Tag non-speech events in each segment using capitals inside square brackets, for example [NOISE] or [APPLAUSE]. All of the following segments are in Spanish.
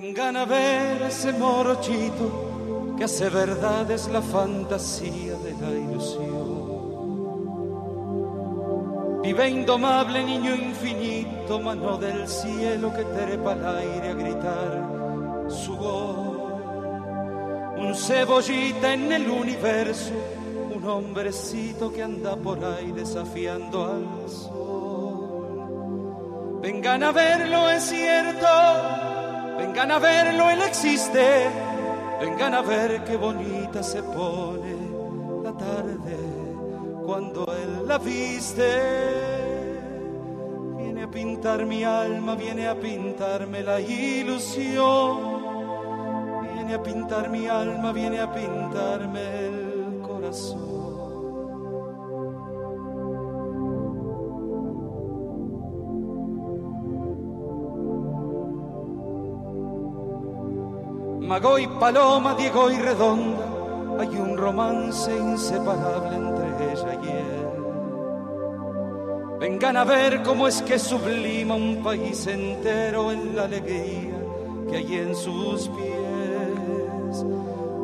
Vengan a ver ese morochito que hace verdad es la fantasía de la ilusión. Vive indomable niño infinito, mano del cielo que trepa al aire a gritar su voz. Un cebollita en el universo, un hombrecito que anda por ahí desafiando al sol. Vengan a verlo, es cierto Vengan a verlo, él existe. Vengan a ver qué bonita se pone la tarde cuando él la viste. Viene a pintar mi alma, viene a pintarme la ilusión. Viene a pintar mi alma, viene a pintarme el corazón. Mago y Paloma, Diego y Redonda, hay un romance inseparable entre ella y él. Vengan a ver cómo es que sublima un país entero en la alegría que hay en sus pies.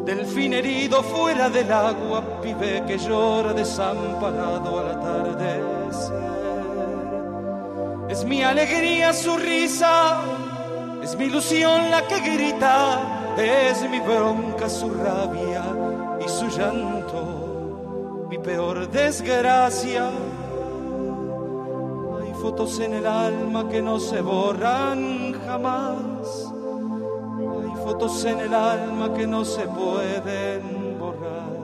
Delfín herido fuera del agua, pibe que llora desamparado al atardecer. Es mi alegría su risa, es mi ilusión la que grita es mi bronca su rabia y su llanto, mi peor desgracia. Hay fotos en el alma que no se borran jamás. Hay fotos en el alma que no se pueden borrar.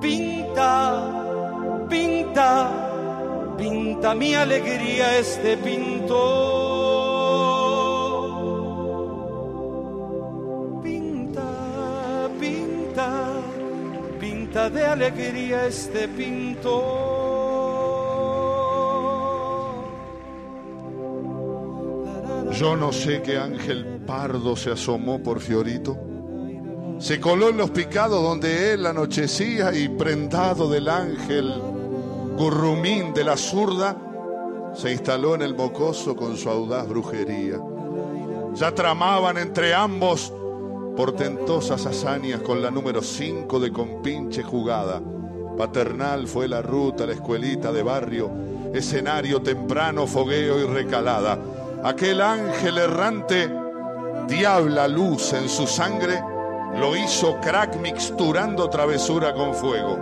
Pinta, pinta, pinta mi alegría este pintor. De alegría este pintor. Yo no sé qué ángel pardo se asomó por Fiorito. Se coló en los picados donde él anochecía y prendado del ángel gurrumín de la zurda, se instaló en el mocoso con su audaz brujería. Ya tramaban entre ambos portentosas hazañas con la número 5 de compinche jugada. Paternal fue la ruta, la escuelita de barrio, escenario temprano, fogueo y recalada. Aquel ángel errante, diabla luz en su sangre, lo hizo crack mixturando travesura con fuego.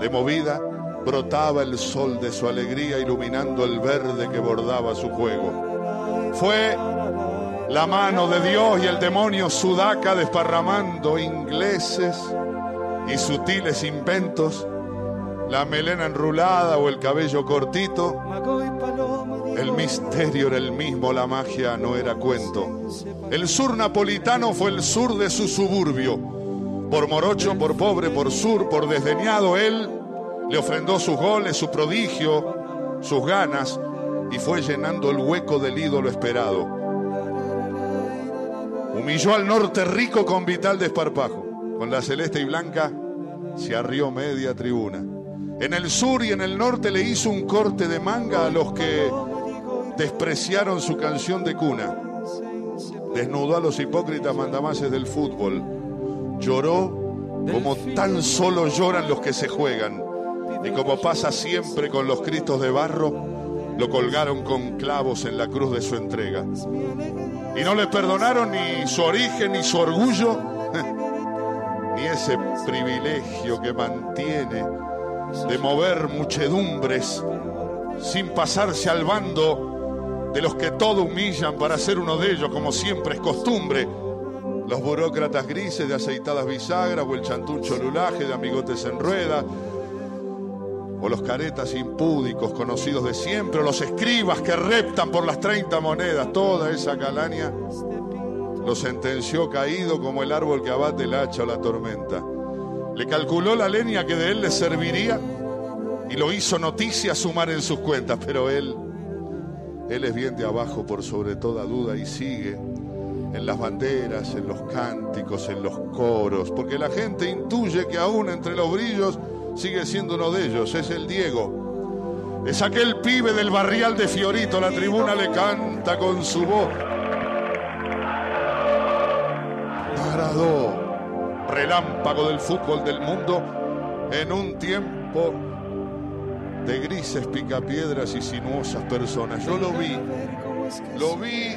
De movida brotaba el sol de su alegría iluminando el verde que bordaba su juego. Fue la mano de Dios y el demonio sudaca desparramando ingleses y sutiles inventos, la melena enrulada o el cabello cortito. El misterio era el mismo, la magia no era cuento. El sur napolitano fue el sur de su suburbio. Por morocho, por pobre, por sur, por desdeñado, él le ofrendó sus goles, su prodigio, sus ganas, y fue llenando el hueco del ídolo esperado. Humilló al norte rico con vital desparpajo. Con la celeste y blanca se arrió media tribuna. En el sur y en el norte le hizo un corte de manga a los que despreciaron su canción de cuna. Desnudó a los hipócritas mandamases del fútbol. Lloró como tan solo lloran los que se juegan. Y como pasa siempre con los cristos de barro, lo colgaron con clavos en la cruz de su entrega y no le perdonaron ni su origen, ni su orgullo, [LAUGHS] ni ese privilegio que mantiene de mover muchedumbres sin pasarse al bando de los que todo humillan para ser uno de ellos, como siempre es costumbre. Los burócratas grises de aceitadas bisagras o el chantuncho lulaje de amigotes en rueda o los caretas impúdicos conocidos de siempre, o los escribas que reptan por las 30 monedas, toda esa calaña, lo sentenció caído como el árbol que abate el hacha o la tormenta. Le calculó la leña que de él le serviría y lo hizo noticia sumar en sus cuentas, pero él, él es bien de abajo por sobre toda duda y sigue en las banderas, en los cánticos, en los coros, porque la gente intuye que aún entre los brillos sigue siendo uno de ellos, es el Diego. Es aquel pibe del barrial de Fiorito, la tribuna le canta con su voz. Maradó, relámpago del fútbol del mundo, en un tiempo de grises picapiedras y sinuosas personas. Yo lo vi, lo vi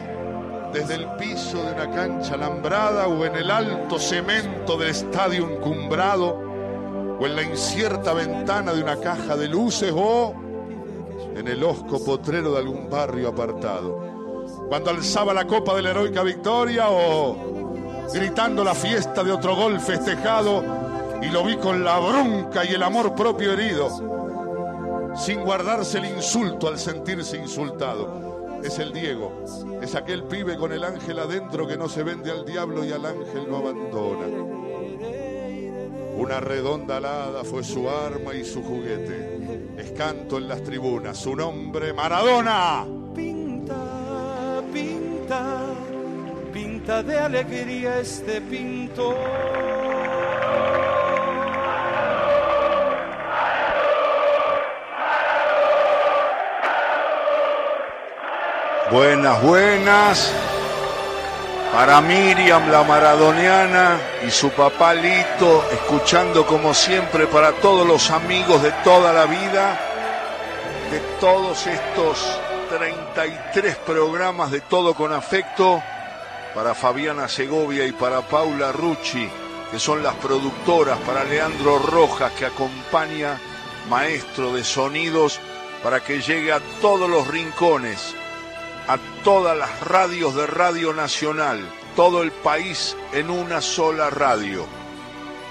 desde el piso de una cancha alambrada o en el alto cemento del estadio encumbrado o en la incierta ventana de una caja de luces o en el osco potrero de algún barrio apartado. Cuando alzaba la copa de la heroica victoria o gritando la fiesta de otro gol festejado y lo vi con la bronca y el amor propio herido sin guardarse el insulto al sentirse insultado. Es el Diego, es aquel pibe con el ángel adentro que no se vende al diablo y al ángel lo abandona. Una redonda alada fue su arma y su juguete. Escanto en las tribunas, su nombre Maradona. Pinta, pinta, pinta de alegría este pintor. Buenas, buenas. Para Miriam la maradoniana y su papá Lito, escuchando como siempre para todos los amigos de toda la vida, de todos estos 33 programas de Todo con Afecto, para Fabiana Segovia y para Paula Rucci, que son las productoras, para Leandro Rojas, que acompaña maestro de sonidos, para que llegue a todos los rincones a todas las radios de Radio Nacional, todo el país en una sola radio,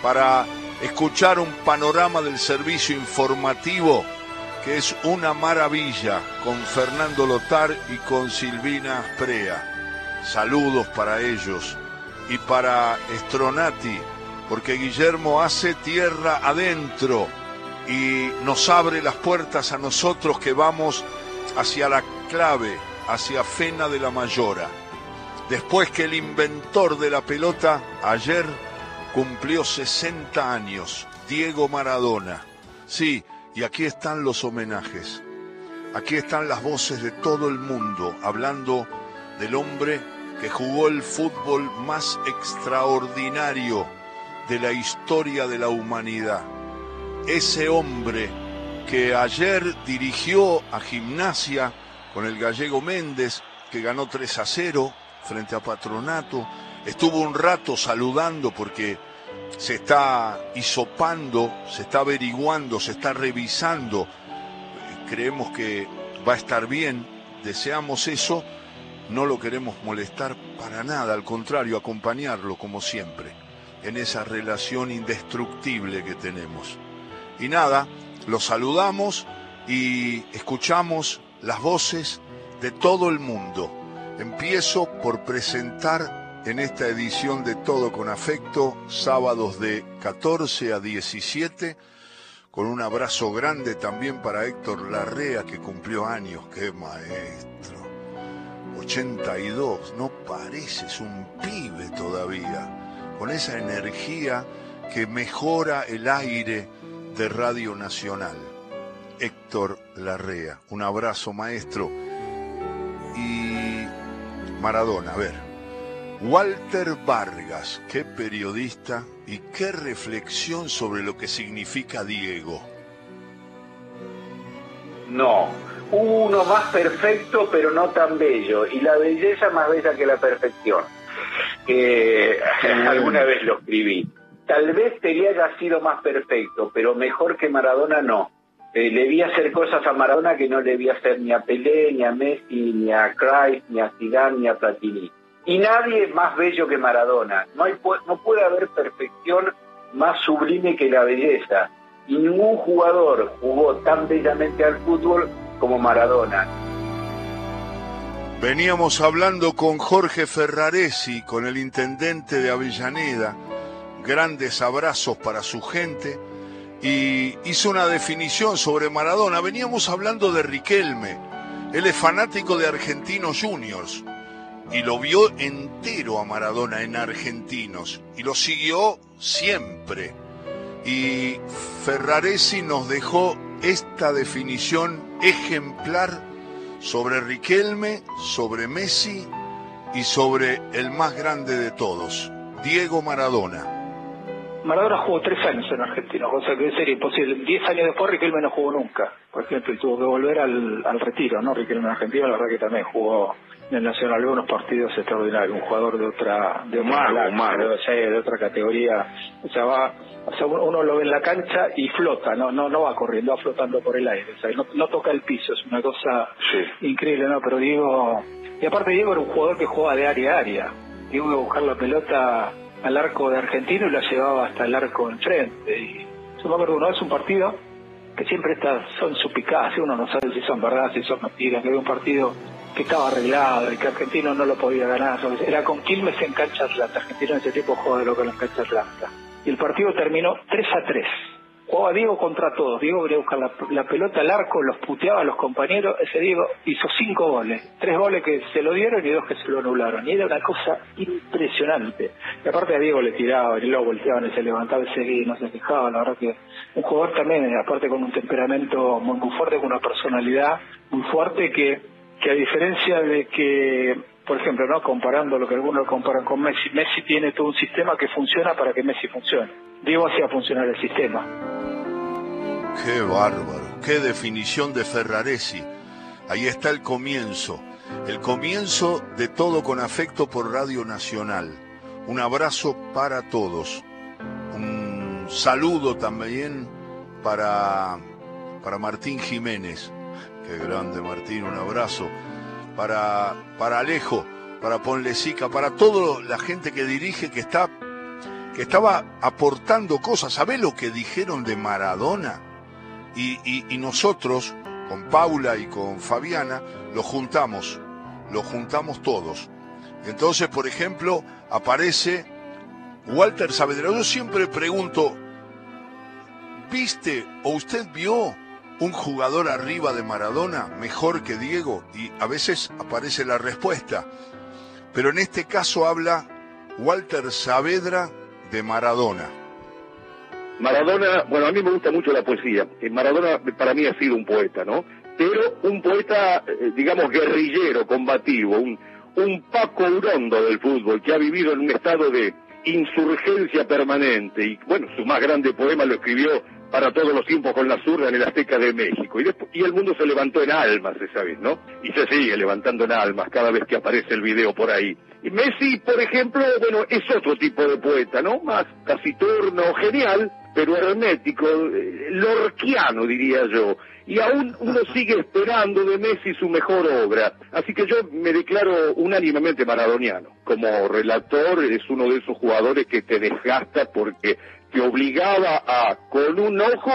para escuchar un panorama del servicio informativo que es una maravilla con Fernando Lotar y con Silvina Prea. Saludos para ellos y para Estronati, porque Guillermo hace tierra adentro y nos abre las puertas a nosotros que vamos hacia la clave hacia Fena de la Mayora, después que el inventor de la pelota ayer cumplió 60 años, Diego Maradona. Sí, y aquí están los homenajes, aquí están las voces de todo el mundo hablando del hombre que jugó el fútbol más extraordinario de la historia de la humanidad. Ese hombre que ayer dirigió a gimnasia con el gallego Méndez, que ganó 3 a 0 frente a Patronato. Estuvo un rato saludando porque se está hisopando, se está averiguando, se está revisando. Creemos que va a estar bien, deseamos eso, no lo queremos molestar para nada, al contrario, acompañarlo como siempre, en esa relación indestructible que tenemos. Y nada, lo saludamos y escuchamos las voces de todo el mundo. Empiezo por presentar en esta edición de Todo con Afecto, sábados de 14 a 17, con un abrazo grande también para Héctor Larrea, que cumplió años, qué maestro. 82, no pareces un pibe todavía, con esa energía que mejora el aire de Radio Nacional. Héctor Larrea. Un abrazo, maestro. Y Maradona, a ver. Walter Vargas, qué periodista y qué reflexión sobre lo que significa Diego. No, uno más perfecto pero no tan bello y la belleza más bella que la perfección. alguna vez lo escribí. Tal vez Pelé haya sido más perfecto, pero mejor que Maradona no eh, le vi hacer cosas a Maradona que no le vi hacer ni a Pelé, ni a Messi, ni a Christ, ni a Zidane, ni a Platini. Y nadie más bello que Maradona. No, hay, no puede haber perfección más sublime que la belleza. Y ningún jugador jugó tan bellamente al fútbol como Maradona. Veníamos hablando con Jorge Ferraresi, con el intendente de Avellaneda. Grandes abrazos para su gente y hizo una definición sobre Maradona. Veníamos hablando de Riquelme. Él es fanático de Argentinos Juniors y lo vio entero a Maradona en Argentinos y lo siguió siempre. Y Ferraresi nos dejó esta definición ejemplar sobre Riquelme, sobre Messi y sobre el más grande de todos, Diego Maradona. Maradona jugó tres años en Argentina, cosa que sería imposible. Diez años después Riquelme no jugó nunca, por ejemplo, y tuvo que volver al, al retiro, ¿no? Riquelme en Argentina, la verdad que también jugó en el Nacional unos partidos extraordinarios, un jugador de otra de otra, mago. de, de otra categoría, o sea, va, o sea, uno, lo ve en la cancha y flota, no no no va corriendo, va flotando por el aire, o sea, no, no toca el piso, es una cosa increíble, ¿no? Pero Diego, y aparte Diego era un jugador que jugaba de área a área, Diego iba a buscar la pelota al arco de Argentino y la llevaba hasta el arco enfrente, y yo un partido que siempre estas son supicadas, uno no sabe si son verdad, si son mentiras, que había un partido que estaba arreglado y que Argentino no lo podía ganar. Era con Quilmes en cancha Atlanta. Argentino en ese tiempo jugaba de local en cancha Atlanta. Y el partido terminó 3 a 3. Jugaba Diego contra todos. Diego quería buscar la, pelota al arco, los puteaba a los compañeros. Ese Diego hizo cinco goles. Tres goles que se lo dieron y dos que se lo anularon. Y era una cosa impresionante. Y aparte a Diego le tiraban y luego volteaban y se levantaba y seguía no se quejaba. La verdad que un jugador también, aparte con un temperamento muy, muy fuerte, con una personalidad muy fuerte que que a diferencia de que, por ejemplo, no comparando lo que algunos comparan con Messi, Messi tiene todo un sistema que funciona para que Messi funcione. Diego hacía funcionar el sistema. Qué bárbaro, qué definición de Ferraresi. Ahí está el comienzo, el comienzo de todo con afecto por Radio Nacional. Un abrazo para todos. Un saludo también para, para Martín Jiménez. Qué grande Martín, un abrazo. Para, para Alejo, para Ponlecica, para toda la gente que dirige, que está que estaba aportando cosas. ¿Sabés lo que dijeron de Maradona? Y, nosotros, con Paula y con Fabiana, lo juntamos, lo juntamos todos. Entonces, por ejemplo, aparece Walter Saavedra. Yo siempre pregunto, ¿viste o usted vio un jugador arriba de Maradona mejor que Diego? Y a veces aparece la respuesta. Pero en este caso habla Walter Saavedra de Maradona. Maradona, bueno, a mí me gusta mucho la poesía. Eh, Maradona para mí ha sido un poeta, ¿no? Pero un poeta, eh, digamos, guerrillero, combativo, un, un Paco Urondo del fútbol, que ha vivido en un estado de insurgencia permanente. Y bueno, su más grande poema lo escribió para todos los tiempos con la zurda en el Azteca de México. Y, después, y el mundo se levantó en almas esa vez, ¿no? Y se sigue levantando en almas cada vez que aparece el video por ahí. Y Messi, por ejemplo, bueno, es otro tipo de poeta, ¿no? Más taciturno, genial, pero hermético, eh, lorquiano diría yo. Y aún uno [LAUGHS] sigue esperando de Messi su mejor obra. Así que yo me declaro unánimemente maradoniano. Como relator es uno de esos jugadores que te desgasta porque te obligaba a, con un ojo,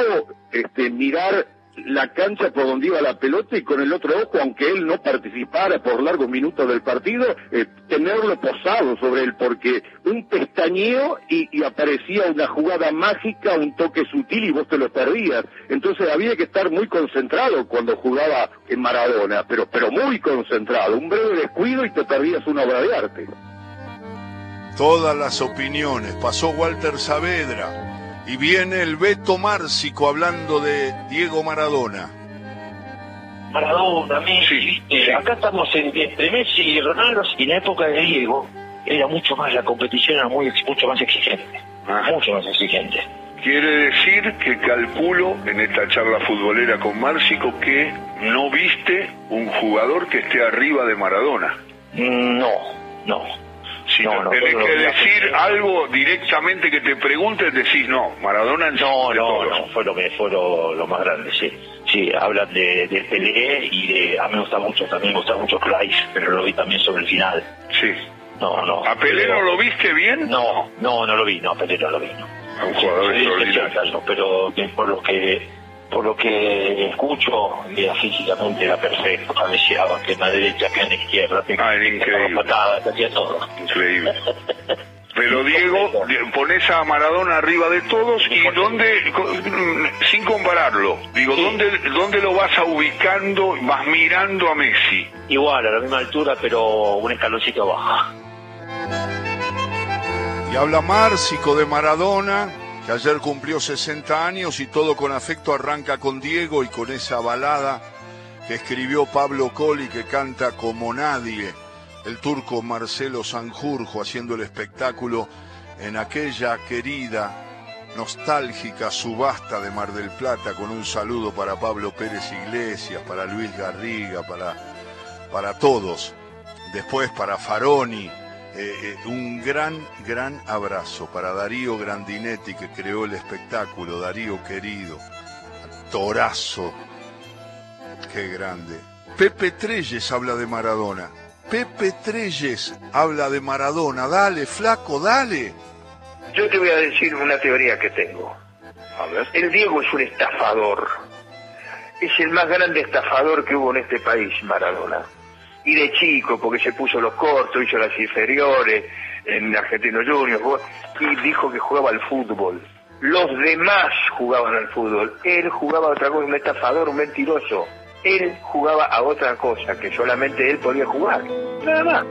este, mirar la cancha por donde iba la pelota y con el otro ojo, aunque él no participara por largos minutos del partido, eh, tenerlo posado sobre él, porque un pestañeo y, aparecía una jugada mágica, un toque sutil y vos te lo perdías. Entonces había que estar muy concentrado cuando jugaba en Maradona, pero, pero muy concentrado. Un breve descuido y te perdías una obra de arte. Todas las opiniones. Pasó Walter Saavedra. Y viene el Beto Márcico hablando de Diego Maradona. Maradona, Messi, ¿viste? acá estamos en, entre Messi y Ronaldo, y en la época de Diego era mucho más, la competición era muy, mucho más exigente, Ah. mucho más exigente. Quiere decir que calculo en esta charla futbolera con Márcico que no viste un jugador que esté arriba de Maradona. No, no. Si No, tenés que decir algo directamente que te preguntes, decís no, Maradona en No, no, todos. no, fue lo que fue lo, lo más grande, sí. Sí, hablan de, de Pelé y de, a mí me gusta mucho, también me gusta mucho Cruyff, pero lo vi también sobre el final. Sí. No, no. ¿A Pelé no lo viste bien? No, no, no lo vi, no, a Pelé no lo vi, no. A un jugador Sí, extraordinario. pero por lo que por lo que escucho físicamente era perfecto cabeceaba que en la derecha que en la izquierda que Ah, era increíble. patadas hacía todo Increíble. [LAUGHS] Pero Diego, pones a Maradona arriba de todos y dónde, sin compararlo, digo, Sí. ¿dónde, ¿dónde lo vas a ubicando, vas mirando a Messi? igual a la misma altura pero un escaloncito abajo Y habla Márcico de Maradona, que ayer cumplió 60 años y todo con afecto arranca con Diego y con esa balada que escribió Pablo Colli que canta como nadie, el turco Marcelo Sanjurjo haciendo el espectáculo en aquella querida, nostálgica subasta de Mar del Plata con un saludo para Pablo Pérez Iglesias, para Luis Garriga, para, para todos. Después para Faroni, eh, eh, un gran, gran abrazo para Darío Grandinetti que creó el espectáculo, Darío querido, Torazo, qué grande. Pepe Treyes habla de Maradona. Pepe Treyes habla de Maradona. Dale, flaco, dale. Yo te voy a decir una teoría que tengo. A ver. El Diego es un estafador. Es el más grande estafador que hubo en este país, Maradona. Y de chico, porque se puso los cortos, hizo las inferiores en Argentino Juniors, y dijo que jugaba al fútbol. Los demás jugaban al fútbol. Él jugaba a otra cosa, un estafador, un mentiroso. Él jugaba a otra cosa que solamente él podía jugar. Nada más.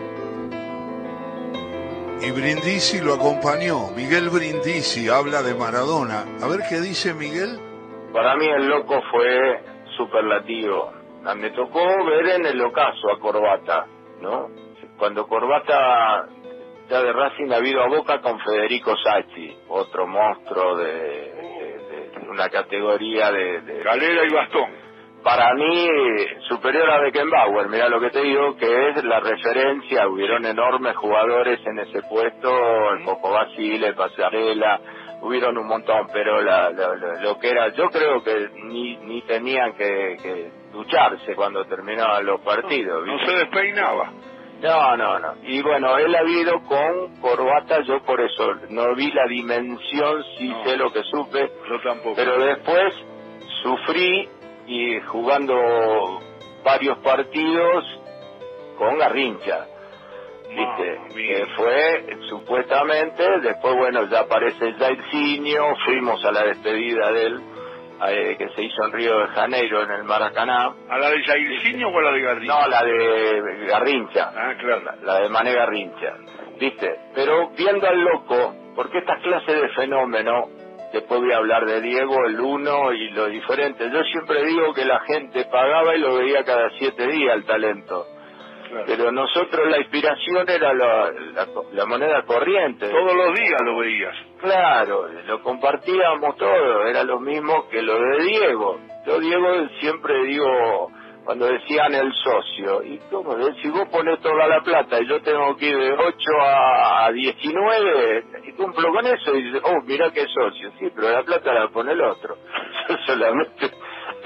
Y Brindisi lo acompañó. Miguel Brindisi habla de Maradona. A ver qué dice Miguel. Para mí el loco fue superlativo. Ah, Me tocó ver en el ocaso a Corbata, ¿no? Cuando Corbata ya de Racing ha habido a Boca con Federico Sacchi, otro monstruo de, de- de una categoría de, de- Galera y Bastón. para mí superior a Beckenbauer, mira lo que te digo, que es la referencia, hubieron enormes jugadores en ese puesto, el Coco Basile, Pasarela, hubieron un montón, pero la- la- la- lo que era, yo creo que ni, ni tenían que, que ducharse cuando terminaban los partidos. No se despeinaba. No, no, no. Y bueno, él ha habido con corbata, yo por eso no vi la dimensión, sí No. sé lo que supe, Yo tampoco. pero después sufrí y jugando varios partidos con Garrincha. ¿Viste? Que fue supuestamente, después bueno, ya aparece Jairzinho, fuimos a la despedida de él, eh, que se hizo en Río de Janeiro, en el Maracaná. ¿A la de Jairzinho o a la de Garrincha? No, la de Garrincha Ah, claro. la de Mané Garrincha, ¿viste? Pero viendo al loco, porque esta clase de fenómeno, después voy a hablar de Diego, el uno y lo diferente. Yo siempre digo que la gente pagaba y lo veía cada siete días el talento. claro. Pero nosotros la inspiración era la, la- la moneda corriente. Todos los días lo veías. Claro, lo compartíamos todo, era lo mismo que lo de Diego. Yo Diego siempre digo, cuando decían el socio, y cómo, si vos pones toda la plata y yo tengo que ir de 8 a 19, y cumplo con eso, y dice, oh, mira qué socio, sí, pero la plata la pone el otro. [LAUGHS] Yo solamente,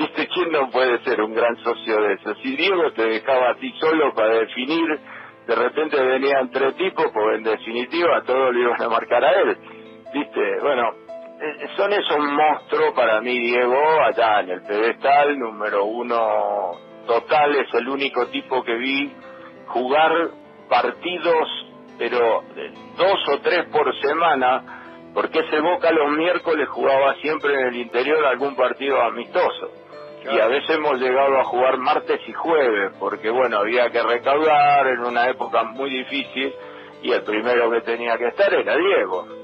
viste, ¿quién no puede ser un gran socio de eso? Si Diego te dejaba a ti solo para definir, de repente venían tres tipos, pues en definitiva todos le iban a marcar a él. Viste, bueno, eh, son esos monstruos para mí, Diego, allá en el pedestal, número uno total, es el único tipo que vi jugar partidos, pero dos o tres por semana, porque ese Boca los miércoles jugaba siempre en el interior algún partido amistoso. Y a veces hemos llegado a jugar martes y jueves, porque bueno, había que recaudar en una época muy difícil, y el primero que tenía que estar era Diego.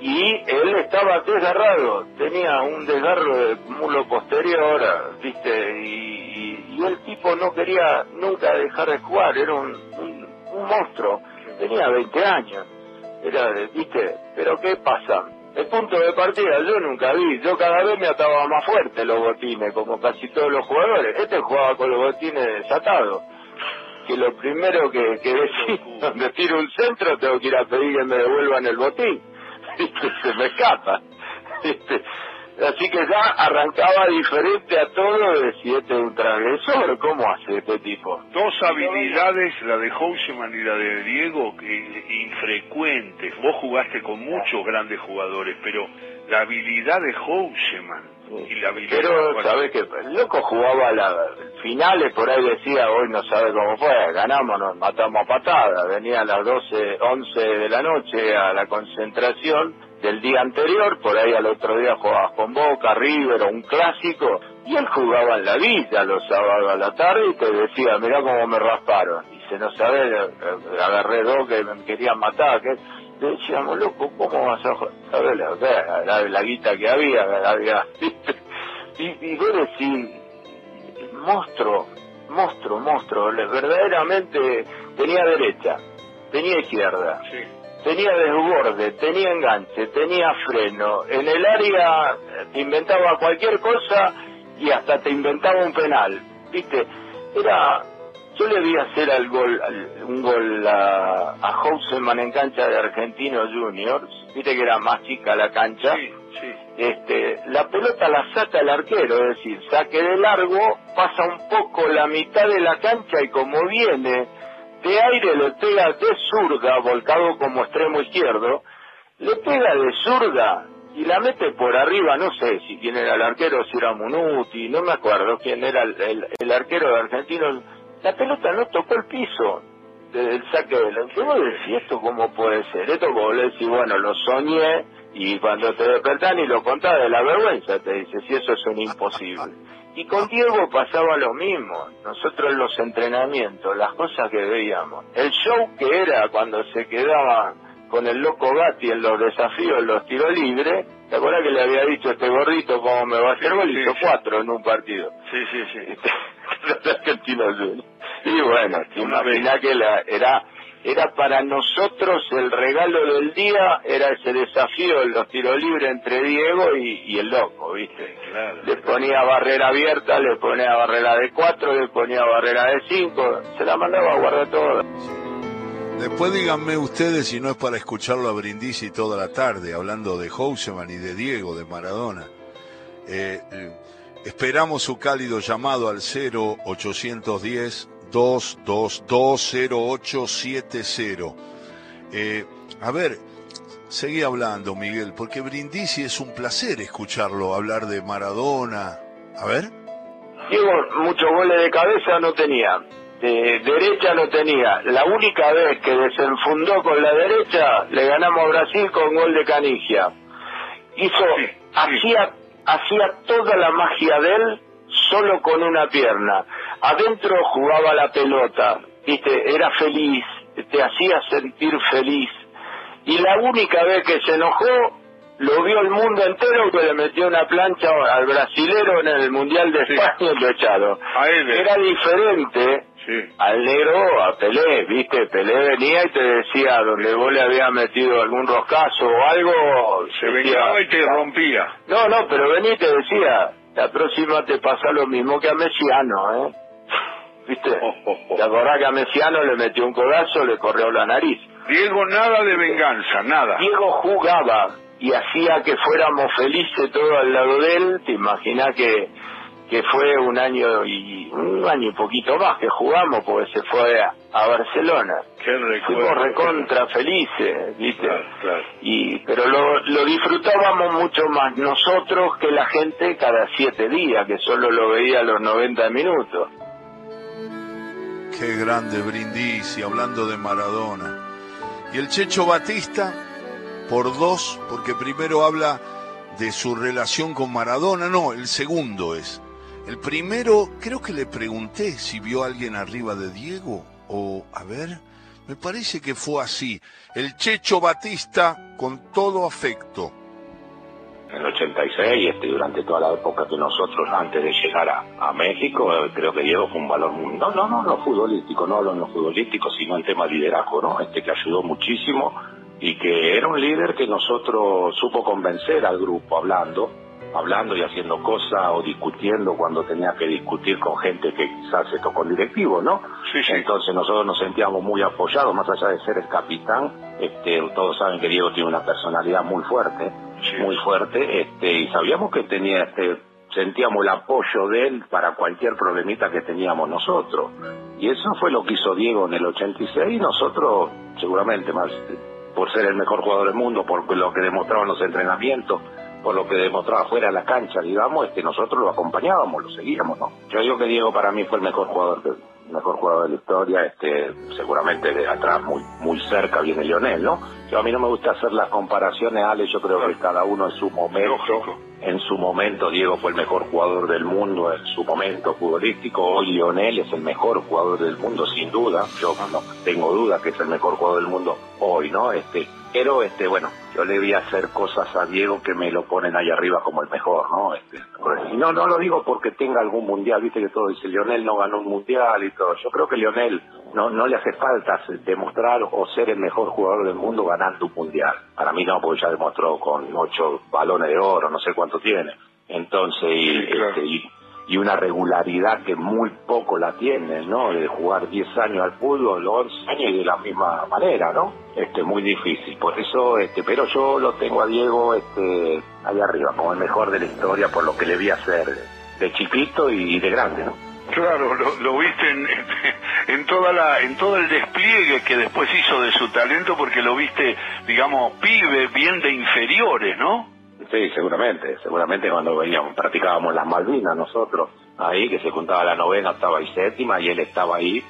Y él estaba desgarrado, tenía un desgarro de mulo posterior, viste, y, y- el tipo no quería nunca dejar de jugar, era un, monstruo, tenía 20 años, era, viste, pero ¿qué pasa? El punto de partida yo nunca vi, yo cada vez me ataba más fuerte los botines, como casi todos los jugadores, este jugaba con los botines desatados. Que lo primero que, que [LAUGHS] decís, donde tiro un centro, tengo que ir a pedir que me devuelvan el botín. [LAUGHS] se me escapa. ¿viste? [LAUGHS] Así que ya arrancaba diferente a todo de si este es un transgresor, ¿cómo hace este tipo? Dos habilidades, la de Houseman y la de Diego, que, infrecuentes. Vos jugaste con muchos grandes jugadores, pero la habilidad de Houseman. Pero, ¿sabes qué? El loco jugaba la finales, por ahí decía, hoy no sabe cómo fue, ganamos, nos matamos a patada. Venía a las 12, 11 de la noche a la concentración del día anterior, por ahí al otro día jugabas con Boca, River o un clásico, y él jugaba en la villa los sábados a la tarde y te decía, mirá cómo me rasparon. Y se no sabe, eh, agarré dos que me querían matar, que decíamos, loco, ¿cómo vas a? ¿Sabes la, la, la- la guita que había? había [LAUGHS] y, y vos decís, monstruo, monstruo, monstruo, verdaderamente tenía derecha, tenía izquierda, tenía desborde, tenía enganche, tenía freno. En el área te inventaba cualquier cosa y hasta te inventaba un penal. ¿Viste? Era. Yo le vi hacer al gol, un gol a, a Houseman en cancha de Argentinos Juniors. Viste que era más chica la cancha. Este, la pelota la saca el arquero, es decir, saque de largo, pasa un poco la mitad de la cancha y como viene de aire le pega de zurda, volcado como extremo izquierdo, le pega de zurda y la mete por arriba, no sé si quién era el arquero, si era Munuti, no me acuerdo quién era el, arquero de Argentinos. La pelota no tocó el piso del saque del vos decís, ¿esto cómo puede ser? Esto como le decís, bueno, lo soñé y cuando te despertás y lo contás de la vergüenza, te dice, si eso es un imposible. Y con Diego pasaba lo mismo. Nosotros los entrenamientos, las cosas que veíamos, el show que era cuando se quedaba con el loco Gatti en los desafíos, en los tiros libres, ¿te acuerdas que le había dicho este gordito cómo me va a hacer gol? Hizo cuatro en un partido. Sí, sí, sí. Y bueno, te imaginas que la, era era para nosotros el regalo del día, era ese desafío de los tiros libres entre Diego y, el loco, ¿viste? le ponía barrera abierta, le ponía barrera de cuatro, le ponía barrera de cinco, se la mandaba a guardar todo. Después díganme ustedes si no es para escucharlo a Brindisi toda la tarde, hablando de Houseman y de Diego, de Maradona. Eh, eh, esperamos su cálido llamado al 0810 2220870. Eh, a ver, seguí hablando, Miguel, porque Brindisi es un placer escucharlo hablar de Maradona. A ver. Diego, muchos goles de cabeza no tenía. De derecha no tenía. La única vez que desenfundó con la derecha, le ganamos a Brasil con gol de Canigia. Hizo, hacía, hacía toda la magia de él solo con una pierna. Adentro jugaba la pelota, viste, era feliz, te hacía sentir feliz. Y la única vez que se enojó, lo vio el mundo entero que le metió una plancha al brasilero en el Mundial de España y lo echaron. Era diferente al negro, a Pelé, viste, Pelé venía y te decía, donde vos le habías metido algún roscazo o algo... Se venía y te rompía. No, no, pero venía y te decía, la próxima te pasa lo mismo que a Messiano, ¿eh? [LAUGHS] ¿Viste? ¿Te acordás que a Messiano le metió un codazo, le corrió la nariz? Diego, nada de venganza, nada. Diego jugaba y hacía que fuéramos felices todos al lado de él. Te imaginas que que fue un año y un año y poquito más que jugamos porque se fue a, Barcelona. Fuimos recontra felices, ¿viste? Y, pero lo, lo disfrutábamos mucho más nosotros que la gente cada siete días, que solo lo veía a los 90 minutos. Qué grande Brindisi, hablando de Maradona. Y el Checho Batista, por dos, porque primero habla de su relación con Maradona, no, el segundo es el primero, creo que le pregunté si vio a alguien arriba de Diego, o, a ver, me parece que fue así. El Checho Batista con todo afecto. En el 86, este, durante toda la época que nosotros, antes de llegar a, México, creo que Diego fue un valor muy... No, no, no, no futbolístico, no hablo en lo futbolístico, sino en tema liderazgo, ¿no? Este que ayudó muchísimo y que era un líder que nosotros supo convencer al grupo hablando hablando y haciendo cosas o discutiendo cuando tenía que discutir con gente que quizás se tocó el directivo, ¿no? Sí, sí. Entonces nosotros nos sentíamos muy apoyados, más allá de ser el capitán, este, todos saben que Diego tiene una personalidad muy fuerte, muy fuerte, este, y sabíamos que tenía, este, sentíamos el apoyo de él para cualquier problemita que teníamos nosotros. Y eso fue lo que hizo Diego en el 86 y nosotros, seguramente más por ser el mejor jugador del mundo, por lo que demostraban los entrenamientos, por lo que demostraba fuera de la cancha, digamos, este, nosotros lo acompañábamos, lo seguíamos, ¿no? Yo digo que Diego para mí fue el mejor jugador mejor jugador de la historia, este, seguramente de atrás muy, muy cerca viene Lionel, ¿no? Yo a mí no me gusta hacer las comparaciones, Ale, yo creo que cada uno en su momento, en su momento Diego fue el mejor jugador del mundo en su momento futbolístico, hoy Lionel es el mejor jugador del mundo sin duda, yo no tengo duda que es el mejor jugador del mundo hoy, ¿no? Este, pero este bueno yo le voy a hacer cosas a Diego que me lo ponen ahí arriba como el mejor no este, y no no lo digo porque tenga algún mundial viste que todo dice Lionel no ganó un mundial y todo yo creo que Lionel no, no le hace falta demostrar o ser el mejor jugador del mundo ganando un mundial. Para mí no, porque ya demostró con ocho balones de oro, no sé cuánto tiene. Entonces, y, este, y, y, una regularidad que muy poco la tiene, ¿no? De jugar 10 años al fútbol, 11 años y de la misma manera, ¿no? Este, muy difícil. Por eso, este, pero yo lo tengo a Diego, este, ahí arriba, como el mejor de la historia por lo que le vi hacer de chiquito y de grande, ¿no? Claro, lo, lo viste en, [LAUGHS] en, toda la, en todo el despliegue que después hizo de su talento, porque lo viste, digamos, pibe, bien de inferiores, ¿no? Sí, seguramente, seguramente cuando veníamos, practicábamos las Malvinas nosotros, ahí que se juntaba la novena, octava y séptima, y él estaba ahí,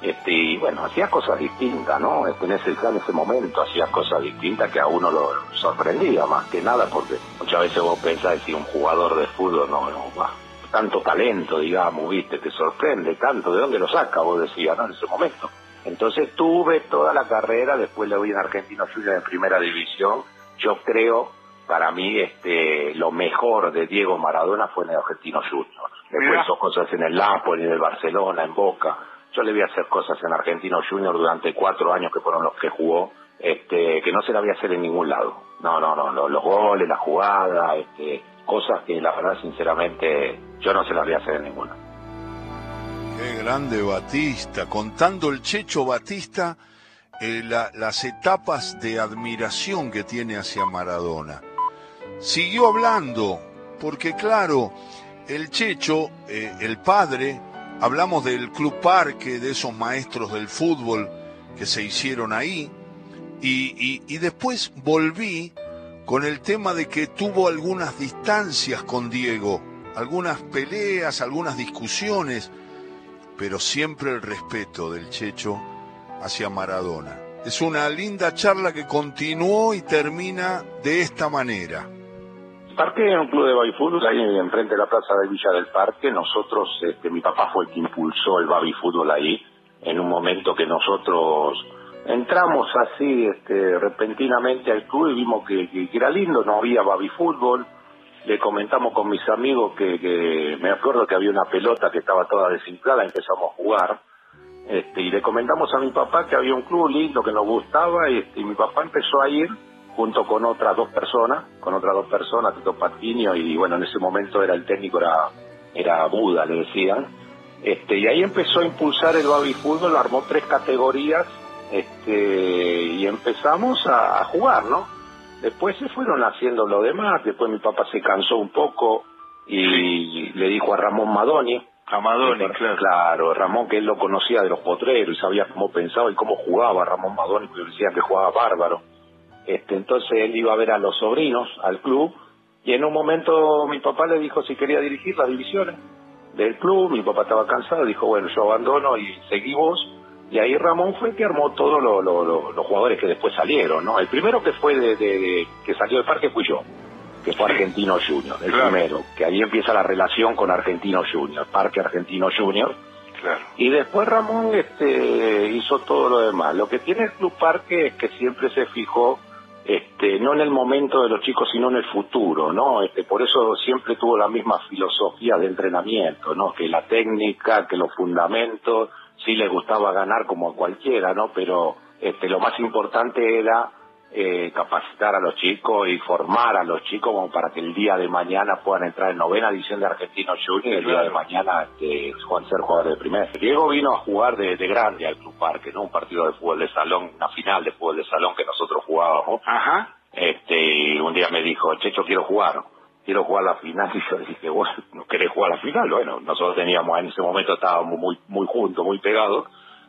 este, y bueno, hacía cosas distintas, ¿no? En ese, en ese momento hacía cosas distintas que a uno lo sorprendía más que nada, porque muchas veces vos pensás si un jugador de fútbol no, no va tanto talento, digamos, viste, te sorprende tanto, ¿de dónde lo saca? Vos decías, ¿no? En ese momento. Entonces tuve toda la carrera, después le voy en Argentino Junior en primera división. Yo creo, para mí, este, lo mejor de Diego Maradona fue en el Argentino Junior. Después hizo cosas en el Napoli, en el Barcelona, en Boca. Yo le a hacer cosas en Argentino Junior durante cuatro años que fueron los que jugó, este, que no se la voy a hacer en ningún lado. No, no, no, los, los goles, la jugada, este, cosas que la verdad sinceramente yo no se las voy a hacer en ninguna. Qué grande Batista, contando el Checho Batista eh, las etapas de admiración que tiene hacia Maradona. Siguió hablando, porque claro, el Checho, eh, el padre, hablamos del Club Parque, de esos maestros del fútbol que se hicieron ahí, y, y después volví con el tema de que tuvo algunas distancias con Diego, algunas peleas, algunas discusiones, pero siempre el respeto del Checho hacia Maradona. Es una linda charla que continuó y termina de esta manera. Parque en un club de baby fútbol ahí enfrente de la plaza de Villa del Parque. Nosotros, este, mi papá fue el que impulsó el baby fútbol ahí, en un momento que nosotros entramos así este, repentinamente al club y vimos que, era lindo, no había baby fútbol. Le comentamos con mis amigos que, me acuerdo que había una pelota que estaba toda desinflada, empezamos a jugar. Este, y le comentamos a mi papá que había un club lindo que nos gustaba y, este, mi papá empezó a ir junto con otras dos personas, con otras dos personas, Tito Patinio y bueno, en ese momento era el técnico, era, era Buda, le decían. Este, y ahí empezó a impulsar el baby fútbol, armó tres categorías este, y empezamos a, jugar, ¿no? Después se fueron haciendo lo demás, después mi papá se cansó un poco y le dijo a Ramón Madoni, a Madoni, claro. Claro, Ramón que él lo conocía de los potreros y sabía cómo pensaba y cómo jugaba Ramón Madoni, porque decía que jugaba bárbaro. Este, entonces él iba a ver a los sobrinos, al club, y en un momento mi papá le dijo si quería dirigir las divisiones del club, mi papá estaba cansado, dijo bueno yo abandono y seguí vos, y ahí Ramón fue el que armó todos los jugadores que después salieron, ¿no? El primero que fue de, que salió del parque fui yo, que fue Argentino Junior, el primero, que ahí empieza la relación con Argentino Junior, Parque Argentino Junior. Claro. Y después Ramón este, hizo todo lo demás. Lo que tiene el Club Parque es que siempre se fijó este, no en el momento de los chicos, sino en el futuro, ¿no? Este, por eso siempre tuvo la misma filosofía de entrenamiento, ¿no? Que la técnica, que los fundamentos, sí le gustaba ganar como a cualquiera, ¿no? Pero este, lo más importante era eh, capacitar a los chicos y formar a los chicos como para que el día de mañana puedan entrar en novena edición de Argentino Junior y el día de mañana este, ser jugadores de primera. Diego vino a jugar de, grande al Club Parque, ¿no? Un partido de fútbol de salón, una final de fútbol de salón que nosotros jugábamos. Ajá. Este, un día me dijo, Checho, quiero jugar quiero jugar la final [LAUGHS] y yo dije, bueno, ¿no querés jugar la final? Bueno, nosotros teníamos, en ese momento estábamos muy, muy juntos, muy pegados,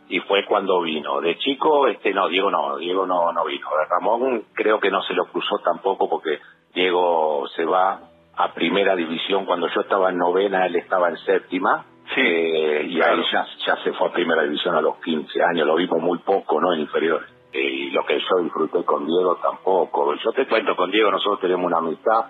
y fue cuando vino. De chico, este, no, Diego no, Diego no, no vino. Ramón creo que no se lo cruzó tampoco porque Diego se va a primera división cuando yo estaba en novena, él estaba en séptima. Sí, eh, y ahí ya, ya se fue a primera división a los 15 años, lo vimos muy poco, ¿no? En inferiores. Eh, y lo que yo disfruté con Diego tampoco. Yo te cuento, con Diego nosotros tenemos una amistad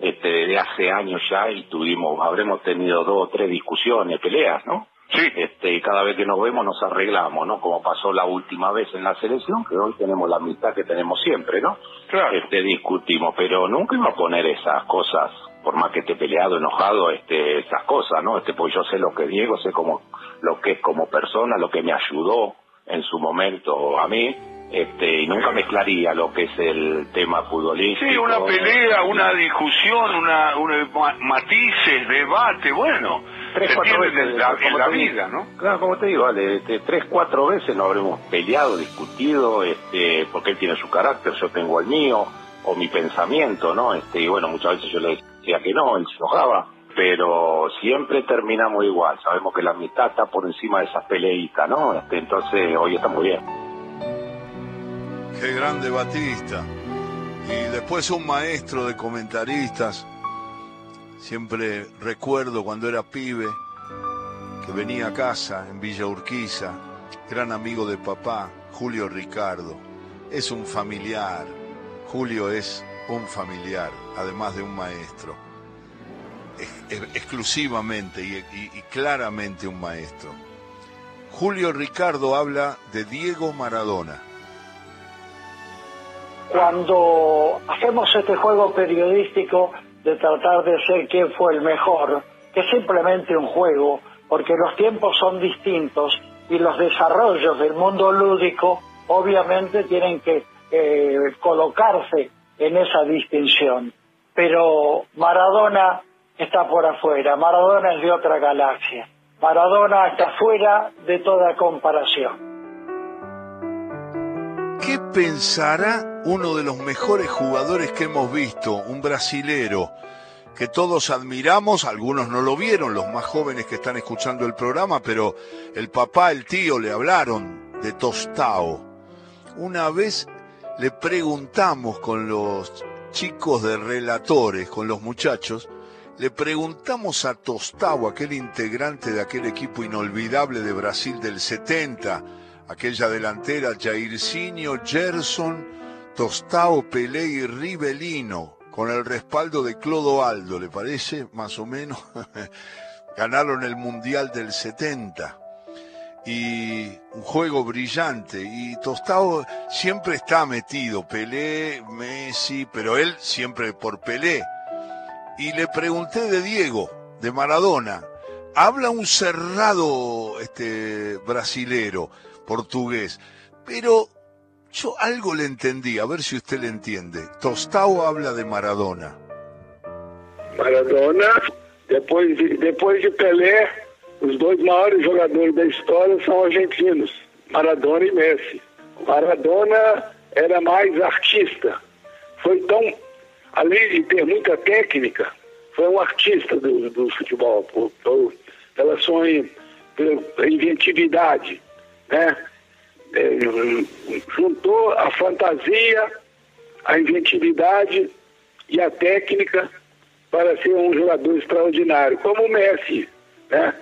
este, desde hace años ya y tuvimos, habremos tenido dos o tres discusiones, peleas, ¿no? Sí. Este, y cada vez que nos vemos nos arreglamos, ¿no? Como pasó la última vez en la selección, que hoy tenemos la amistad que tenemos siempre, ¿no? Claro. Este, discutimos, pero nunca iba a poner esas cosas, por más que esté peleado, enojado, este, esas cosas, ¿no? Este, pues yo sé lo que Diego, sé como, lo que es como persona, lo que me ayudó, en su momento a mí, este, y nunca mezclaría lo que es el tema futbolístico. Sí, una pelea, una discusión, una, matices, debate, bueno. Tres, cuatro veces en la, vida, ¿no? Claro, como te digo, vale, este, tres, cuatro veces nos habremos peleado, discutido, este, porque él tiene su carácter, yo tengo el mío, o mi pensamiento, ¿no? Este, y bueno, muchas veces yo le decía que no, él se enojaba, pero siempre terminamos igual, sabemos que la amistad está por encima de esas peleitas, ¿no? Este, entonces, hoy está muy bien. Qué grande Batista. Y después un maestro de comentaristas. Siempre recuerdo cuando era pibe que venía a casa en Villa Urquiza, gran amigo de papá, Julio Ricardo. Es un familiar. Julio es un familiar, además de un maestro. exclusivamente y claramente un maestro. Julio Ricardo habla de Diego Maradona cuando hacemos este juego periodístico de tratar de ser quién fue el mejor, que es simplemente un juego, porque los tiempos son distintos y los desarrollos del mundo lúdico obviamente tienen que eh, colocarse en esa distinción. Pero Maradona está por afuera, Maradona es de otra galaxia, Maradona está fuera de toda comparación. ¿Qué pensará uno de los mejores jugadores que hemos visto, un brasilero, que todos admiramos, algunos no lo vieron, los más jóvenes que están escuchando el programa, pero el papá, el tío le hablaron de Tostao. Una vez le preguntamos con los chicos de relatores, con los muchachos, le preguntamos a Tostao, aquel integrante de aquel equipo inolvidable de Brasil del 70, aquella delantera Jairzinho, Gerson, Tostao, Pelé y Rivelino, con el respaldo de Clodoaldo, ¿le parece? Más o menos. [LAUGHS] Ganaron el Mundial del 70. Y un juego brillante. Y Tostao siempre está metido. Pelé, Messi, pero él siempre por Pelé. Y le pregunté de Diego, de Maradona. Habla un cerrado este, brasilero portugués. Pero yo algo le entendí, a ver si usted le entiende. Tostao habla de Maradona. Maradona, depois de, depois de Pelé, os dois maiores jogadores da história são argentinos, Maradona e Messi. Maradona era mais artista. Foi tão, além de ter muita técnica, foi um artista do, do futebol, por, por, pela sua inventividade né? É, juntou a fantasia, a inventividade e a técnica para ser um jogador extraordinário, como o Messi. Né?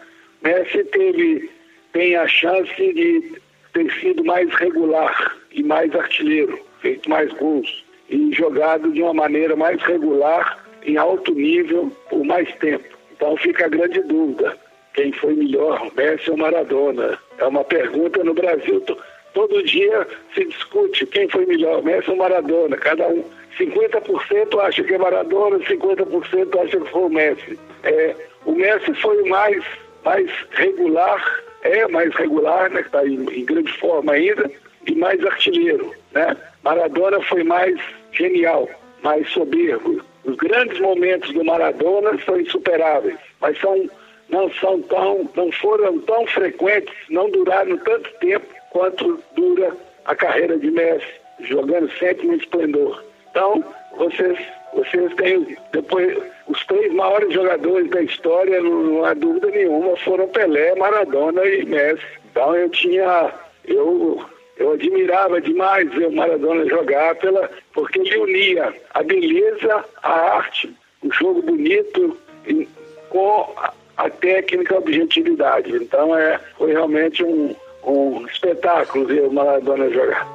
Messi teve, tem a chance de ter sido mais regular e mais artilheiro, feito mais gols e jogado de uma maneira mais regular, em alto nível, por mais tempo. Então fica a grande dúvida quem foi melhor, Messi ou Maradona? É uma pergunta no Brasil. Todo dia se discute quem foi melhor, Messi ou Maradona. Cada um, 50% acha que é Maradona, 50% acha que foi o Messi. É, o Messi foi o mais, mais regular, é mais regular, né, está em, em grande forma ainda, e mais artilheiro. Né? Maradona foi mais genial, mais soberbo. Os grandes momentos do Maradona são insuperáveis, mas são não são tão, não foram tão frequentes, não duraram tanto tempo quanto dura a carreira de Messi, jogando sempre no esplendor. Então, vocês, vocês têm depois os três maiores jogadores da história, não há dúvida nenhuma, foram Pelé, Maradona e Messi. Então eu tinha, eu eu admirava demais ver o Maradona jogar pela, porque ele unia a beleza, a arte, o jogo bonito com a técnica a objetividade. Então é, realmente um, espectáculo ver Maradona jogar.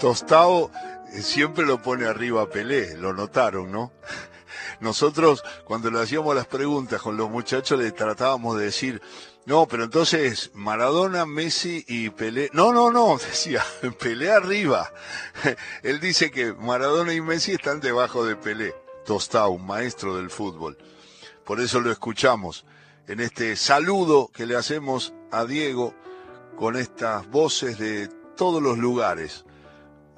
Tostao siempre lo pone arriba a Pelé, lo notaron, ¿no? Nosotros cuando le hacíamos las preguntas con los muchachos le tratábamos de decir, no, pero entonces Maradona, Messi y Pelé. No, no, no, [LAUGHS] decía, Pelé arriba. Él dice que Maradona y Messi están debajo de Pelé. Tostao, un maestro del fútbol. Por eso lo escuchamos en este saludo que le hacemos a Diego con estas voces de todos los lugares.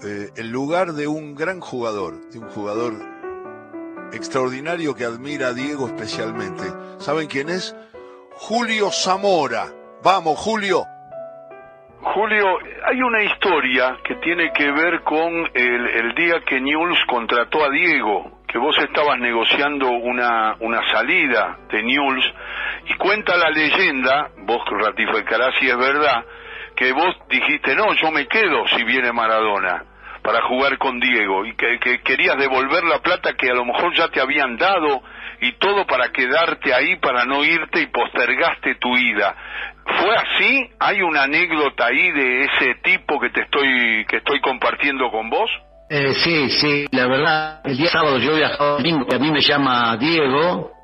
Eh, el lugar de un gran jugador, de un jugador extraordinario que admira a Diego especialmente. ¿Saben quién es? Julio Zamora. Vamos, Julio. Julio, hay una historia que tiene que ver con el, el día que Newell's contrató a Diego, vos estabas negociando una, una salida de Newell's, y cuenta la leyenda, vos ratificarás si es verdad, que vos dijiste, no, yo me quedo si viene Maradona para jugar con Diego, y que, que querías devolver la plata que a lo mejor ya te habían dado, y todo para quedarte ahí, para no irte y postergaste tu ida. ¿Fue así? ¿Hay una anécdota ahí de ese tipo que te estoy, que estoy compartiendo con vos? Eh, sí, sí, la verdad, el día sábado yo viajaba domingo y a mí me llama Diego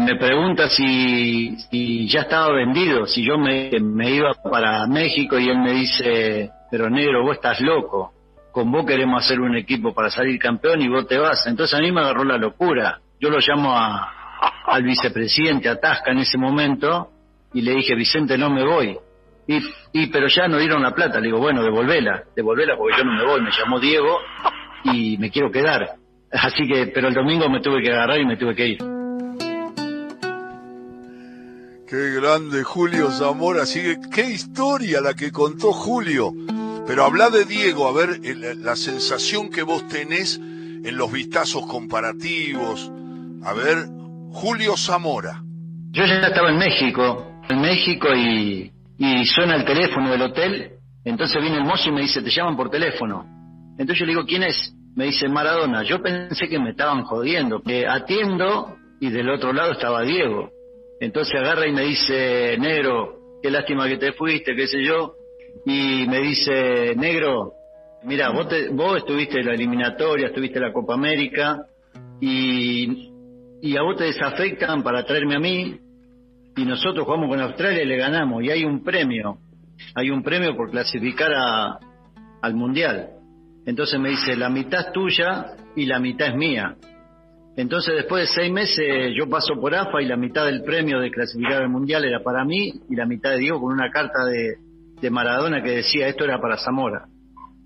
me pregunta si, si ya estaba vendido, si yo me, me iba para México y él me dice, pero negro, vos estás loco, con vos queremos hacer un equipo para salir campeón y vos te vas. Entonces a mí me agarró la locura. Yo lo llamo a, al vicepresidente, a Tasca en ese momento, y le dije, Vicente, no me voy. Y, y pero ya no dieron la plata. Le digo, bueno, devolvela, devolvela porque yo no me voy. Me llamó Diego y me quiero quedar. Así que, pero el domingo me tuve que agarrar y me tuve que ir. Qué grande Julio Zamora, sigue, qué historia la que contó Julio. Pero habla de Diego, a ver el- la sensación que vos tenés en los vistazos comparativos. A ver, Julio Zamora. Yo ya estaba en México, en México y, y suena el teléfono del hotel. Entonces viene el mozo y me dice, te llaman por teléfono. Entonces yo le digo, ¿quién es? Me dice Maradona. Yo pensé que me estaban jodiendo. Eh, atiendo y del otro lado estaba Diego. Entonces agarra y me dice, negro, qué lástima que te fuiste, qué sé yo. Y me dice, negro, mira, vos, te- vos estuviste en la eliminatoria, estuviste en la Copa América y, y a vos te desafectan para traerme a mí y nosotros jugamos con Australia y le ganamos y hay un premio, hay un premio por clasificar a, al Mundial. Entonces me dice, la mitad es tuya y la mitad es mía. Entonces después de seis meses yo paso por AFA y la mitad del premio de clasificar al Mundial era para mí y la mitad de Diego con una carta de, de Maradona que decía esto era para Zamora.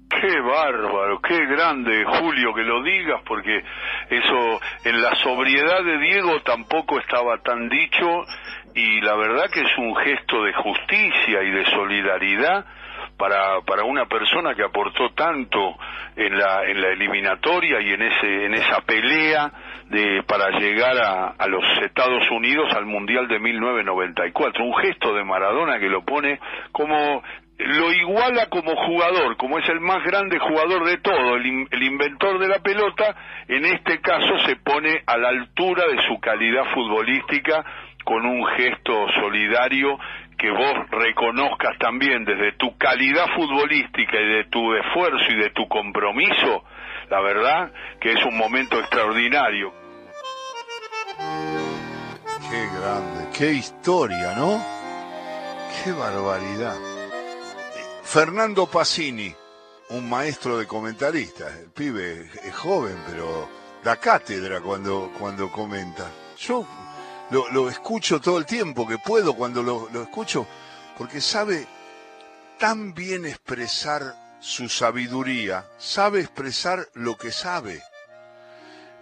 Qué bárbaro, qué grande, Julio, que lo digas, porque eso en la sobriedad de Diego tampoco estaba tan dicho y la verdad que es un gesto de justicia y de solidaridad para, para una persona que aportó tanto en la, en la eliminatoria y en, ese, en esa pelea de, para llegar a, a los Estados Unidos al Mundial de 1994. Un gesto de Maradona que lo pone como lo iguala como jugador, como es el más grande jugador de todo, el, in- el inventor de la pelota, en este caso se pone a la altura de su calidad futbolística con un gesto solidario que vos reconozcas también desde tu calidad futbolística y de tu esfuerzo y de tu compromiso, la verdad que es un momento extraordinario. Qué grande, qué historia, ¿no? Qué barbaridad. Fernando Pacini, un maestro de comentaristas. El pibe es joven, pero da cátedra cuando, cuando comenta. Yo lo, lo escucho todo el tiempo que puedo cuando lo, lo escucho, porque sabe tan bien expresar su sabiduría, sabe expresar lo que sabe.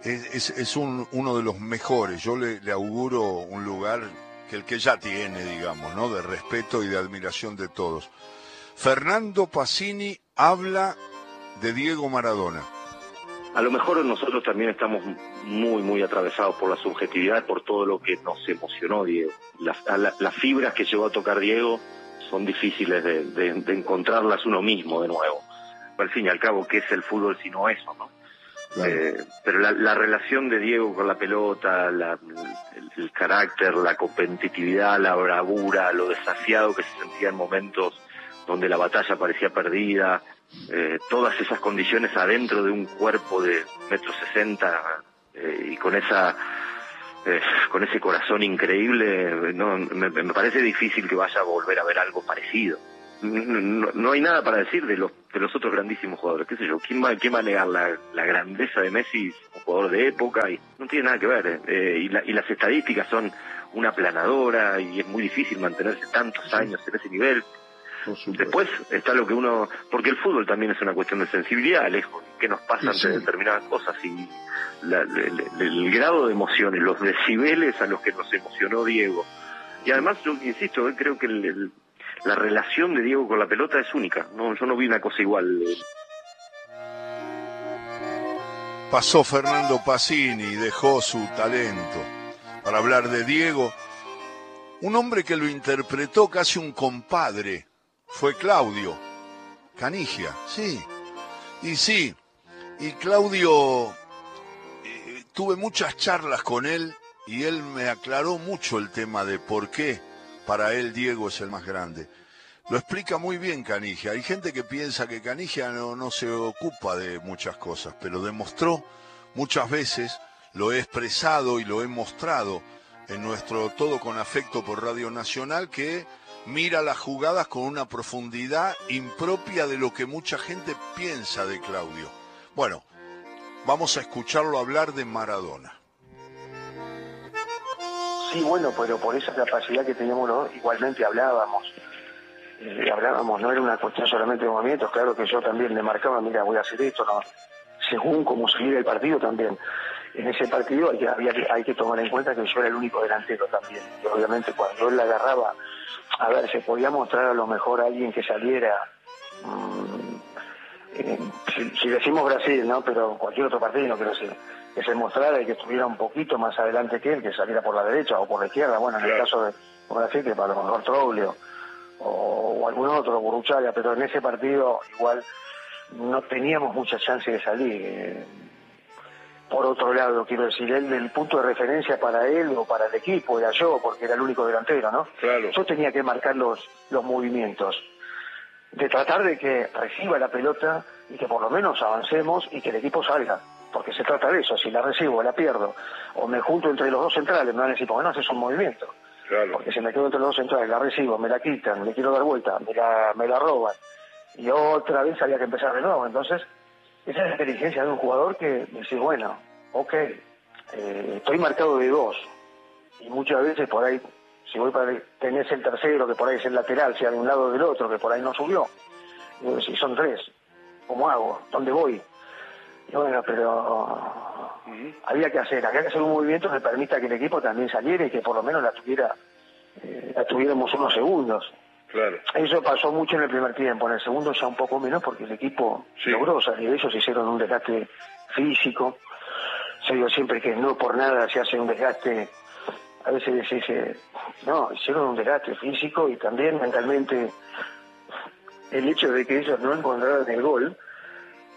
Es, es- un- uno de los mejores. Yo le, le auguro un lugar que el que ya tiene, digamos, ¿no? De respeto y de admiración de todos. Fernando Pacini habla de Diego Maradona. A lo mejor nosotros también estamos muy, muy atravesados por la subjetividad, por todo lo que nos emocionó Diego. Las, la- las fibras que llegó a tocar Diego son difíciles de, de- de encontrarlas uno mismo de nuevo. Al fin y al cabo, ¿qué es el fútbol sino eso, no? Eh, pero la, la relación de Diego con la pelota, la- el, el carácter, la competitividad, la bravura, lo desafiado que se sentía en momentos donde la batalla parecía perdida, eh, todas esas condiciones adentro de un cuerpo de metro sesenta eh, y con esa eh, con ese corazón increíble, no, me, me parece difícil que vaya a volver a ver algo parecido. No, no- hay nada para decir de los de los otros grandísimos jugadores, qué sé yo, ¿quién va, quién va a negar la, la grandeza de Messi, un jugador de época? y No tiene nada que ver, eh, eh, y, la- y las estadísticas son una planadora y es muy difícil mantenerse tantos años en ese nivel. Después está lo que uno, porque el fútbol también es una cuestión de sensibilidad, lejos, que nos pasa ante determinadas cosas y el grado de emociones, los decibeles a los que nos emocionó Diego. Y además, yo insisto, eh, creo que la relación de Diego con la pelota es única. No, yo no vi una cosa igual. Pasó Fernando Pacini y dejó su talento para hablar de Diego. Un hombre que lo interpretó casi un compadre fue Claudio Canigia, sí. Y sí, y Claudio, eh, tuve muchas charlas con él y él me aclaró mucho el tema de por qué para él Diego es el más grande. Lo explica muy bien Canigia. Hay gente que piensa que Canigia no, no se ocupa de muchas cosas, pero demostró muchas veces, lo he expresado y lo he mostrado en nuestro Todo con Afecto por Radio Nacional, que mira las jugadas con una profundidad impropia de lo que mucha gente piensa de Claudio. Bueno, vamos a escucharlo hablar de Maradona. Sí, bueno, pero por esa capacidad que teníamos igualmente hablábamos. Eh, hablábamos, no era una cuestión solamente de movimientos, claro que yo también le marcaba, mira, voy a hacer esto, no, según cómo seguir el partido también. En ese partido hay que, había hay que tomar en cuenta que yo era el único delantero también. Y obviamente cuando él la agarraba a ver, se podía mostrar a lo mejor a alguien que saliera, mm, eh, si, decimos Brasil, ¿no? Pero cualquier otro partido, no quiero decir, que se mostrara y que estuviera un poquito más adelante que él, que saliera por la derecha o por la izquierda, bueno, en el caso de Brasil, que para lo mejor Troglio o, algún otro, Buruchaga, pero en ese partido igual no teníamos mucha chance de salir. Eh, por otro lado, quiero decir, él, el punto de referencia para él o para el equipo era yo, porque era el único delantero, ¿no? Claro. Yo tenía que marcar los, los movimientos, de tratar de que reciba la pelota y que por lo menos avancemos y que el equipo salga, porque se trata de eso, si la recibo, la pierdo, o me junto entre los dos centrales, me van a decir, porque no haces un movimiento. Claro. Porque si me quedo entre los dos centrales, la recibo, me la quitan, me quiero dar vuelta, me la, me la roban, y otra vez había que empezar de nuevo, entonces esa es la inteligencia de un jugador que dice, bueno, ok, eh, estoy marcado de dos. Y muchas veces por ahí, si voy para tenés el tercero, que por ahí es el lateral, sea de un lado o del otro, que por ahí no subió. Y si son tres, ¿cómo hago? ¿Dónde voy? Y bueno, pero había que hacer, había que hacer un movimiento que permita que el equipo también saliera y que por lo menos la tuviera, eh, la tuviéramos unos segundos. Eso pasó mucho en el primer tiempo, en el segundo ya un poco menos porque el equipo logró salir ellos, hicieron un desgaste físico. Se digo siempre que no por nada se hace un desgaste, a veces se dice, no, hicieron un desgaste físico y también mentalmente el hecho de que ellos no encontraran el gol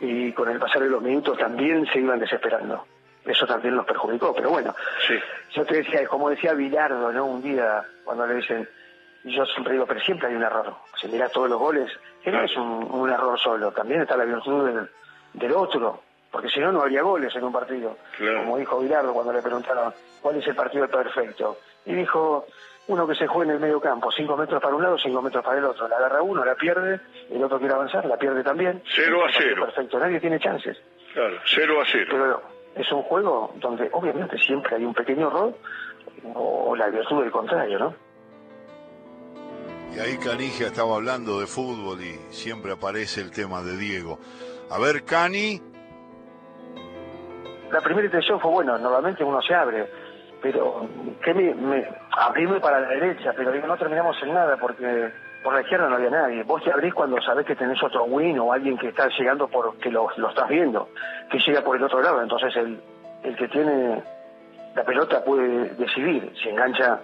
y con el pasar de los minutos también se iban desesperando. Eso también los perjudicó, pero bueno, yo te decía, como decía Bilardo, ¿no? Un día cuando le dicen, yo siempre digo, pero siempre hay un error. Si miras todos los goles, que no es un, error solo, también está la virtud del, otro, porque si no, no habría goles en un partido. Como dijo Vilardo cuando le preguntaron cuál es el partido perfecto. Y dijo, uno que se juega en el medio campo, cinco metros para un lado, cinco metros para el otro. La agarra uno, la pierde, el otro quiere avanzar, la pierde también. Cero a cero. Perfecto, nadie tiene chances. Claro, cero a cero. Pero es un juego donde obviamente siempre hay un pequeño error o la virtud del contrario, ¿no? Y ahí Canigia estaba hablando de fútbol y siempre aparece el tema de Diego. A ver, Cani. La primera intención fue, bueno, normalmente uno se abre, pero que me, me para la derecha, pero digo, no terminamos en nada porque por la izquierda no había nadie. Vos te abrís cuando sabés que tenés otro win o alguien que está llegando porque lo, lo estás viendo, que llega por el otro lado. Entonces el, el que tiene la pelota puede decidir si engancha,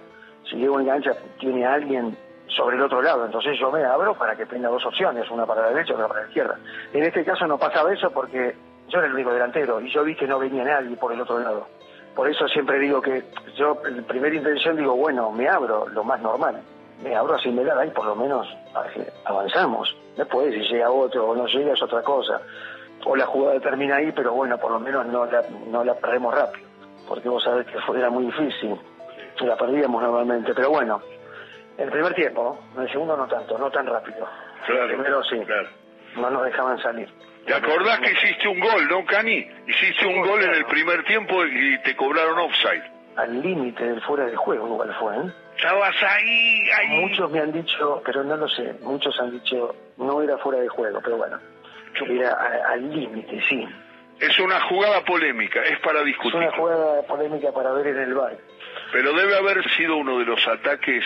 si Diego engancha, tiene a alguien sobre el otro lado. Entonces yo me abro para que tenga dos opciones, una para la derecha y otra para la izquierda. En este caso no pasaba eso porque yo era el único delantero y yo vi que no venía nadie por el otro lado. Por eso siempre digo que yo, en primera intención digo, bueno, me abro, lo más normal. Me abro así me da y por lo menos avanzamos. Después, si llega otro o no llega, es otra cosa. O la jugada termina ahí, pero bueno, por lo menos no la, no la perdemos rápido. Porque vos sabés que fue, era muy difícil. La perdíamos normalmente, pero bueno, el primer tiempo, el segundo no tanto, no tan rápido. Claro, el primero sí. Claro. No nos dejaban salir. ¿Te acordás que hiciste un gol, no, Cani? Hiciste un gol en el primer tiempo y te cobraron offside. Al límite del fuera de juego igual fue, ¿eh? Estabas ahí, ahí. Muchos me han dicho, pero no lo sé, muchos han dicho, no era fuera de juego, pero bueno, era a- al límite, sí. Es una jugada polémica, es para Es discutir. una jugada polémica para ver en el bar. Pero debe haber sido uno de los ataques,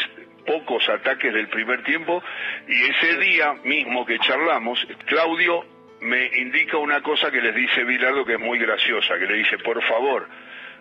pocos ataques del primer tiempo, y ese día mismo que charlamos, Claudio me indica una cosa que les dice Bilardo que es muy graciosa, que le dice, por favor,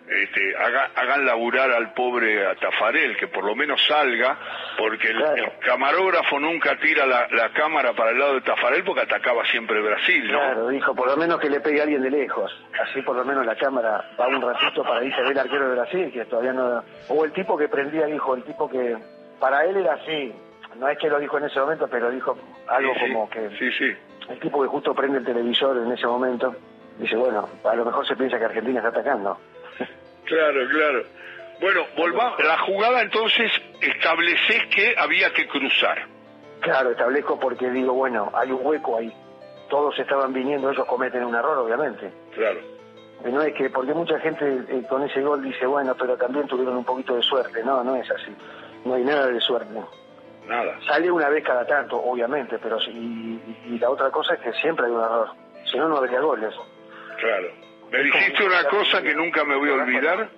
este, haga- hagan laburar al pobre a Tafarel, que por lo menos salga, porque el, el camarógrafo nunca tira la, la cámara para el lado de Tafarel porque atacaba siempre Brasil, ¿no? Claro, dijo, por lo menos que le pegue a alguien de lejos. Así por lo menos la cámara va un ratito para irse a ver el arquero de Brasil, que todavía no... O el tipo que prendía, dijo, el tipo que... Para él era así. No es que lo dijo en ese momento, pero dijo algo Sí, como que... Sí, sí. El tipo que justo prende el televisor en ese momento, dice, bueno, a lo mejor se piensa que Argentina está atacando. [LAUGHS] Claro, claro. Bueno, volvamos. La jugada entonces estableces que había que cruzar. Claro, establezco porque digo, bueno, hay un hueco ahí. Todos estaban viniendo, ellos cometen un error, obviamente. Claro. Y no es que, porque mucha gente eh, con ese gol dice, bueno, pero también tuvieron un poquito de suerte. No, no es así. No hay nada de suerte. Nada. Sale una vez cada tanto, obviamente, pero sí, y, y la otra cosa es que siempre hay un error. Si no, no habría goles. Claro. Me dijiste una cosa que nunca me voy a olvidar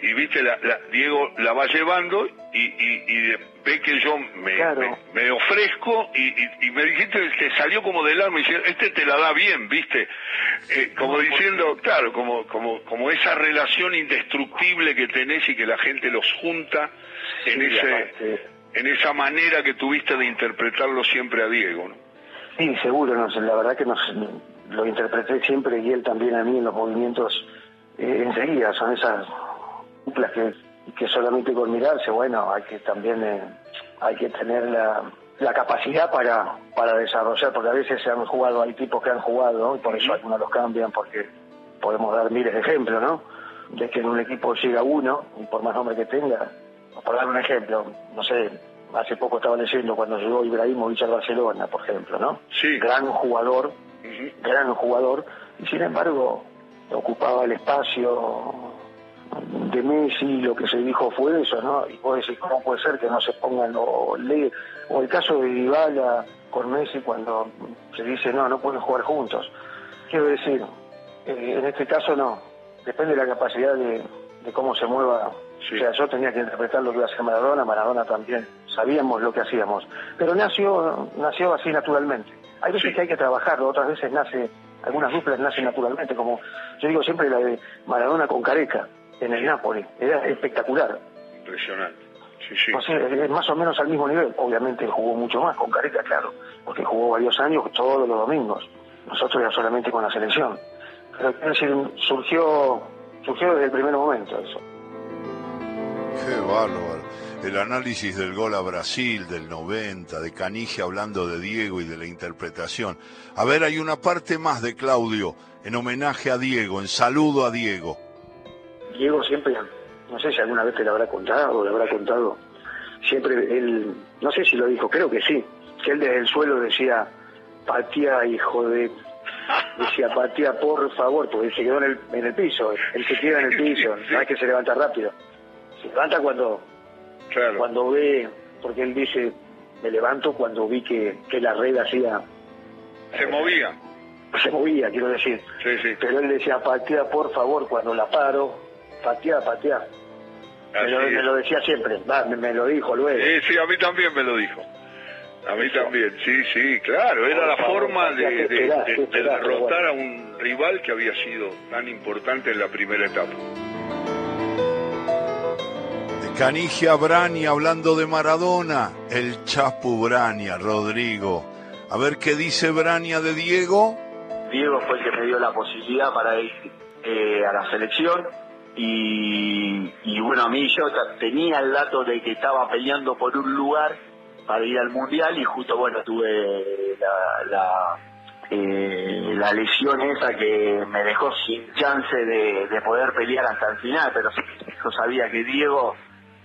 y viste, la, la- Diego la va llevando y, y- y de- ve que yo me, Claro. me, me ofrezco y, y- y me dijiste que salió como del alma y dice, este te la da bien, viste, Eh, como diciendo, claro, como, como, como esa relación indestructible que tenés y que la gente los junta en Sí, ese, aparte- en esa manera que tuviste de interpretarlo siempre a Diego, ¿no? Sí, seguro, no sé, la verdad que nos, lo interpreté siempre y él también a mí en los movimientos eh, enseguida, son esas que, que solamente con mirarse, bueno, hay que también eh, hay que tener la, la capacidad para, para desarrollar, porque a veces se han jugado, hay tipos que han jugado, ¿no? y por eso algunos los cambian, porque podemos dar miles de ejemplos, ¿no? De que en un equipo llega uno, y por más nombre que tenga, por dar un ejemplo, no sé, hace poco estaba leyendo cuando llegó Ibrahimovic al Barcelona, por ejemplo, ¿no? Sí. Gran jugador, gran jugador, y sin embargo ocupaba el espacio de Messi, lo que se dijo fue eso, ¿no? Y vos decís, ¿cómo puede ser que no se pongan o le o el caso de Dybala con Messi cuando se dice, no, no pueden jugar juntos. Quiero decir, eh, en este caso no, depende de la capacidad de, de cómo se mueva. O sea, yo tenía que interpretar lo que iba a hacer Maradona, Maradona también, sabíamos lo que hacíamos. Pero nació, nació así naturalmente. Hay veces que hay que trabajarlo, otras veces nace, algunas duplas nacen naturalmente, como yo digo siempre la de Maradona con Careca en el Napoli, era espectacular. Impresionante. Sí, sí. O sea, es más o menos al mismo nivel. Obviamente jugó mucho más con Careca, claro, porque jugó varios años todos los domingos. Nosotros era solamente con la selección. Pero quiero decir, surgió, surgió desde el primer momento eso. Qué bárbaro. El análisis del gol a Brasil del 90, de Canigia hablando de Diego y de la interpretación. A ver, hay una parte más de Claudio en homenaje a Diego, en saludo a Diego. Diego siempre, no sé si alguna vez te lo habrá contado le habrá contado, siempre él, no sé si lo dijo, creo que sí, que él desde el suelo decía, patía hijo de... Decía, patía por favor, porque se quedó en el, en el piso, él se queda en el piso, no es que se levanta rápido. Se levanta cuando, cuando ve, porque él dice, me levanto cuando vi que, que la red hacía, Se movía. se movía, quiero decir. Sí, sí. Pero él decía, patea por favor, cuando la paro, patea, patea. Me lo, me lo decía siempre, va, me, me lo dijo luego. Sí, sí, a mí también me lo dijo. A mí también, sí, sí, claro. Era la forma de, derrotar a un rival que había sido tan importante en la primera etapa. De Canigia Brani hablando de Maradona, el Chapu Brania, Rodrigo. A ver qué dice Brania de Diego. Diego fue el que me dio la posibilidad para ir eh, a la selección y, y bueno, a mí yo tenía el dato de que estaba peleando por un lugar para ir al Mundial y justo, bueno, tuve la, la, eh, la lesión esa que me dejó sin chance de, de poder pelear hasta el final, pero yo sabía que Diego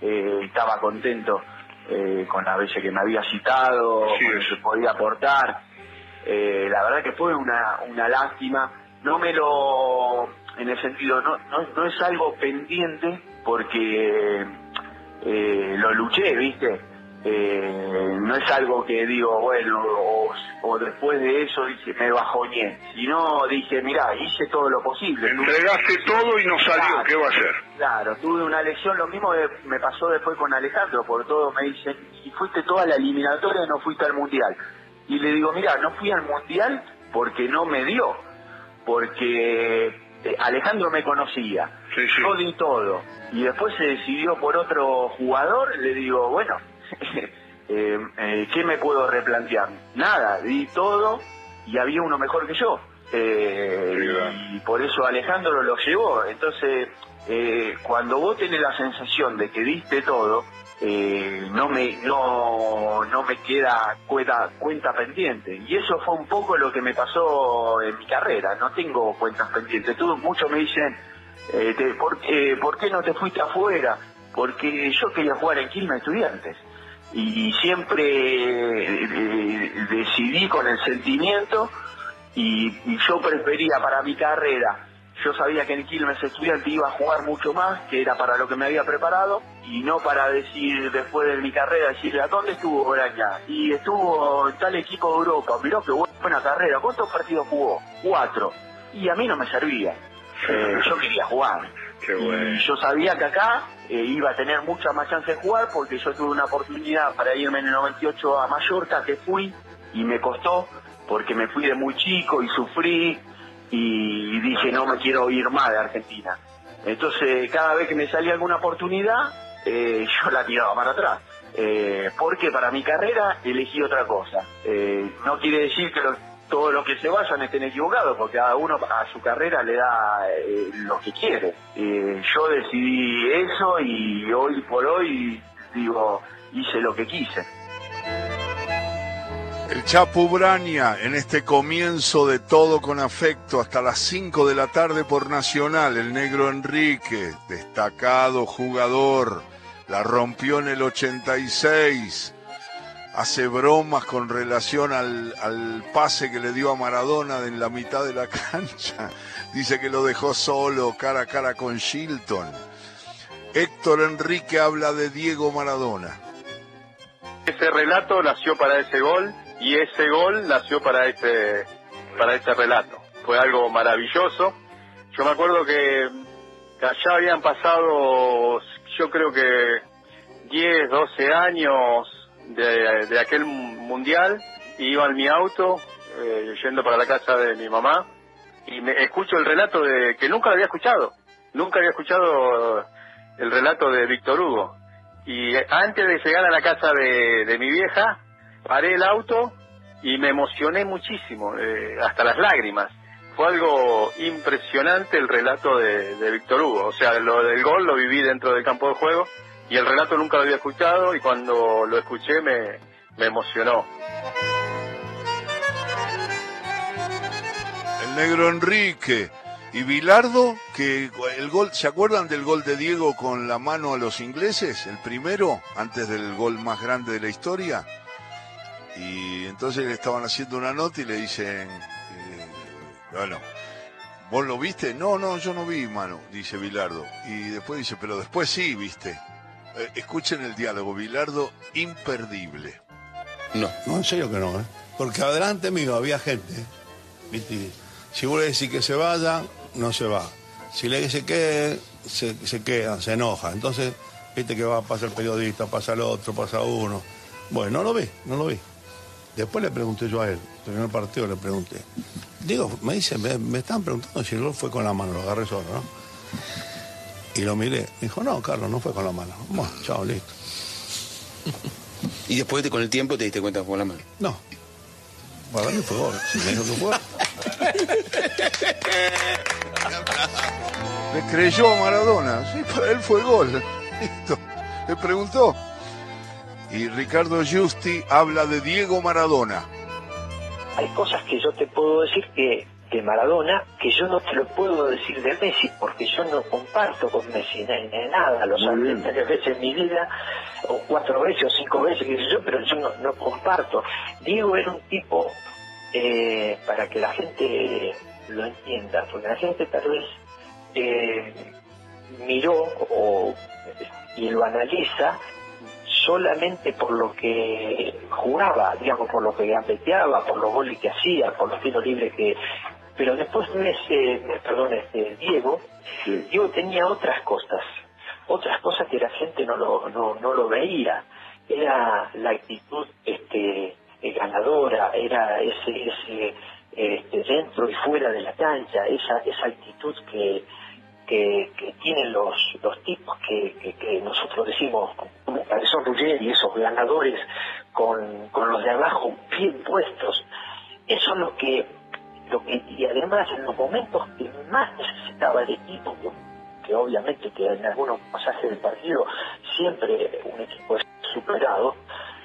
eh, estaba contento eh, con la veces que me había citado, con lo que podía aportar. La verdad que fue una, una lástima. No me lo, en el sentido, no, no, no es algo pendiente porque eh, lo luché, ¿viste? Eh, no es algo que digo, bueno, o, después de eso dije, me bajoñé, sino dije, mira, hice todo lo posible. Entregaste todo y no salió, ¿qué va a hacer? Claro, tuve una lesión, lo mismo me pasó después con Alejandro, por todo me dicen, y fuiste toda la eliminatoria y no fuiste al Mundial. Y le digo, mira, no fui al Mundial porque no me dio, porque eh, Alejandro me conocía, yo di todo, y después se decidió por otro jugador, le digo, bueno, [LAUGHS] eh, eh, ¿qué me puedo replantear? Nada, di todo y había uno mejor que yo. y por eso Alejandro lo llevó. Entonces, cuando vos tenés la sensación de que diste todo, eh, no me no, no me queda cuenta, cuenta pendiente. Y eso fue un poco lo que me pasó en mi carrera. No tengo cuentas pendientes. Muchos me dicen eh, ¿por, ¿por, qué no te fuiste afuera? porque yo quería jugar en Quilmes Estudiantes. Y, siempre eh, decidí con el sentimiento y yo prefería para mi carrera. Yo sabía que en Quilmes Estudiante iba a jugar mucho más, que era para lo que me había preparado, y no para decir después de mi carrera, decirle, ¿a dónde estuvo Braña? Y estuvo en tal equipo de Europa, miró que buena carrera, ¿cuántos partidos jugó? Cuatro. Y a mí no me servía. Eh, yo quería jugar. Y yo sabía que acá eh, iba a tener mucha más chance de jugar porque yo tuve una oportunidad para irme en el 98 a Mallorca, que fui, y me costó, porque me fui de muy chico y sufrí, y dije no me quiero ir más de Argentina. Entonces cada vez que me salía alguna oportunidad eh, [LAUGHS] yo la tiraba para atrás. Eh, porque para mi carrera elegí otra cosa. Eh, no quiere decir que todos los que se vayan estén equivocados, porque cada uno a su carrera le da lo que quiere. yo decidí eso y hoy por hoy digo, hice lo que quise. El Chapu Braña en este comienzo de todo con afecto hasta las 5 de la tarde por Nacional. El negro Enrique, destacado jugador, la rompió en el 86. Hace bromas con relación al, al pase que le dio a Maradona en la mitad de la [LAUGHS] cancha. Dice que lo dejó solo, cara a cara con Shilton. Héctor Enrique habla de Diego Maradona. Ese relato nació para ese gol y ese gol nació para este para este relato. Fue algo maravilloso. Yo me acuerdo que, allá habían pasado, yo creo que 10, 12 años de, aquel mundial, iba en mi auto, eh, yendo para la casa de mi mamá, y me escucho el relato de que nunca había escuchado, nunca había escuchado el relato de Víctor Hugo. Y antes de llegar a la casa de, de mi vieja, paré el auto y me emocioné muchísimo, eh, hasta las lágrimas. Fue algo impresionante el relato de, Víctor Hugo. O sea, lo del gol lo viví dentro del campo de juego y el relato nunca lo había escuchado y cuando lo escuché me, me emocionó. El negro Enrique y Bilardo, que el gol, ¿se acuerdan del gol de Diego con la mano a los ingleses? El primero, antes del gol más grande de la historia. Y entonces le estaban haciendo una nota y le dicen, bueno, ¿vos lo viste? No, no, yo no vi, mano, dice Bilardo. Y después dice, pero después sí, viste. Eh, escuchen el diálogo, Bilardo, imperdible. No, no, en serio que no, ¿eh? Porque adelante mío había gente, ¿viste? Si vos le decís que se vaya, no se va. Si le dice que se, se queda, se enoja. Entonces, viste que va a pasar el periodista, pasa el otro, pasa uno. Bueno, no lo vi, no lo vi. Después le pregunté yo a él, el partido le pregunté. Digo, me dice, me, me estaban preguntando si el gol fue con la mano, lo agarré solo, ¿no? Y lo miré. Me dijo, no, Carlos, no fue con la mano. Bueno, chao, listo. [LAUGHS] ¿Y después con el tiempo te diste cuenta que fue con la mano? No. Para mí fue gol. Si me dijo que fue. Le creyó a Maradona. Sí, para él fue gol. [LAUGHS] Listo. Le preguntó. Y Ricardo Giusti habla de Diego Maradona. Hay cosas que yo te puedo decir que de Maradona que yo no te lo puedo decir de Messi porque yo no comparto con Messi nada, lo sabía tres veces en mi vida, o cuatro veces o cinco veces, sé yo, pero yo no, comparto. Diego era un tipo, eh, para que la gente lo entienda, porque la gente tal vez eh, miró o y lo analiza solamente por lo que jugaba, digamos, por lo que gambeteaba, por los goles que hacía, por los tiros libres que... Pero después de ese, perdón, este Diego, Diego tenía otras cosas, otras cosas que la gente no lo, no, no lo veía. Era la actitud este, ganadora, era ese, ese este, dentro y fuera de la cancha, esa, esa actitud que, que, tienen los, los tipos que, que, nosotros decimos, son Ruggeri, esos ganadores con, con los de abajo bien puestos. Eso es lo que, lo que, y además en los momentos que más necesitaba el equipo, que obviamente que en algunos pasajes del partido siempre un equipo es superado,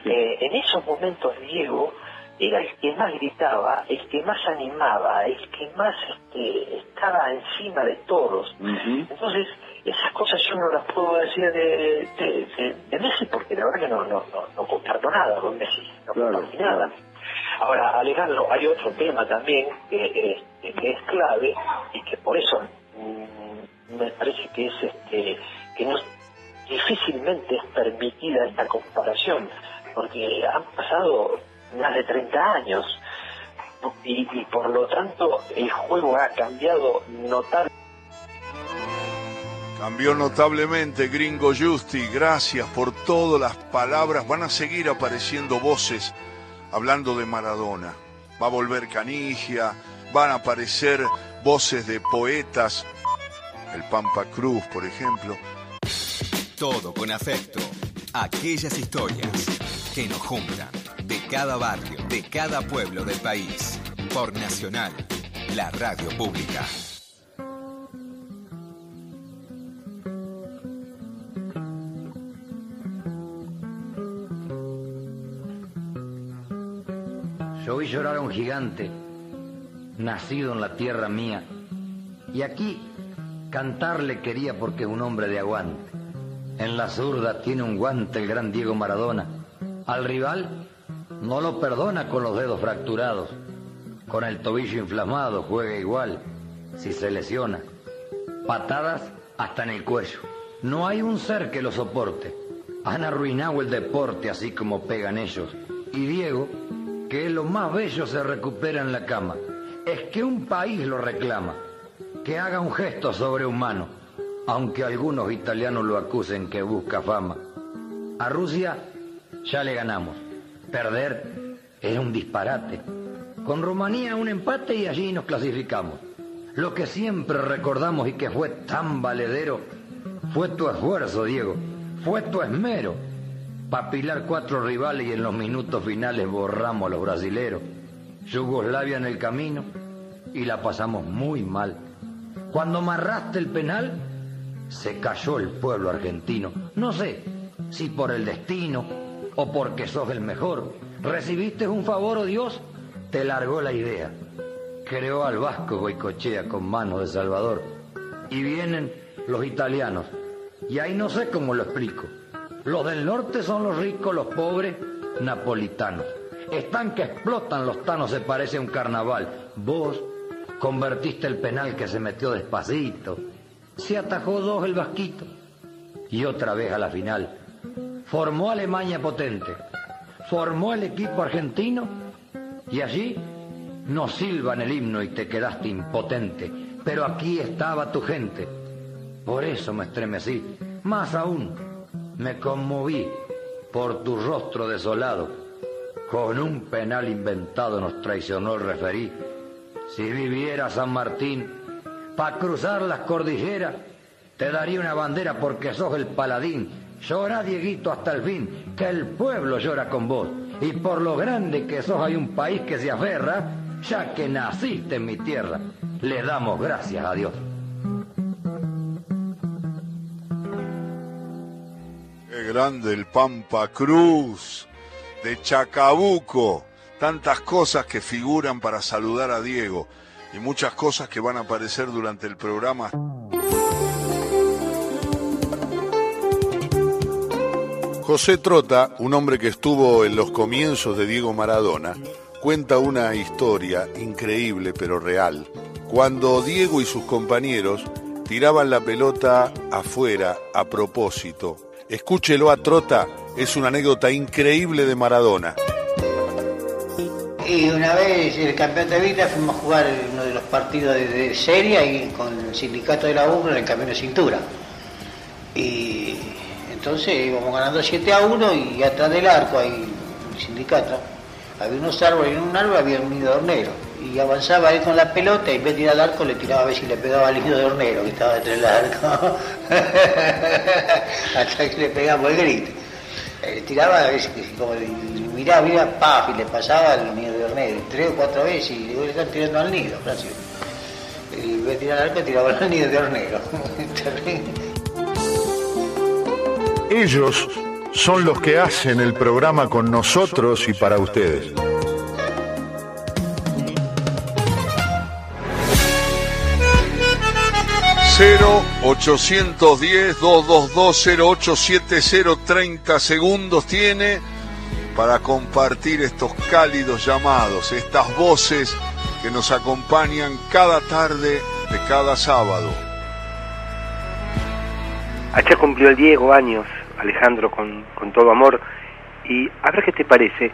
eh, en esos momentos Diego era el que más gritaba, el que más animaba, el que más este, estaba encima de todos. Entonces, esas cosas yo no las puedo decir de, de, Messi porque la verdad que no, no, no, comparto nada con Messi, no comparto nada. Ahora, Alejandro, hay otro tema también que, que es clave y que por eso mm, me parece que es este que no difícilmente es permitida esta comparación porque han pasado más de 30 años y, por lo tanto el juego ha cambiado notablemente. Cambió notablemente Gringo Justi, gracias por todas las palabras. Van a seguir apareciendo voces hablando de Maradona. Va a volver Canigia, van a aparecer voces de poetas, el Pampa Cruz, por ejemplo. Todo con afecto. Aquellas historias que nos juntan de cada barrio, de cada pueblo del país. Por Nacional, la radio pública. Yo vi llorar a un gigante, nacido en la tierra mía, y aquí cantarle quería porque es un hombre de aguante. En la zurda tiene un guante el gran Diego Maradona. Al rival no lo perdona con los dedos fracturados. Con el tobillo inflamado juega igual si se lesiona. Patadas hasta en el cuello. No hay un ser que lo soporte. Han arruinado el deporte así como pegan ellos. Y Diego, que es lo más bello, se recupera en la cama. Es que un país lo reclama. Que haga un gesto sobrehumano, aunque algunos italianos lo acusen que busca fama. A Rusia ya le ganamos. Perder era un disparate. Con Rumanía un empate y allí nos clasificamos. Lo que siempre recordamos y que fue tan valedero fue tu esfuerzo, Diego. Fue tu esmero. Papilar cuatro rivales y en los minutos finales borramos a los brasileros. Yugoslavia en el camino y la pasamos muy mal. Cuando amarraste el penal, se cayó el pueblo argentino. No sé si por el destino o porque sos el mejor. Recibiste un favor o Dios te largó la idea. Creó al vasco Goicochea con manos de Salvador. Y vienen los italianos. Y ahí no sé cómo lo explico. Los del norte son los ricos, los pobres, napolitanos. Están que explotan los tanos, se parece a un carnaval. Vos convertiste el penal que se metió despacito. Se atajó dos el vasquito. Y otra vez a la final formó Alemania potente, formó el equipo argentino y allí nos silban el himno y te quedaste impotente, pero aquí estaba tu gente. Por eso me estremecí, más aún me conmoví por tu rostro desolado. Con un penal inventado nos traicionó el referí. Si viviera San Martín, para cruzar las cordilleras, te daría una bandera porque sos el paladín Llora, Dieguito, hasta el fin, que el pueblo llora con vos. Y por lo grande que sos hay un país que se aferra, ya que naciste en mi tierra. Le damos gracias a Dios. Qué grande el Pampa Cruz de Chacabuco. Tantas cosas que figuran para saludar a Diego y muchas cosas que van a aparecer durante el programa. José Trota, un hombre que estuvo en los comienzos de Diego Maradona, cuenta una historia increíble pero real. Cuando Diego y sus compañeros tiraban la pelota afuera a propósito, Escúchelo a Trota, es una anécdota increíble de Maradona. Y una vez el campeón de vida fuimos a jugar uno de los partidos de, serie y con el sindicato de la UNRWA en el camino de cintura. Y entonces íbamos ganando 7 a 1 y atrás del arco ahí el sindicato había unos árboles y en un árbol había un nido de hornero. Y avanzaba él con la pelota y en vez de tirar al arco le tiraba a ver si le pegaba al nido de hornero que estaba detrás del arco. [LAUGHS] Hasta que le pegamos el grito. Eh, tiraba a ver si como miraba, miraba, paf, y le pasaba al nido de hornero. Tres o cuatro veces y le están tirando al nido, Francisco. Y en vez de tirar al arco tiraba al nido de hornero. [LAUGHS] Ellos son los que hacen el programa con nosotros y para ustedes. Cero 810 222 0870 30 segundos tiene para compartir estos cálidos llamados, estas voces que nos acompañan cada tarde de cada sábado. Ayer cumplió el Diego años, Alejandro, con, con todo amor, y a ver qué te parece,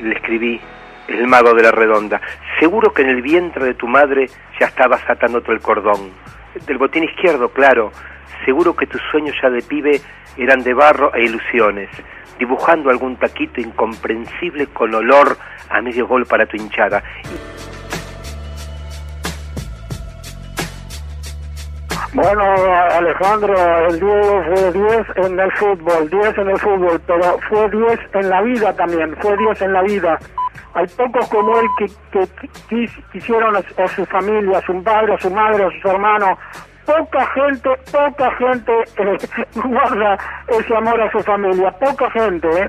le escribí, el mago de la redonda, seguro que en el vientre de tu madre ya estabas atando todo el cordón, del botín izquierdo, claro, seguro que tus sueños ya de pibe eran de barro e ilusiones, dibujando algún taquito incomprensible con olor a medio gol para tu hinchada. Bueno, Alejandro, el 10 fue 10 en el fútbol, 10 en el fútbol, pero fue 10 en la vida también, fue 10 en la vida. Hay pocos como él que, que quis- quisieron a su familia, a su padre, a su madre, a sus hermanos. Poca gente, poca gente eh, [LAUGHS] guarda ese amor a su familia, poca gente, ¿eh?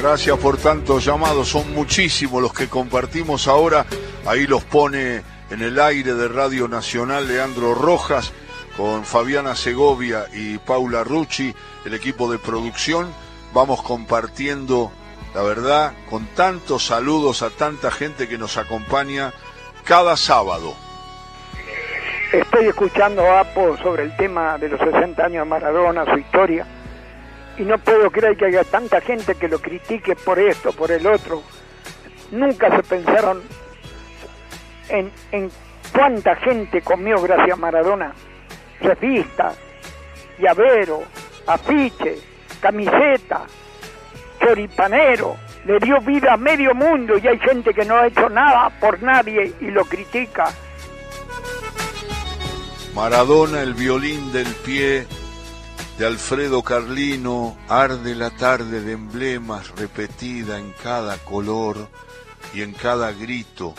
Gracias por tantos llamados, son muchísimos los que compartimos ahora. Ahí los pone en el aire de Radio Nacional Leandro Rojas con Fabiana Segovia y Paula Rucci, el equipo de producción. Vamos compartiendo, la verdad, con tantos saludos a tanta gente que nos acompaña cada sábado. Estoy escuchando a Apo sobre el tema de los 60 años de Maradona, su historia, y no puedo creer que haya tanta gente que lo critique por esto, por el otro. Nunca se pensaron en, en cuánta gente comió gracias Maradona. Revistas, llavero, afiche, camiseta, choripanero. Le dio vida a medio mundo y hay gente que no ha hecho nada por nadie y lo critica. Maradona, el violín del pie de Alfredo Carlino, arde la tarde de emblemas repetida en cada color y en cada grito.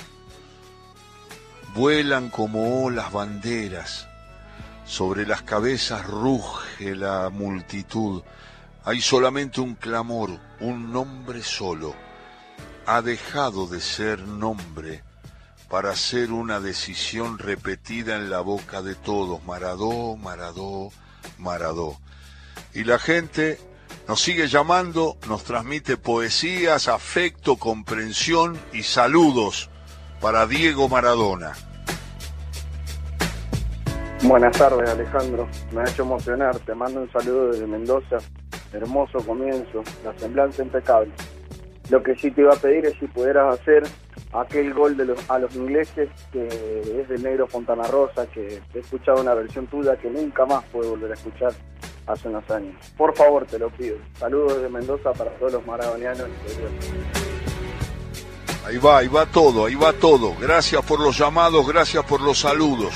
Vuelan como olas banderas, sobre las cabezas ruge la multitud. Hay solamente un clamor, un nombre solo. Ha dejado de ser nombre para ser una decisión repetida en la boca de todos. Maradó, Maradó, Maradó. Y la gente nos sigue llamando, nos transmite poesías, afecto, comprensión y saludos para Diego Maradona. Buenas tardes, Alejandro. Me ha hecho emocionar. Te mando un saludo desde Mendoza. Hermoso comienzo, la semblanza impecable. Lo que sí te iba a pedir es si pudieras hacer aquel gol de a los ingleses que es del negro Fontana Rosa, que he escuchado una versión tuya que nunca más puedo volver a escuchar hace unos años. Por favor, te lo pido. Saludos desde Mendoza para todos los maradonianos. Ahí va, ahí va todo, ahí va todo. Gracias por los llamados, gracias por los saludos.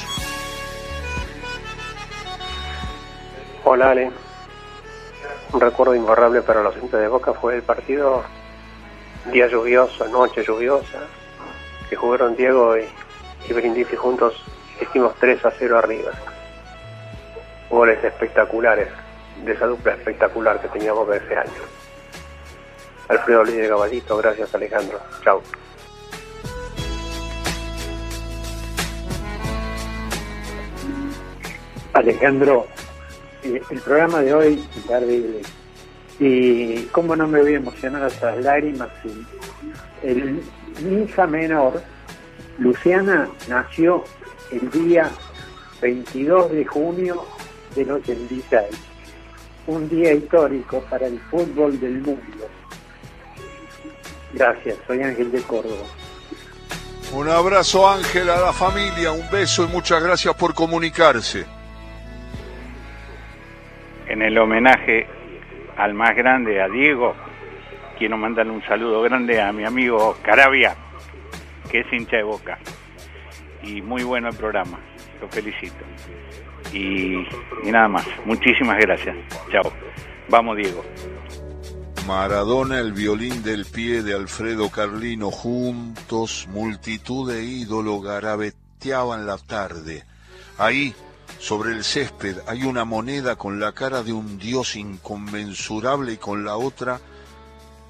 Hola Ale. Un recuerdo imborrable para los hinchas de Boca fue el partido día lluvioso, noche lluviosa, que jugaron Diego y, y Brindisi juntos hicimos 3 a 0 arriba. Goles espectaculares, de esa dupla espectacular que teníamos ese año. Alfredo Luis de Caballito, gracias Alejandro. Chao. Alejandro, eh, el programa de hoy es terrible. Y cómo no me voy a emocionar esas lágrimas. si El, mi hija menor, Luciana, nació el día 22 de junio del 86. un día histórico para el fútbol del mundo. Gracias, soy Ángel de Córdoba. Un abrazo Ángel a la familia, un beso y muchas gracias por comunicarse. En el homenaje al más grande, a Diego, quiero mandarle un saludo grande a mi amigo Carabia, que es hincha de boca. Y muy bueno el programa, lo felicito. Y, y nada más, muchísimas gracias. Chao. Vamos Diego. Maradona, el violín del pie de Alfredo Carlino, juntos, multitud de ídolos garabeteaban la tarde. Ahí, sobre el césped, hay una moneda con la cara de un dios inconmensurable y con la otra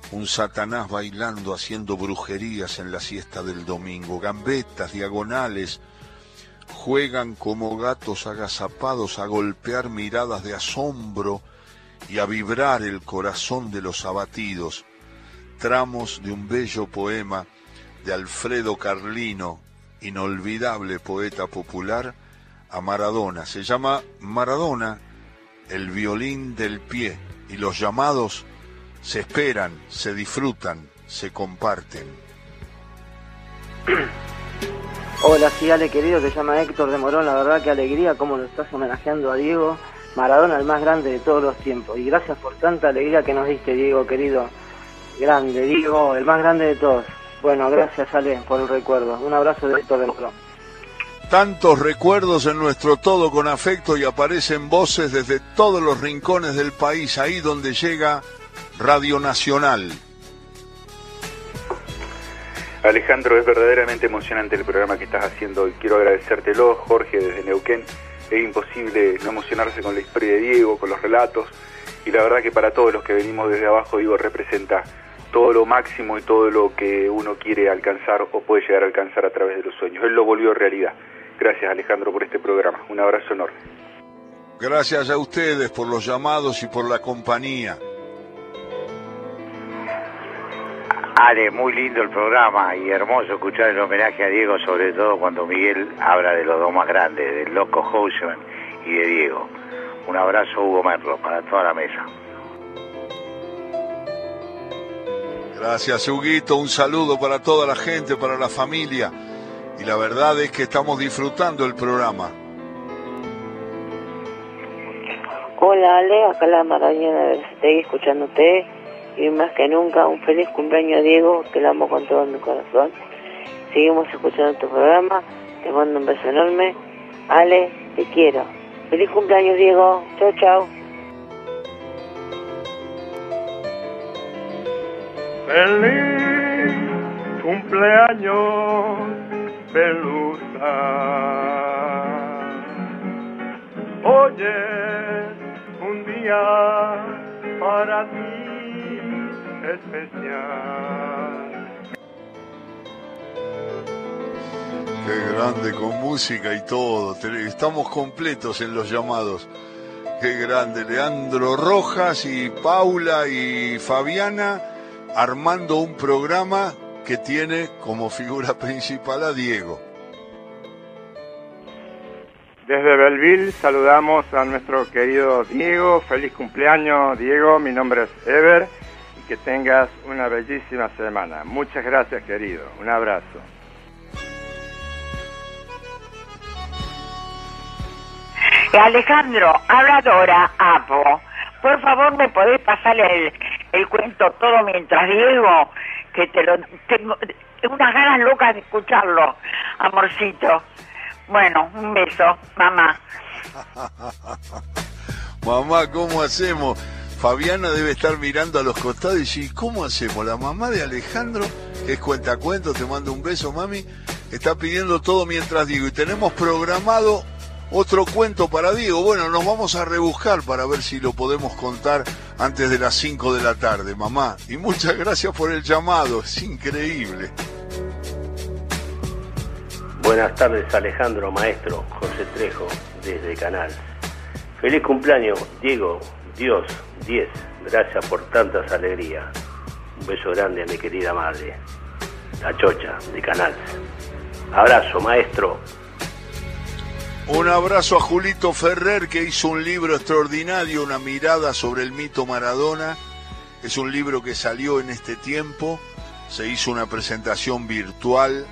un Satanás bailando, haciendo brujerías en la siesta del domingo, gambetas, diagonales, juegan como gatos agazapados a golpear miradas de asombro, y a vibrar el corazón de los abatidos, tramos de un bello poema de Alfredo Carlino, inolvidable poeta popular, a Maradona. Se llama Maradona, el violín del pie, y los llamados se esperan, se disfrutan, se comparten. Hola, sí, Ale, querido, te llama Héctor de Morón, la verdad que alegría cómo lo estás homenajeando a Diego Maradona el más grande de todos los tiempos. Y gracias por tanta alegría que nos diste, Diego, querido. Grande, Diego, el más grande de todos. Bueno, gracias, Ale, por el recuerdo. Un abrazo de Héctor de Morón. Tantos recuerdos en nuestro todo con afecto y aparecen voces desde todos los rincones del país, ahí donde llega Radio Nacional. Alejandro, es verdaderamente emocionante el programa que estás haciendo hoy. Quiero agradecértelo, Jorge, desde Neuquén es imposible no emocionarse con la historia de Diego, con los relatos, y la verdad que para todos los que venimos desde abajo, Diego representa todo lo máximo y todo lo que uno quiere alcanzar o puede llegar a alcanzar a través de los sueños. Él lo volvió realidad. Gracias Alejandro por este programa. Un abrazo enorme. Gracias a ustedes por los llamados y por la compañía. Ale, muy lindo el programa y hermoso escuchar el homenaje a Diego, sobre todo cuando Miguel habla de los dos más grandes, del loco Houseman y de Diego. Un abrazo, Hugo Merlo, para toda la mesa. Gracias, Huguito. Un saludo para toda la gente, para la familia. Y la verdad es que estamos disfrutando el programa. Hola, Ale, acá la maravilla de escuchándote y más que nunca un feliz cumpleaños Diego, que lo amo con todo mi corazón. Seguimos escuchando tu programa, te mando un beso enorme. Ale, te quiero. Feliz cumpleaños Diego, chao chao. Feliz cumpleaños, Pelusa. Oye, un día para ti especial. Qué grande, con música y todo. Estamos completos en los llamados. Qué grande. Leandro Rojas y Paula y Fabiana armando un programa que tiene como figura [LAUGHS] principal a Diego. Desde Belville saludamos a nuestro querido Diego. Feliz cumpleaños, Diego. Mi nombre es Ever que tengas una bellísima semana. Muchas gracias, querido. Un abrazo. Alejandro, habladora, Apo. Por favor, ¿me podés pasar el, el cuento todo mientras Diego? Que te lo tengo unas ganas locas de escucharlo, amorcito. Bueno, un beso, mamá. [LAUGHS] mamá, ¿cómo hacemos? Fabiana debe estar mirando a los costados y decir, ¿cómo hacemos? La mamá de Alejandro, que es cuentacuento, te mando un beso, mami, está pidiendo todo mientras digo, y tenemos programado otro cuento para Diego. Bueno, nos vamos a rebuscar para ver si lo podemos contar antes de las 5 de la tarde, mamá. Y muchas gracias por el llamado, es increíble. Buenas tardes, Alejandro, maestro, José Trejo, desde Canal. Feliz cumpleaños, Diego, Dios, 10. Gracias por tantas alegrías. Un beso grande a mi querida madre, la chocha de Canal. Abrazo, maestro. Un abrazo a Julito Ferrer que hizo un libro extraordinario, una mirada sobre el mito Maradona. Es un libro que salió en este tiempo, se hizo una presentación virtual,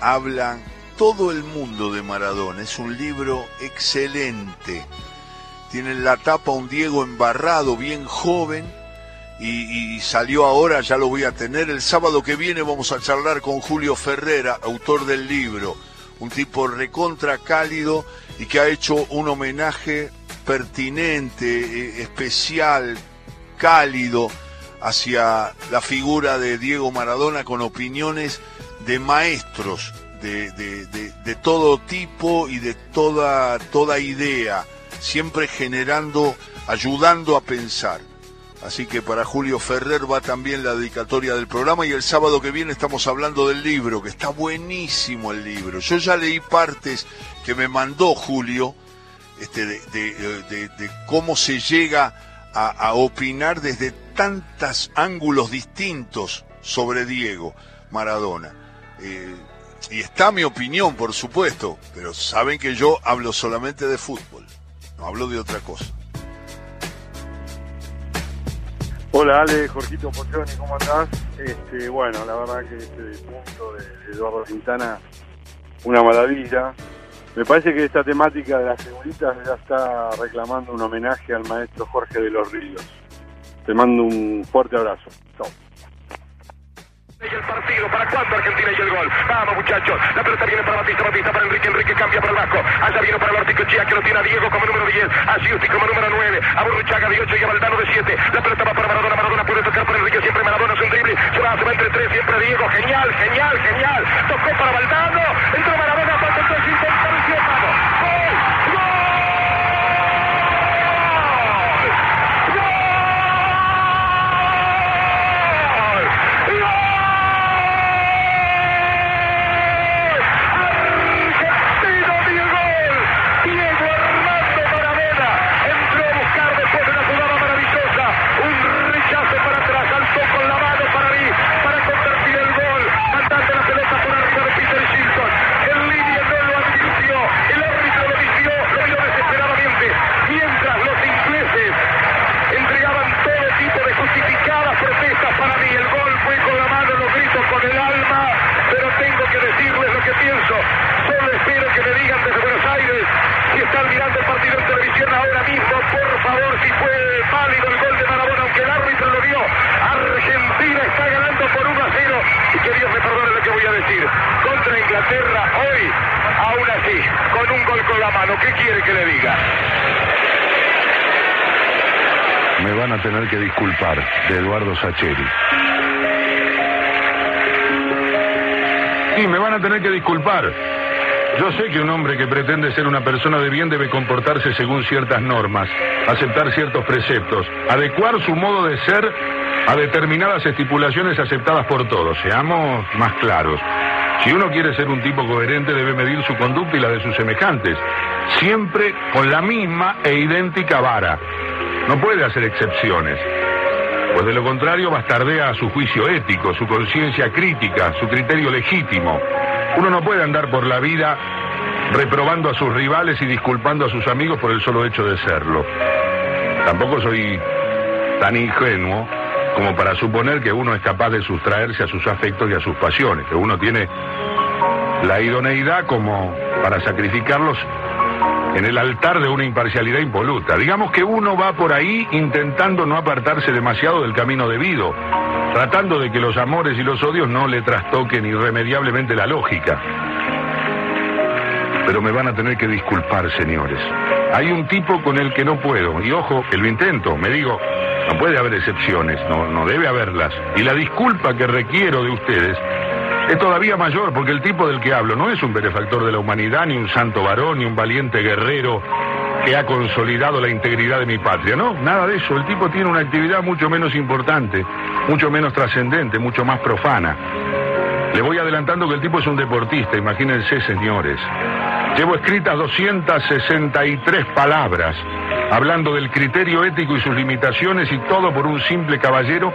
hablan todo el mundo de Maradona. Es un libro excelente. Tiene en la tapa un Diego embarrado, bien joven, y, salió ahora, ya lo voy a tener. El sábado que viene vamos a charlar con Julio Ferrera, autor del libro, un tipo recontra cálido y que ha hecho un homenaje pertinente, eh, especial, cálido hacia la figura de Diego Maradona con opiniones de maestros de, de todo tipo y de toda, toda idea, siempre generando, ayudando a pensar. Así que para Julio Ferrer va también la dedicatoria del programa y el sábado que viene estamos hablando del libro, que está buenísimo el libro. Yo ya leí partes que me mandó Julio este, de, cómo se llega a, a, opinar desde tantos ángulos distintos sobre Diego Maradona. Eh, y está mi opinión, por supuesto, pero saben que yo hablo solamente de fútbol, no hablo de otra cosa. Hola Ale, Jorgito Pochoni, ¿cómo andás? Este, bueno, la verdad que este punto de Eduardo Quintana, una maravilla. Me parece que esta temática de las figuritas ya está reclamando un homenaje al maestro Jorge de los Ríos. Te mando un fuerte abrazo. Chao. El partido, ¿para cuándo Argentina y el gol? Vamos muchachos, la pelota viene para Batista, Batista para Enrique, Enrique cambia para el Vasco, allá vino para el Articochía que lo tiene a Diego como número 10, a Giusti como número 9, a Burruchaga de 8 y a Valdano de 7, la pelota va para Maradona, Maradona puede tocar para Enrique, siempre Maradona es un drible, se va, va entre tres, siempre Diego, genial, genial, genial, tocó para Valdano, entró Maradona, falta el 3, intenta, vamos, gol, Argentino dio gol. Diego Armando Maradona entró a buscar después de una jugada maravillosa. Un rechace para atrás, saltó con la mano para mí, para convertir el gol. Mandando la pelota por arriba de Peter Shilton. El línea no lo advirtió. El árbitro lo vistió, lo vio desesperadamente. Mientras los ingleses entregaban todo tipo de justificadas protestas para mí. El gol fue con la mano, lo grito con el alma, pero tengo que decirles lo que pienso. Solo espero que me digan desde Buenos Aires si están mirando el partido en televisión ahora mismo, por favor, si fue válido el gol de Maradona, aunque el árbitro lo vio. Argentina está ganando por 1 a 0 y que Dios me perdone lo que voy a decir. Contra Inglaterra hoy, aún así, con un gol con la mano, ¿qué quiere que le diga? Me van a tener que disculpar, de Sí, me van a tener que disculpar. Yo sé que un hombre que pretende ser una persona de bien debe comportarse según ciertas normas, aceptar ciertos preceptos, adecuar su modo de ser a determinadas estipulaciones aceptadas por todos. Seamos más claros. Si uno quiere ser un tipo coherente debe medir su conducta y la de sus semejantes, siempre con la misma e idéntica vara. No puede hacer excepciones. Pues de lo contrario bastardea su juicio ético, su conciencia crítica, su criterio legítimo. Uno no puede andar por la vida reprobando a sus rivales y disculpando a sus amigos por el solo hecho de serlo. Tampoco soy tan ingenuo como para suponer que uno es capaz de sustraerse a sus afectos y a sus pasiones, que uno tiene la idoneidad como para sacrificarlos en el altar de una imparcialidad impoluta. Digamos que uno va por ahí intentando no apartarse demasiado del camino debido, tratando de que los amores y los odios no le trastoquen irremediablemente la lógica. Pero me van a tener que disculpar, señores. Hay un tipo con el que no puedo, y ojo, que lo intento, me digo, no puede haber excepciones, no, no debe haberlas. Y la disculpa que requiero de ustedes es todavía mayor porque el tipo del que hablo no es un benefactor de la humanidad, ni un santo varón, ni un valiente guerrero que ha consolidado la integridad de mi patria. No, nada de eso. El tipo tiene una actividad mucho menos importante, mucho menos trascendente, mucho más profana. Le voy adelantando que el tipo es un deportista, imagínense, señores. Llevo escritas 263 palabras hablando del criterio ético y sus limitaciones y todo por un simple caballero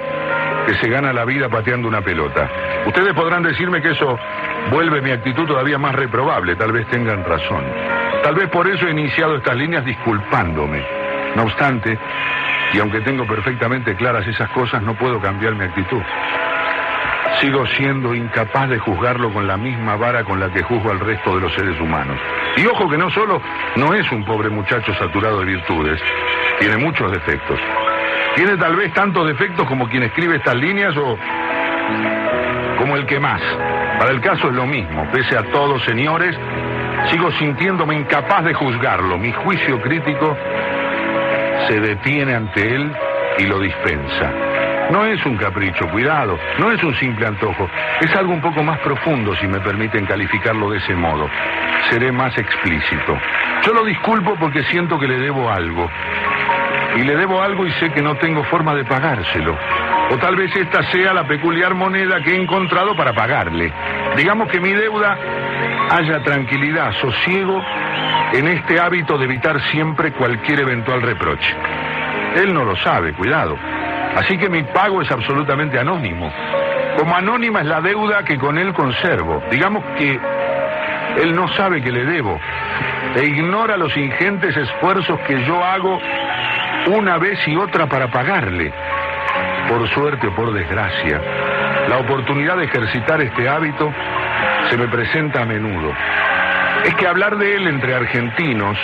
que se gana la vida pateando una pelota. Ustedes podrán decirme que eso vuelve mi actitud todavía más reprobable, tal vez tengan razón. Tal vez por eso he iniciado estas líneas disculpándome. No obstante, y aunque tengo perfectamente claras esas cosas, no puedo cambiar mi actitud. Sigo siendo incapaz de juzgarlo con la misma vara con la que juzgo al resto de los seres humanos. Y ojo que no solo no es un pobre muchacho saturado de virtudes, tiene muchos defectos. Tiene tal vez tantos defectos como quien escribe estas líneas o como el que más. Para el caso es lo mismo. Pese a todo, señores, sigo sintiéndome incapaz de juzgarlo. Mi juicio crítico se detiene ante él y lo dispensa. No es un capricho, cuidado, no es un simple antojo, es algo un poco más profundo si me permiten calificarlo de ese modo. Seré más explícito. Yo lo disculpo porque siento que le debo algo. Y le debo algo y sé que no tengo forma de pagárselo. O tal vez esta sea la peculiar moneda que he encontrado para pagarle. Digamos que mi deuda haya tranquilidad, sosiego en este hábito de evitar siempre cualquier eventual reproche. Él no lo sabe, cuidado. Así que mi pago es absolutamente anónimo. Como anónima es la deuda que con él conservo. Digamos que él no sabe que le debo e ignora los ingentes esfuerzos que yo hago una vez y otra para pagarle. Por suerte o por desgracia, la oportunidad de ejercitar este hábito se me presenta a menudo. Es que hablar de él entre argentinos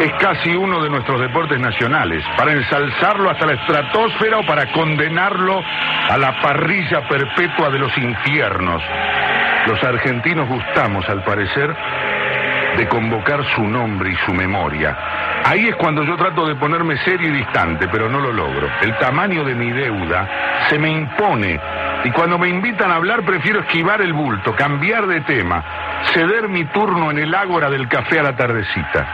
es casi uno de nuestros deportes nacionales, para ensalzarlo hasta la estratosfera o para condenarlo a la parrilla perpetua de los infiernos. Los argentinos gustamos, al parecer, de convocar su nombre y su memoria. Ahí es cuando yo trato de ponerme serio y distante, pero no lo logro. El tamaño de mi deuda se me impone y cuando me invitan a hablar prefiero esquivar el bulto, cambiar de tema, ceder mi turno en el ágora del café a la tardecita.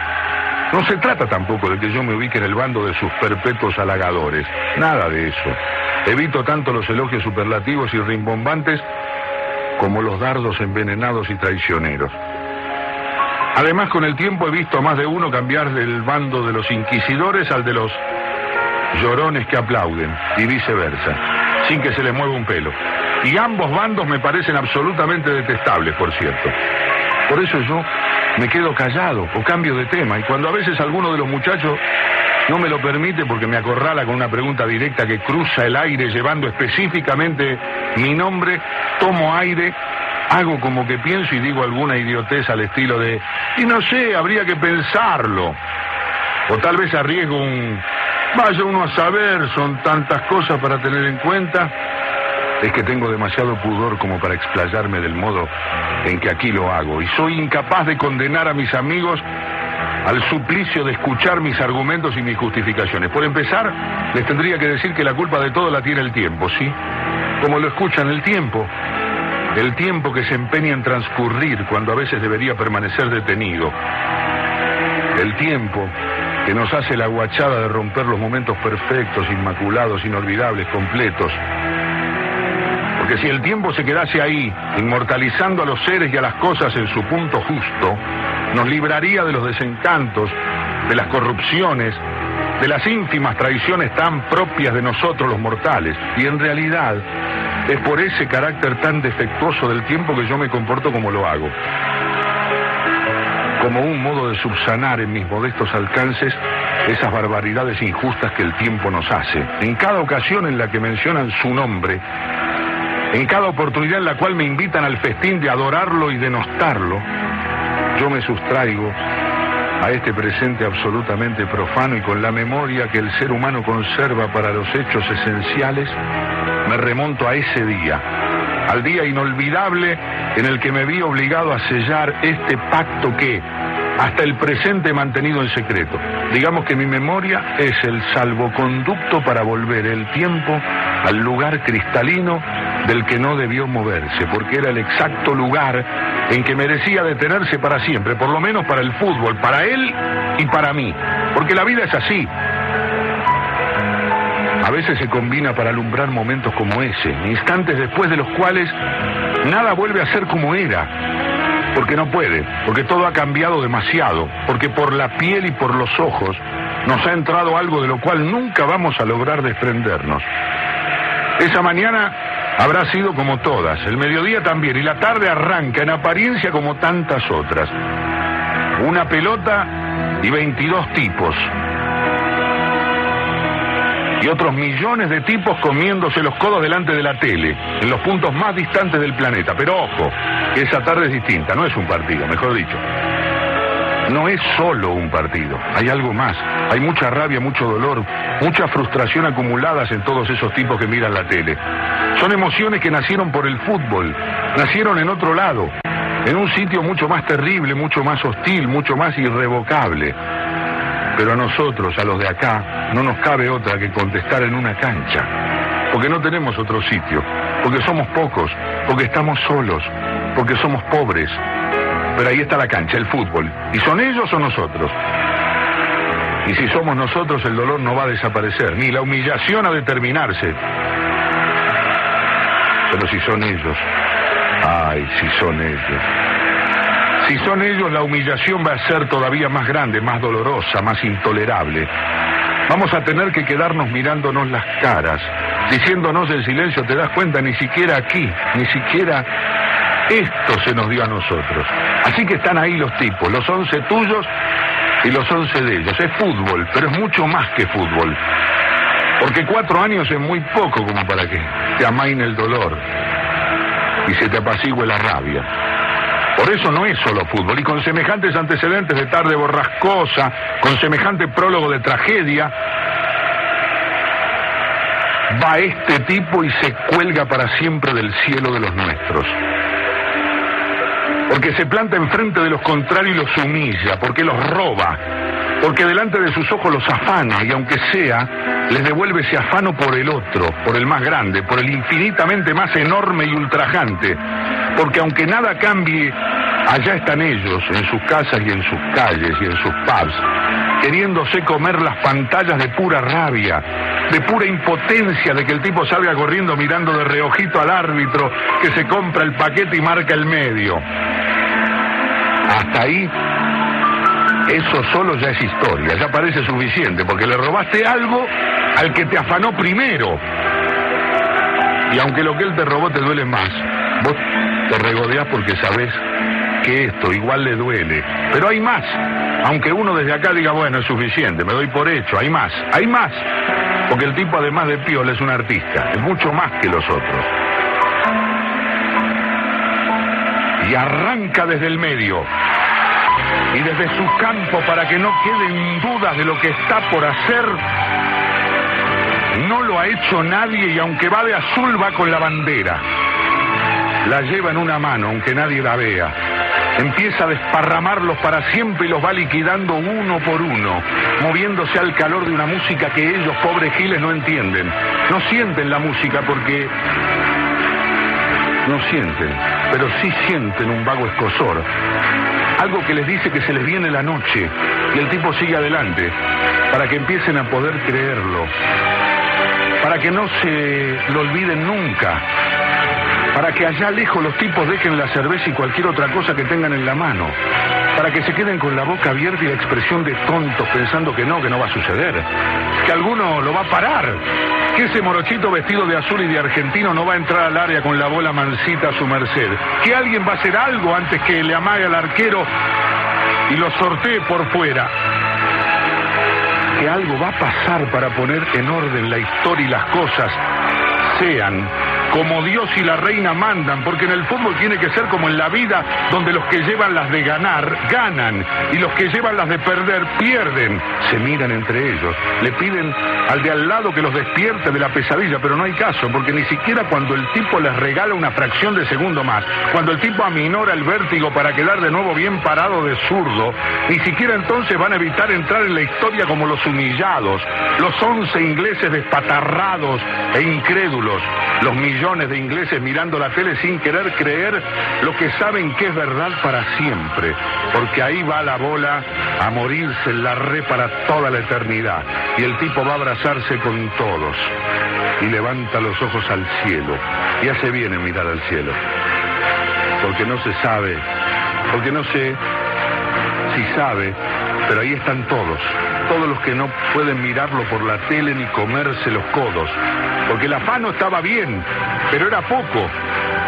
No se trata tampoco de que yo me ubique en el bando de sus perpetuos halagadores, nada de eso. Evito tanto los elogios superlativos y rimbombantes como los dardos envenenados y traicioneros. Además, con el tiempo he visto a más de uno cambiar del bando de los inquisidores al de los llorones que aplauden, y viceversa, sin que se les mueva un pelo. Y ambos bandos me parecen absolutamente detestables, por cierto. Por eso yo me quedo callado o cambio de tema, y cuando a veces alguno de los muchachos no me lo permite porque me acorrala con una pregunta directa que cruza el aire llevando específicamente mi nombre, tomo aire hago como que pienso y digo alguna idiotez al estilo de, y no sé, habría que pensarlo. O tal vez arriesgo un, vaya uno a saber, son tantas cosas para tener en cuenta. Es que tengo demasiado pudor como para explayarme del modo en que aquí lo hago. Y soy incapaz de condenar a mis amigos al suplicio de escuchar mis argumentos y mis justificaciones. Por empezar, les tendría que decir que la culpa de todo la tiene el tiempo, ¿sí? Como lo escuchan el tiempo, el tiempo que se empeña en transcurrir cuando a veces debería permanecer detenido, el tiempo que nos hace la guachada de romper los momentos perfectos, inmaculados, inolvidables, completos. Porque si el tiempo se quedase ahí, inmortalizando a los seres y a las cosas en su punto justo, nos libraría de los desencantos, de las corrupciones, de las ínfimas traiciones tan propias de nosotros los mortales. Y en realidad, es por ese carácter tan defectuoso del tiempo que yo me comporto como lo hago. Como un modo de subsanar en mis modestos alcances esas barbaridades injustas que el tiempo nos hace. En cada ocasión en la que mencionan su nombre, en cada oportunidad en la cual me invitan al festín de adorarlo y denostarlo, yo me sustraigo a este presente absolutamente profano y con la memoria que el ser humano conserva para los hechos esenciales, me remonto a ese día, al día inolvidable en el que me vi obligado a sellar este pacto que, hasta el presente mantenido en secreto. Digamos que mi memoria es el salvoconducto para volver el tiempo al lugar cristalino del que no debió moverse, porque era el exacto lugar en que merecía detenerse para siempre, por lo menos para el fútbol, para él y para mí, porque la vida es así. A veces se combina para alumbrar momentos como ese, instantes después de los cuales nada vuelve a ser como era, porque no puede, porque todo ha cambiado demasiado, porque por la piel y por los ojos nos ha entrado algo de lo cual nunca vamos a lograr desprendernos. Esa mañana habrá sido como todas, el mediodía también, y la tarde arranca en apariencia como tantas otras. una pelota y 22 tipos. Y otros millones de tipos comiéndose los codos delante de la tele, en los puntos más distantes del planeta. Pero ojo, esa tarde es distinta, no es un partido, mejor dicho. No es solo un partido, hay algo más. Hay mucha rabia, mucho dolor, mucha frustración acumuladas en todos esos tipos que miran la tele. Son emociones que nacieron por el fútbol, nacieron en otro lado, en un sitio mucho más terrible, mucho más hostil, mucho más irrevocable. Pero a nosotros, a los de acá, no nos cabe otra que contestar en una cancha, porque no tenemos otro sitio, porque somos pocos, porque estamos solos, porque somos pobres. Pero ahí está la cancha, el fútbol. ¿Y son ellos o nosotros? Y si somos nosotros, el dolor no va a desaparecer, ni la humillación a determinarse. Pero si son ellos, ay, si son ellos. Si son ellos, la humillación va a ser todavía más grande, más dolorosa, más intolerable. Vamos a tener que quedarnos mirándonos las caras, diciéndonos en silencio, te das cuenta, ni siquiera aquí, ni siquiera esto se nos dio a nosotros. Así que están ahí los tipos, los once tuyos y los once de ellos. Es fútbol, pero es mucho más que fútbol. Porque cuatro años es muy poco como para que te amaine el dolor y se te apacigüe la rabia. Por eso no es solo fútbol. Y con semejantes antecedentes de tarde borrascosa, con semejante prólogo de tragedia, va este tipo y se cuelga para siempre del cielo de los nuestros. Porque se planta enfrente de los contrarios y los humilla, porque los roba, porque delante de sus ojos los afana y aunque sea, les devuelve ese afano por el otro, por el más grande, por el infinitamente más enorme y ultrajante. Porque aunque nada cambie, allá están ellos, en sus casas y en sus calles y en sus pubs, queriéndose comer las pantallas de pura rabia, de pura impotencia de que el tipo salga corriendo mirando de reojito al árbitro que se compra el paquete y marca el medio. Hasta ahí, eso solo ya es historia, ya parece suficiente, porque le robaste algo al que te afanó primero. Y aunque lo que él te robó te duele más, vos te regodeás porque sabés que esto igual le duele. Pero hay más. Aunque uno desde acá diga, bueno, es suficiente, me doy por hecho, hay más, hay más. Porque el tipo además de piola es un artista, es mucho más que los otros. Y arranca desde el medio. Y desde su campo para que no queden dudas de lo que está por hacer. No lo ha hecho nadie y aunque va de azul va con la bandera. La lleva en una mano, aunque nadie la vea. Empieza a desparramarlos para siempre y los va liquidando uno por uno, moviéndose al calor de una música que ellos, pobres giles, no entienden. No sienten la música porque... No sienten, pero sí sienten un vago escosor. Algo que les dice que se les viene la noche y el tipo sigue adelante para que empiecen a poder creerlo, para que no se lo olviden nunca, para que allá lejos los tipos dejen la cerveza y cualquier otra cosa que tengan en la mano, para que se queden con la boca abierta y la expresión de tontos pensando que no, que no va a suceder, que alguno lo va a parar, que ese morochito vestido de azul y de argentino no va a entrar al área con la bola mansita a su merced, que alguien va a hacer algo antes que le amague al arquero y lo sortee por fuera. Que algo va a pasar para poner en orden la historia y las cosas sean como Dios y la reina mandan, porque en el fútbol tiene que ser como en la vida, donde los que llevan las de ganar, ganan, y los que llevan las de perder, pierden. Se miran entre ellos, le piden al de al lado que los despierte de la pesadilla, pero no hay caso, porque ni siquiera cuando el tipo les regala una fracción de segundo más, cuando el tipo aminora el vértigo para quedar de nuevo bien parado de zurdo, ni siquiera entonces van a evitar entrar en la historia como los humillados, los once ingleses despatarrados e incrédulos, los millones de ingleses mirando la tele sin querer creer lo que saben que es verdad para siempre, porque ahí va la bola a morirse en la re para toda la eternidad, y el tipo va a abrazarse con todos, y levanta los ojos al cielo, y hace bien en mirar al cielo, porque no se sabe, porque no sé si sabe, pero ahí están todos, todos los que no pueden mirarlo por la tele ni comerse los codos, porque el afano estaba bien, pero era poco.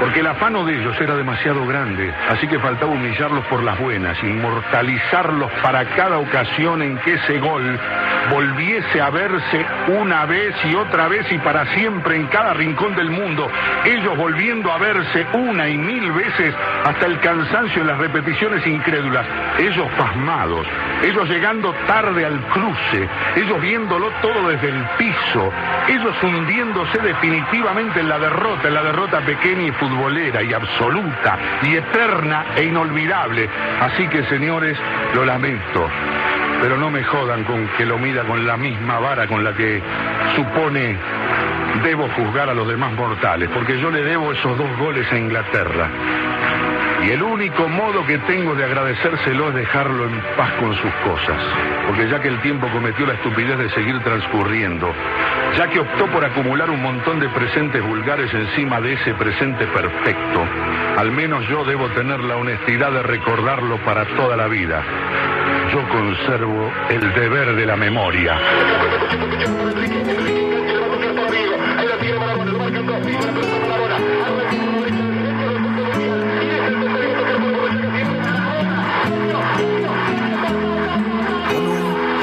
Porque el afano de ellos era demasiado grande, así que faltaba humillarlos por las buenas, inmortalizarlos para cada ocasión en que ese gol volviese a verse una vez y otra vez y para siempre en cada rincón del mundo, ellos volviendo a verse una y mil veces hasta el cansancio en las repeticiones incrédulas, ellos pasmados, ellos llegando tarde al cruce, ellos viéndolo todo desde el piso, ellos hundiéndose definitivamente en la derrota, en la derrota pequeña y futbolera y absoluta y eterna e inolvidable. Así que señores, lo lamento, pero no me jodan con que lo mida con la misma vara con la que supone debo juzgar a los demás mortales, porque yo le debo esos dos goles a Inglaterra. Y el único modo que tengo de agradecérselo es dejarlo en paz con sus cosas. Porque ya que el tiempo cometió la estupidez de seguir transcurriendo, ya que optó por acumular un montón de presentes vulgares encima de ese presente perfecto, al menos yo debo tener la honestidad de recordarlo para toda la vida. Yo conservo el deber de la memoria.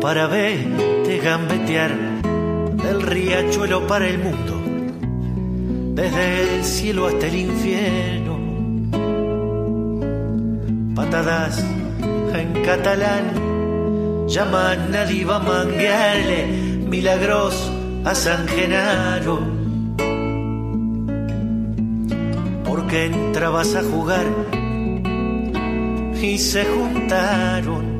para verte gambetear del riachuelo para el mundo, desde el cielo hasta el infierno. Patadas en catalán llaman a Diva Manguearle milagros a San Genaro. Porque entrabas a jugar y se juntaron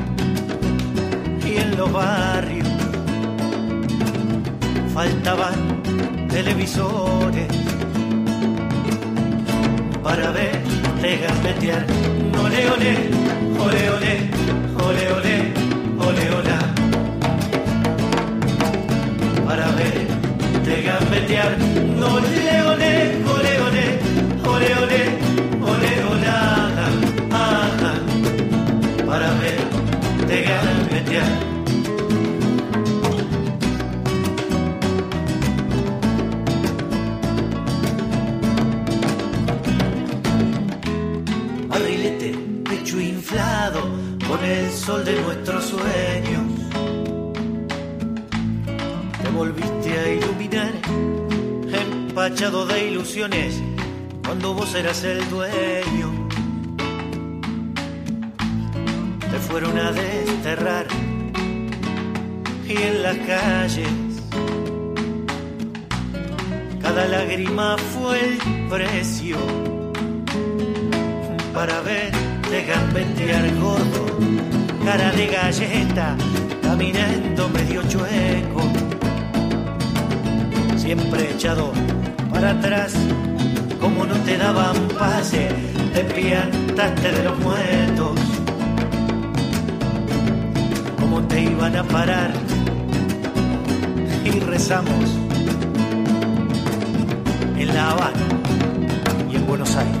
los barrios faltaban televisores para verte gambetear. Ole, ole, ole, ole, ole, ole, ole, ola. Para verte gambetear. Ole, ole, ole, ole, ole, ole, ole, ola. Ajá. Para verte gambetear. barrilete, el sol de nuestros sueños. Te volviste a iluminar, empachado de ilusiones, cuando vos eras el dueño. Te fueron a desterrar y en las calles cada lágrima fue el precio para verte gambetear gordo, cara de galleta, caminando medio chueco, siempre echado para atrás, como no te daban pase, te piantaste de los muertos, como te iban a parar, y rezamos en La Habana y en Buenos Aires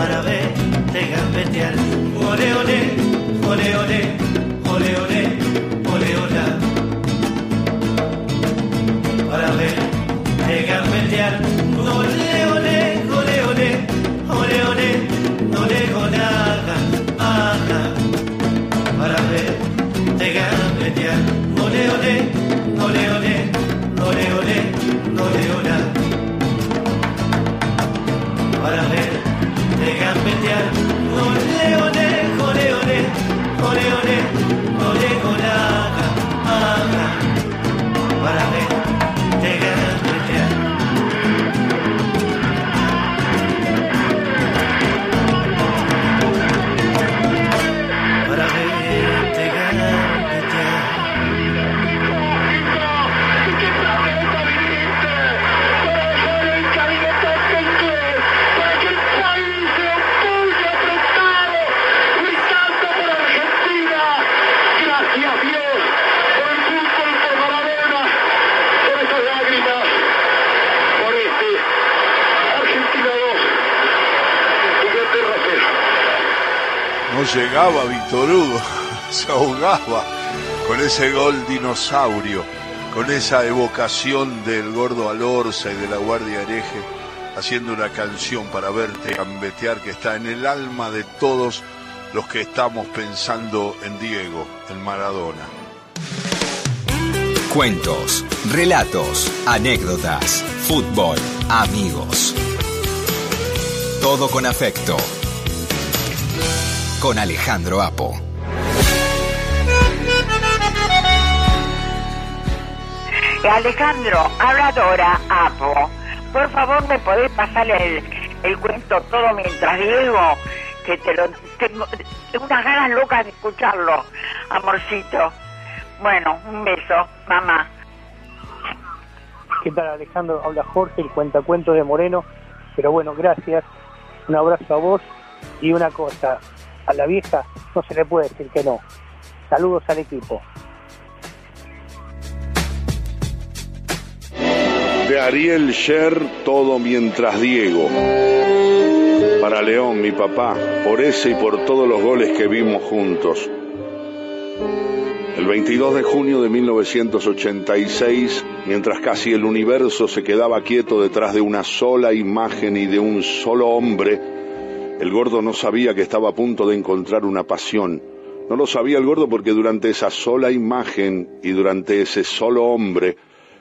para verte gambetear. Ole, ole, ole, ole, ole, ole, ole, ole. Para verte gambetear. Ole, ole, ole, ole, ole, ole, ole, ole, haga, haga. Para verte gambetear. Ole, ole, gambetear. Ole, ole, ole, ole, ole, ole, No llegaba Víctor Hugo, [LAUGHS] se ahogaba con ese gol dinosaurio, con esa evocación del gordo Alorza y de la Guardia Hereje, haciendo una canción para verte gambetear que está en el alma de todos los que estamos pensando en Diego, en Maradona. Cuentos, relatos, anécdotas, fútbol, amigos. Todo con afecto. Con Alejandro Apo. Alejandro, habla Dora, Apo. Por favor, ¿me podés pasar el, el cuento todo mientras Diego? Que te lo tengo unas ganas locas de escucharlo, amorcito. Bueno, un beso, mamá. ¿Qué tal Alejandro? Habla Jorge, el cuentacuentos de Moreno. Pero bueno, gracias. Un abrazo a vos. Y una cosa, a la vieja no se le puede decir que no. Saludos al equipo. De Ariel Sher, todo mientras Diego. Para León, mi papá, por ese y por todos los goles que vimos juntos. El 22 de junio de 1986, mientras casi el universo se quedaba quieto detrás de una sola imagen y de un solo hombre, el gordo no sabía que estaba a punto de encontrar una pasión. No lo sabía el gordo porque durante esa sola imagen y durante ese solo hombre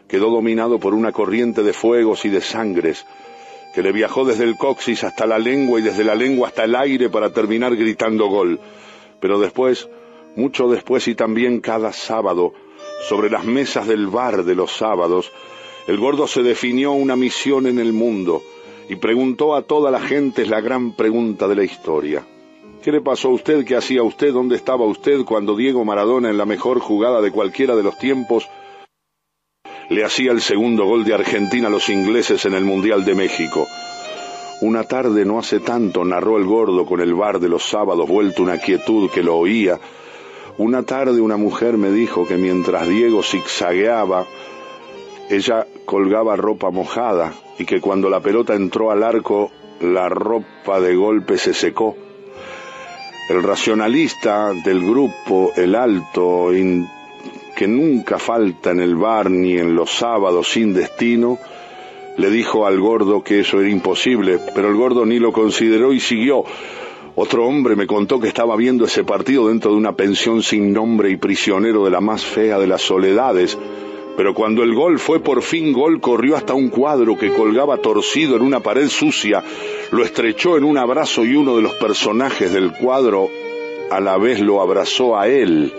quedó dominado por una corriente de fuegos y de sangres que le viajó desde el coxis hasta la lengua y desde la lengua hasta el aire para terminar gritando gol. Pero después, mucho después y también cada sábado, sobre las mesas del bar de los sábados, el gordo se definió una misión en el mundo y preguntó a toda la gente la gran pregunta de la historia. ¿Qué le pasó a usted? ¿Qué hacía usted? ¿Dónde estaba usted cuando Diego Maradona en la mejor jugada de cualquiera de los tiempos le hacía el segundo gol de Argentina a los ingleses en el Mundial de México? Una tarde no hace tanto narró el gordo con el bar de los sábados vuelto una quietud que lo oía. Una tarde una mujer me dijo que mientras Diego zigzagueaba, ella colgaba ropa mojada y que cuando la pelota entró al arco, la ropa de golpe se secó. El racionalista del grupo, el alto, que nunca falta en el bar ni en los sábados sin destino, le dijo al gordo que eso era imposible, pero el gordo ni lo consideró y siguió. Otro hombre me contó que estaba viendo ese partido dentro de una pensión sin nombre y prisionero de la más fea de las soledades. Pero cuando el gol fue por fin gol, corrió hasta un cuadro que colgaba torcido en una pared sucia, lo estrechó en un abrazo y uno de los personajes del cuadro a la vez lo abrazó a él.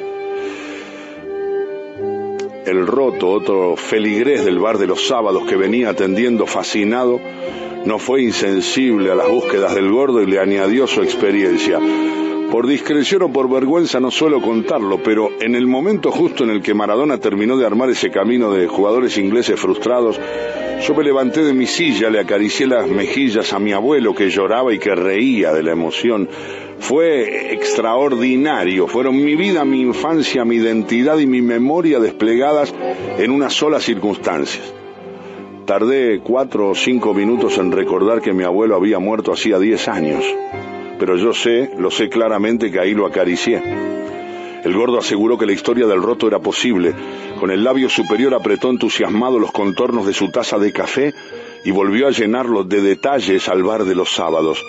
El roto, otro feligrés del bar de los sábados que venía atendiendo fascinado, no fue insensible a las búsquedas del gordo y le añadió su experiencia. Por discreción o por vergüenza no suelo contarlo, pero en el momento justo en el que Maradona terminó de armar ese camino de jugadores ingleses frustrados, yo me levanté de mi silla, le acaricié las mejillas a mi abuelo que lloraba y que reía de la emoción. Fue extraordinario, fueron mi vida, mi infancia, mi identidad y mi memoria desplegadas en una sola circunstancia. Tardé cuatro o cinco minutos en recordar que mi abuelo había muerto hacía diez años, pero yo sé, lo sé claramente que ahí lo acaricié. El gordo aseguró que la historia del roto era posible. Con el labio superior apretó entusiasmado los contornos de su taza de café y volvió a llenarlos de detalles al bar de los sábados.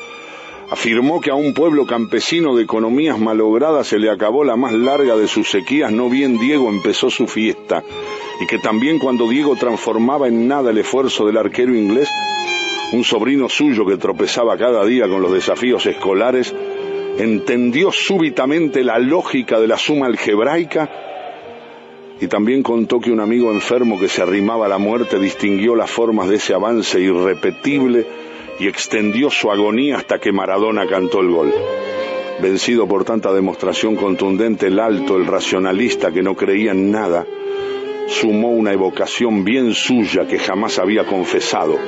Afirmó que a un pueblo campesino de economías malogradas se le acabó la más larga de sus sequías, no bien Diego empezó su fiesta, y que también cuando Diego transformaba en nada el esfuerzo del arquero inglés, un sobrino suyo que tropezaba cada día con los desafíos escolares, entendió súbitamente la lógica de la suma algebraica y también contó que un amigo enfermo que se arrimaba a la muerte distinguió las formas de ese avance irrepetible y extendió su agonía hasta que Maradona cantó el gol. Vencido por tanta demostración contundente, el alto, el racionalista que no creía en nada, sumó una evocación bien suya que jamás había confesado.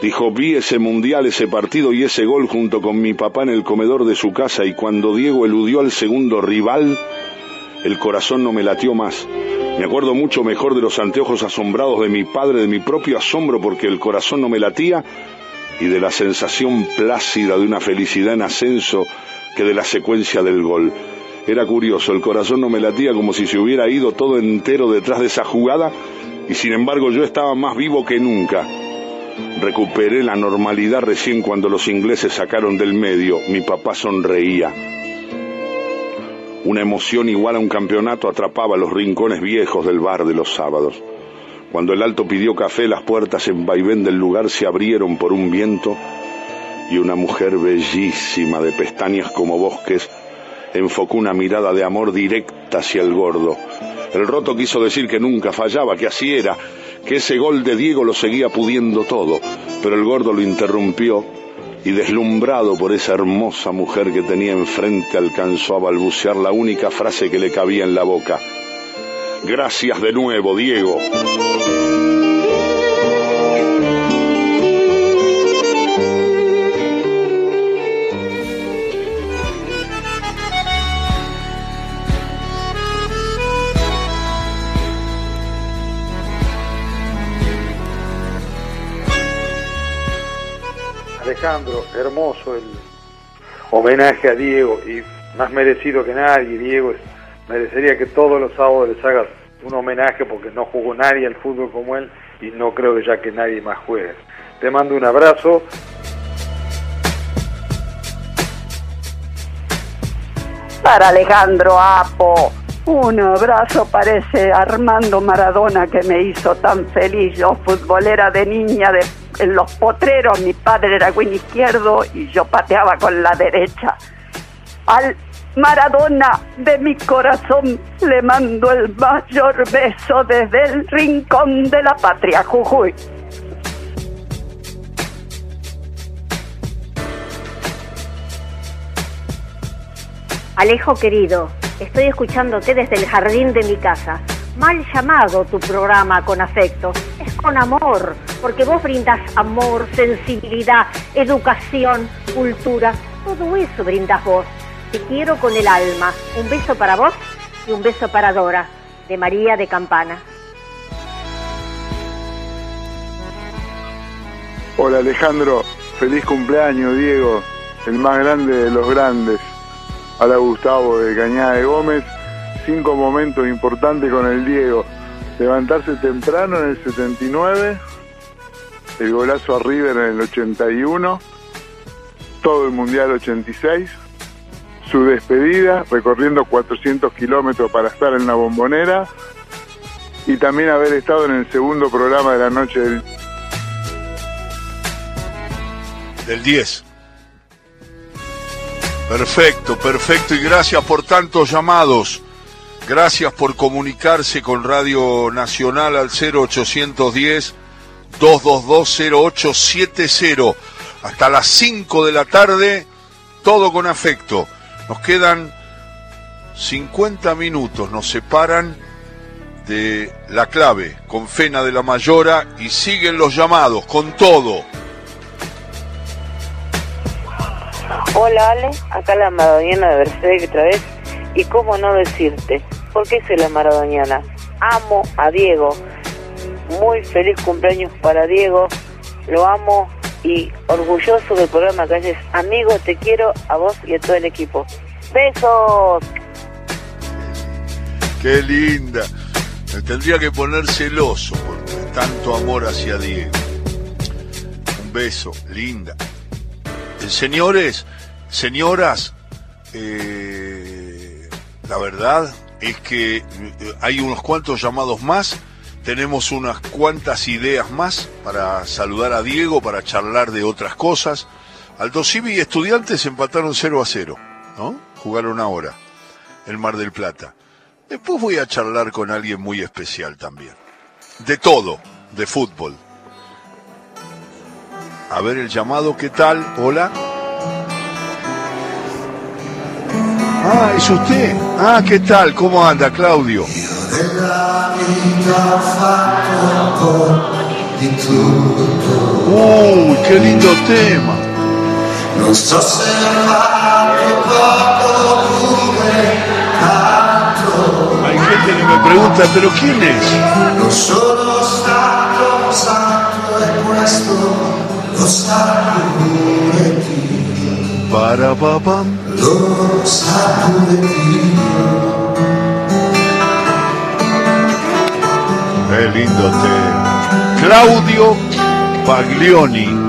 Dijo, vi ese mundial, ese partido y ese gol junto con mi papá en el comedor de su casa y cuando Diego eludió al segundo rival, el corazón no me latió más. Me acuerdo mucho mejor de los anteojos asombrados de mi padre, de mi propio asombro porque el corazón no me latía y de la sensación plácida de una felicidad en ascenso que de la secuencia del gol. Era curioso, el corazón no me latía como si se hubiera ido todo entero detrás de esa jugada y sin embargo yo estaba más vivo que nunca. Recuperé la normalidad recién cuando los ingleses sacaron del medio. Mi papá sonreía. Una emoción igual a un campeonato atrapaba los rincones viejos del bar de los sábados. Cuando el alto pidió café, las puertas en vaivén del lugar se abrieron por un viento y una mujer bellísima de pestañas como bosques enfocó una mirada de amor directa hacia el gordo. El roto quiso decir que nunca fallaba, que así era, que ese gol de Diego lo seguía pudiendo todo, pero el gordo lo interrumpió y deslumbrado por esa hermosa mujer que tenía enfrente alcanzó a balbucear la única frase que le cabía en la boca. Gracias de nuevo, Diego. Alejandro, hermoso el homenaje a Diego y más merecido que nadie, Diego merecería que todos los sábados les hagas un homenaje porque no jugó nadie al fútbol como él y no creo que ya que nadie más juegue. Te mando un abrazo. Para Alejandro Apo, un abrazo para ese Armando Maradona que me hizo tan feliz. Yo, futbolera de niña de, en los potreros, mi padre era win izquierdo y yo pateaba con la derecha. Al Maradona de mi corazón le mando el mayor beso desde el rincón de la patria, Jujuy. Alejo querido, estoy escuchándote desde el jardín de mi casa. Mal llamado tu programa con afecto. Es con amor, porque vos brindas amor, sensibilidad, educación, cultura. Todo eso brindas vos. Te quiero con el alma. Un beso para vos y un beso para Dora, de María de Campana. Hola Alejandro, feliz cumpleaños Diego, el más grande de los grandes. Hola Gustavo de Cañada de Gómez, cinco momentos importantes con el Diego. Levantarse temprano en el 79, el golazo a River en el 81, todo el Mundial 86, su despedida recorriendo 400 kilómetros para estar en la bombonera y también haber estado en el segundo programa de la noche del Del 10. Perfecto, perfecto. Y gracias por tantos llamados. Gracias por comunicarse con Radio Nacional al 0810 222 0870. Hasta las 5 de la tarde, todo con afecto. Nos quedan 50 minutos, nos separan de la clave con Fena de la Mayora y siguen los llamados con todo. Hola Ale, acá la maradoniana de Berserk otra vez. Y cómo no decirte, ¿por qué soy la maradoniana? Amo a Diego. muy feliz cumpleaños para Diego. Lo amo y orgulloso del programa que. Amigo, te quiero a vos y a todo el equipo. Besos. Qué linda. Me tendría que poner celoso por tanto amor hacia Diego. Un beso, linda. Eh, Señores, señoras, eh, la verdad es que eh, hay unos cuantos llamados más. Tenemos unas cuantas ideas más para saludar a Diego, para charlar de otras cosas. Alto Civi y Estudiantes empataron 0 a 0, ¿no? Jugaron ahora, el Mar del Plata. Después voy a charlar con alguien muy especial también. De todo, de fútbol. A ver el llamado, ¿qué tal? Hola. Ah, es usted. Ah, ¿qué tal? ¿Cómo anda, Claudio? Uy, qué lindo tema. Hay gente que me pregunta, ¿pero quién es? Santo e questo lo sa pure Dio. Para papá. Lo sa pure Dio. Qué lindo tema. Claudio Paglioni.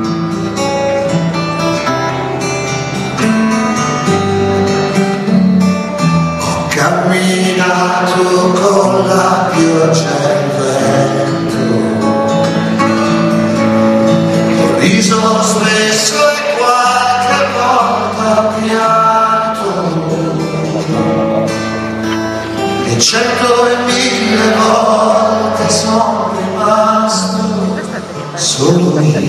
camminato con la pioggia e il vento, ho riso spesso e cento e mille volte sono rimasto solo io,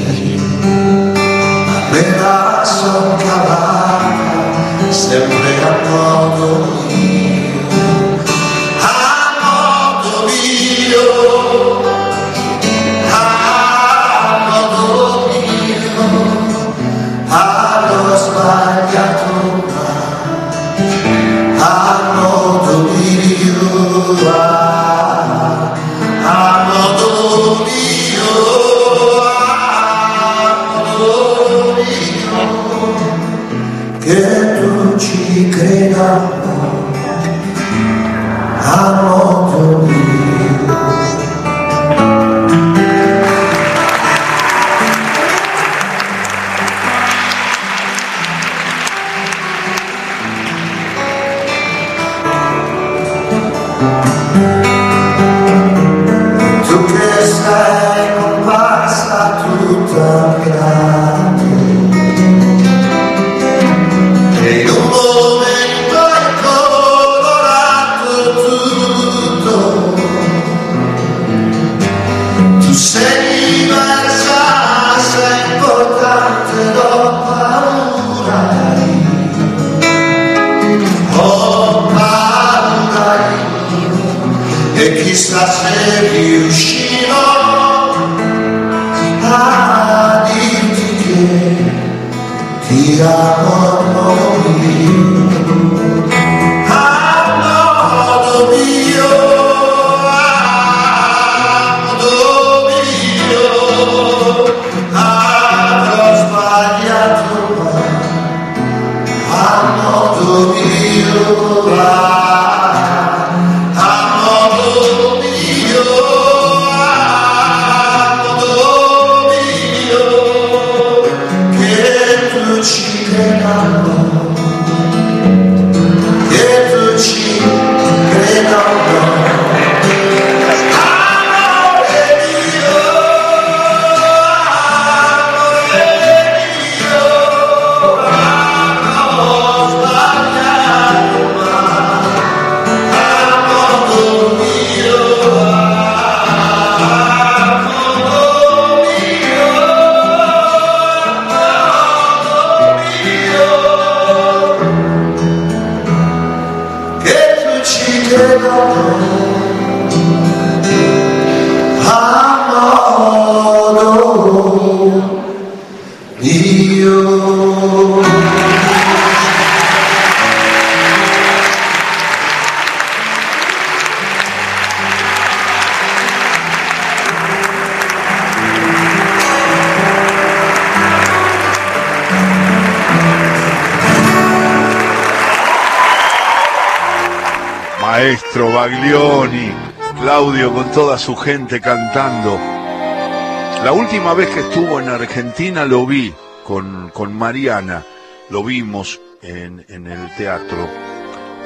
su gente cantando. La última vez que estuvo en Argentina lo vi con, con Mariana, lo vimos en, en el teatro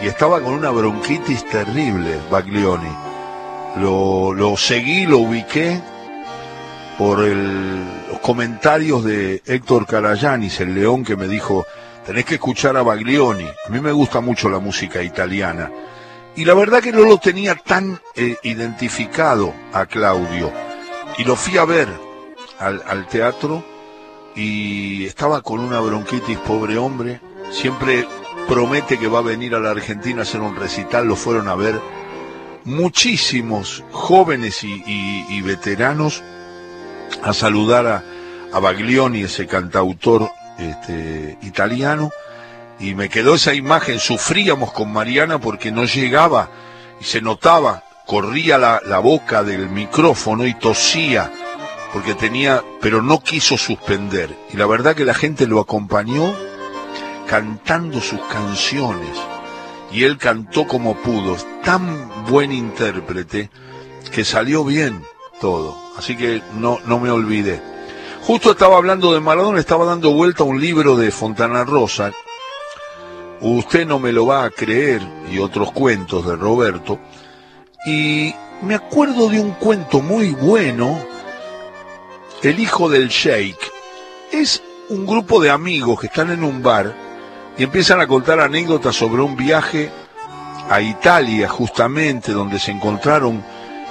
y estaba con una bronquitis terrible, Baglioni. Lo, lo seguí, lo ubiqué por el- los comentarios de Héctor Carayanis, el león que me dijo, tenés que escuchar a Baglioni. A mí me gusta mucho la música italiana. Y la verdad que no lo tenía tan eh, identificado a Claudio. Y lo fui a ver al, al teatro y estaba con una bronquitis, pobre hombre. Siempre promete que va a venir a la Argentina a hacer un recital, lo fueron a ver muchísimos jóvenes y, y- y veteranos a saludar a, a Baglioni, ese cantautor este, italiano, y me quedó esa imagen, sufríamos con Mariana porque no llegaba y se notaba, corría la, la boca del micrófono y tosía, porque tenía, pero no quiso suspender. Y la verdad que la gente lo acompañó cantando sus canciones. Y él cantó como pudo, tan buen intérprete que salió bien todo. Así que no, no me olvidé. Justo estaba hablando de Maradona, estaba dando vuelta un libro de Fontana Rosa. Usted no me lo va a creer, y otros cuentos de Roberto. Y me acuerdo de un cuento muy bueno, El hijo del Sheikh. Es un grupo de amigos que están en un bar y empiezan a contar anécdotas sobre un viaje a Italia, justamente, donde se encontraron,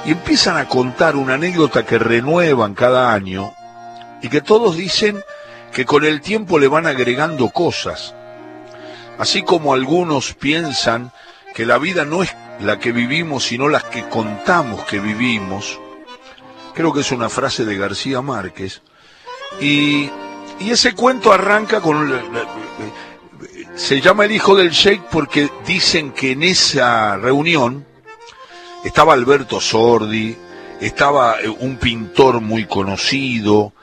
y empiezan a contar una anécdota que renuevan cada año y que todos dicen que con el tiempo le van agregando cosas. Así como algunos piensan que la vida no es la que vivimos, sino las que contamos que vivimos. Creo que es una frase de García Márquez. Y, ese cuento arranca con... se llama el hijo del Sheikh porque dicen que en esa reunión estaba Alberto Sordi, estaba eh, un pintor muy conocido,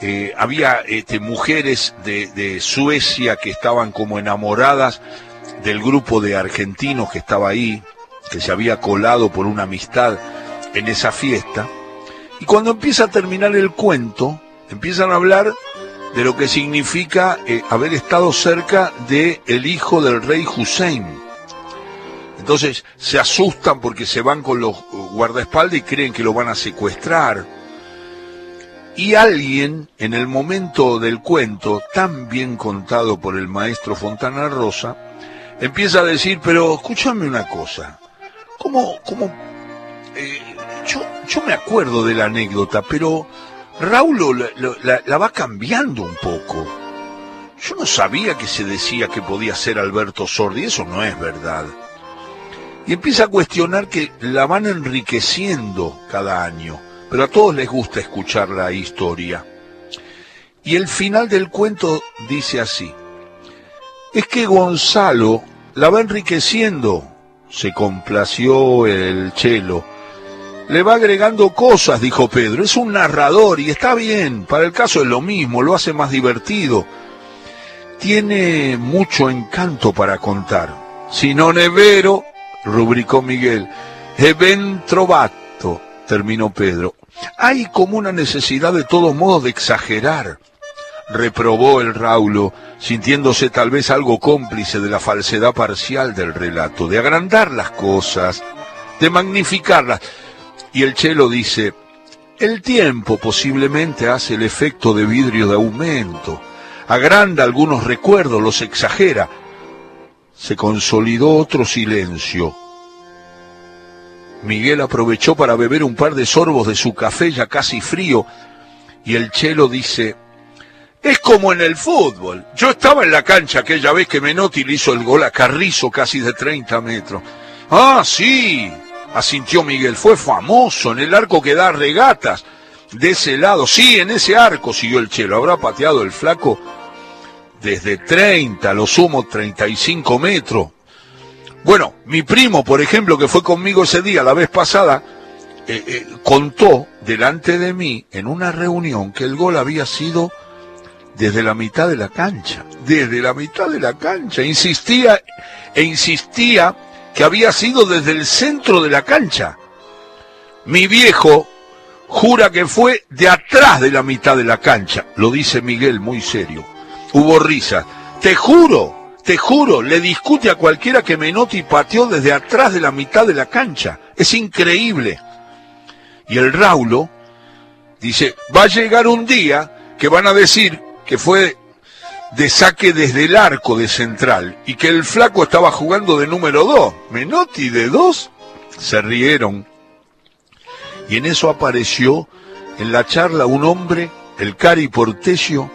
eh, había este, mujeres de, Suecia que estaban como enamoradas del grupo de argentinos que estaba ahí, que se había colado por una amistad en esa fiesta. Y cuando empieza a terminar el cuento, empiezan a hablar de lo que significa eh, haber estado cerca de el hijo del rey Hussein. Entonces se asustan porque se van con los guardaespaldas y creen que lo van a secuestrar. Y alguien, en el momento del cuento, tan bien contado por el maestro Fontana Rosa, empieza a decir, pero escúchame una cosa, ¿cómo, cómo, eh, yo, yo me acuerdo de la anécdota, pero Raúl la, la va cambiando un poco. Yo no sabía que se decía que podía ser Alberto Sordi, eso no es verdad. Y empieza a cuestionar que la van enriqueciendo cada año, pero a todos les gusta escuchar la historia. Y el final del cuento dice así, es que Gonzalo la va enriqueciendo, se complació el chelo, le va agregando cosas, dijo Pedro. Es un narrador y está bien. Para el caso es lo mismo, lo hace más divertido. Tiene mucho encanto para contar. Si non è vero, rubricó Miguel, è ben trovato, terminó Pedro. Hay como una necesidad de todos modos de exagerar, reprobó el Raulo, sintiéndose tal vez algo cómplice de la falsedad parcial del relato, de agrandar las cosas, de magnificarlas. Y el chelo dice, el tiempo posiblemente hace el efecto de vidrio de aumento, agranda algunos recuerdos, los exagera. Se consolidó otro silencio. Miguel aprovechó para beber un par de sorbos de su café ya casi frío, y el chelo dice, es como en el fútbol. Yo estaba en la cancha aquella vez que Menotti le hizo el gol a Carrizo casi de 30 metros. Ah, sí, asintió Miguel, fue famoso en el arco que da regatas. De ese lado, sí, en ese arco, siguió el chelo. Habrá pateado el flaco desde 30, lo sumo 35 metros. Bueno, mi primo, por ejemplo, que fue conmigo ese día, la vez pasada, eh, eh, contó delante de mí en una reunión que el gol había sido desde la mitad de la cancha, desde la mitad de la cancha. Insistía e insistía que había sido desde el centro de la cancha. Mi viejo jura que fue de atrás de la mitad de la cancha, lo dice Miguel muy serio. Hubo risa. Te juro, te juro, le discute a cualquiera que Menotti pateó desde atrás de la mitad de la cancha. Es increíble. Y el Raulo dice, va a llegar un día que van a decir que fue de saque desde el arco de central y que el flaco estaba jugando de número dos. Menotti de dos. Se rieron. Y en eso apareció en la charla un hombre, el Cari Portesio,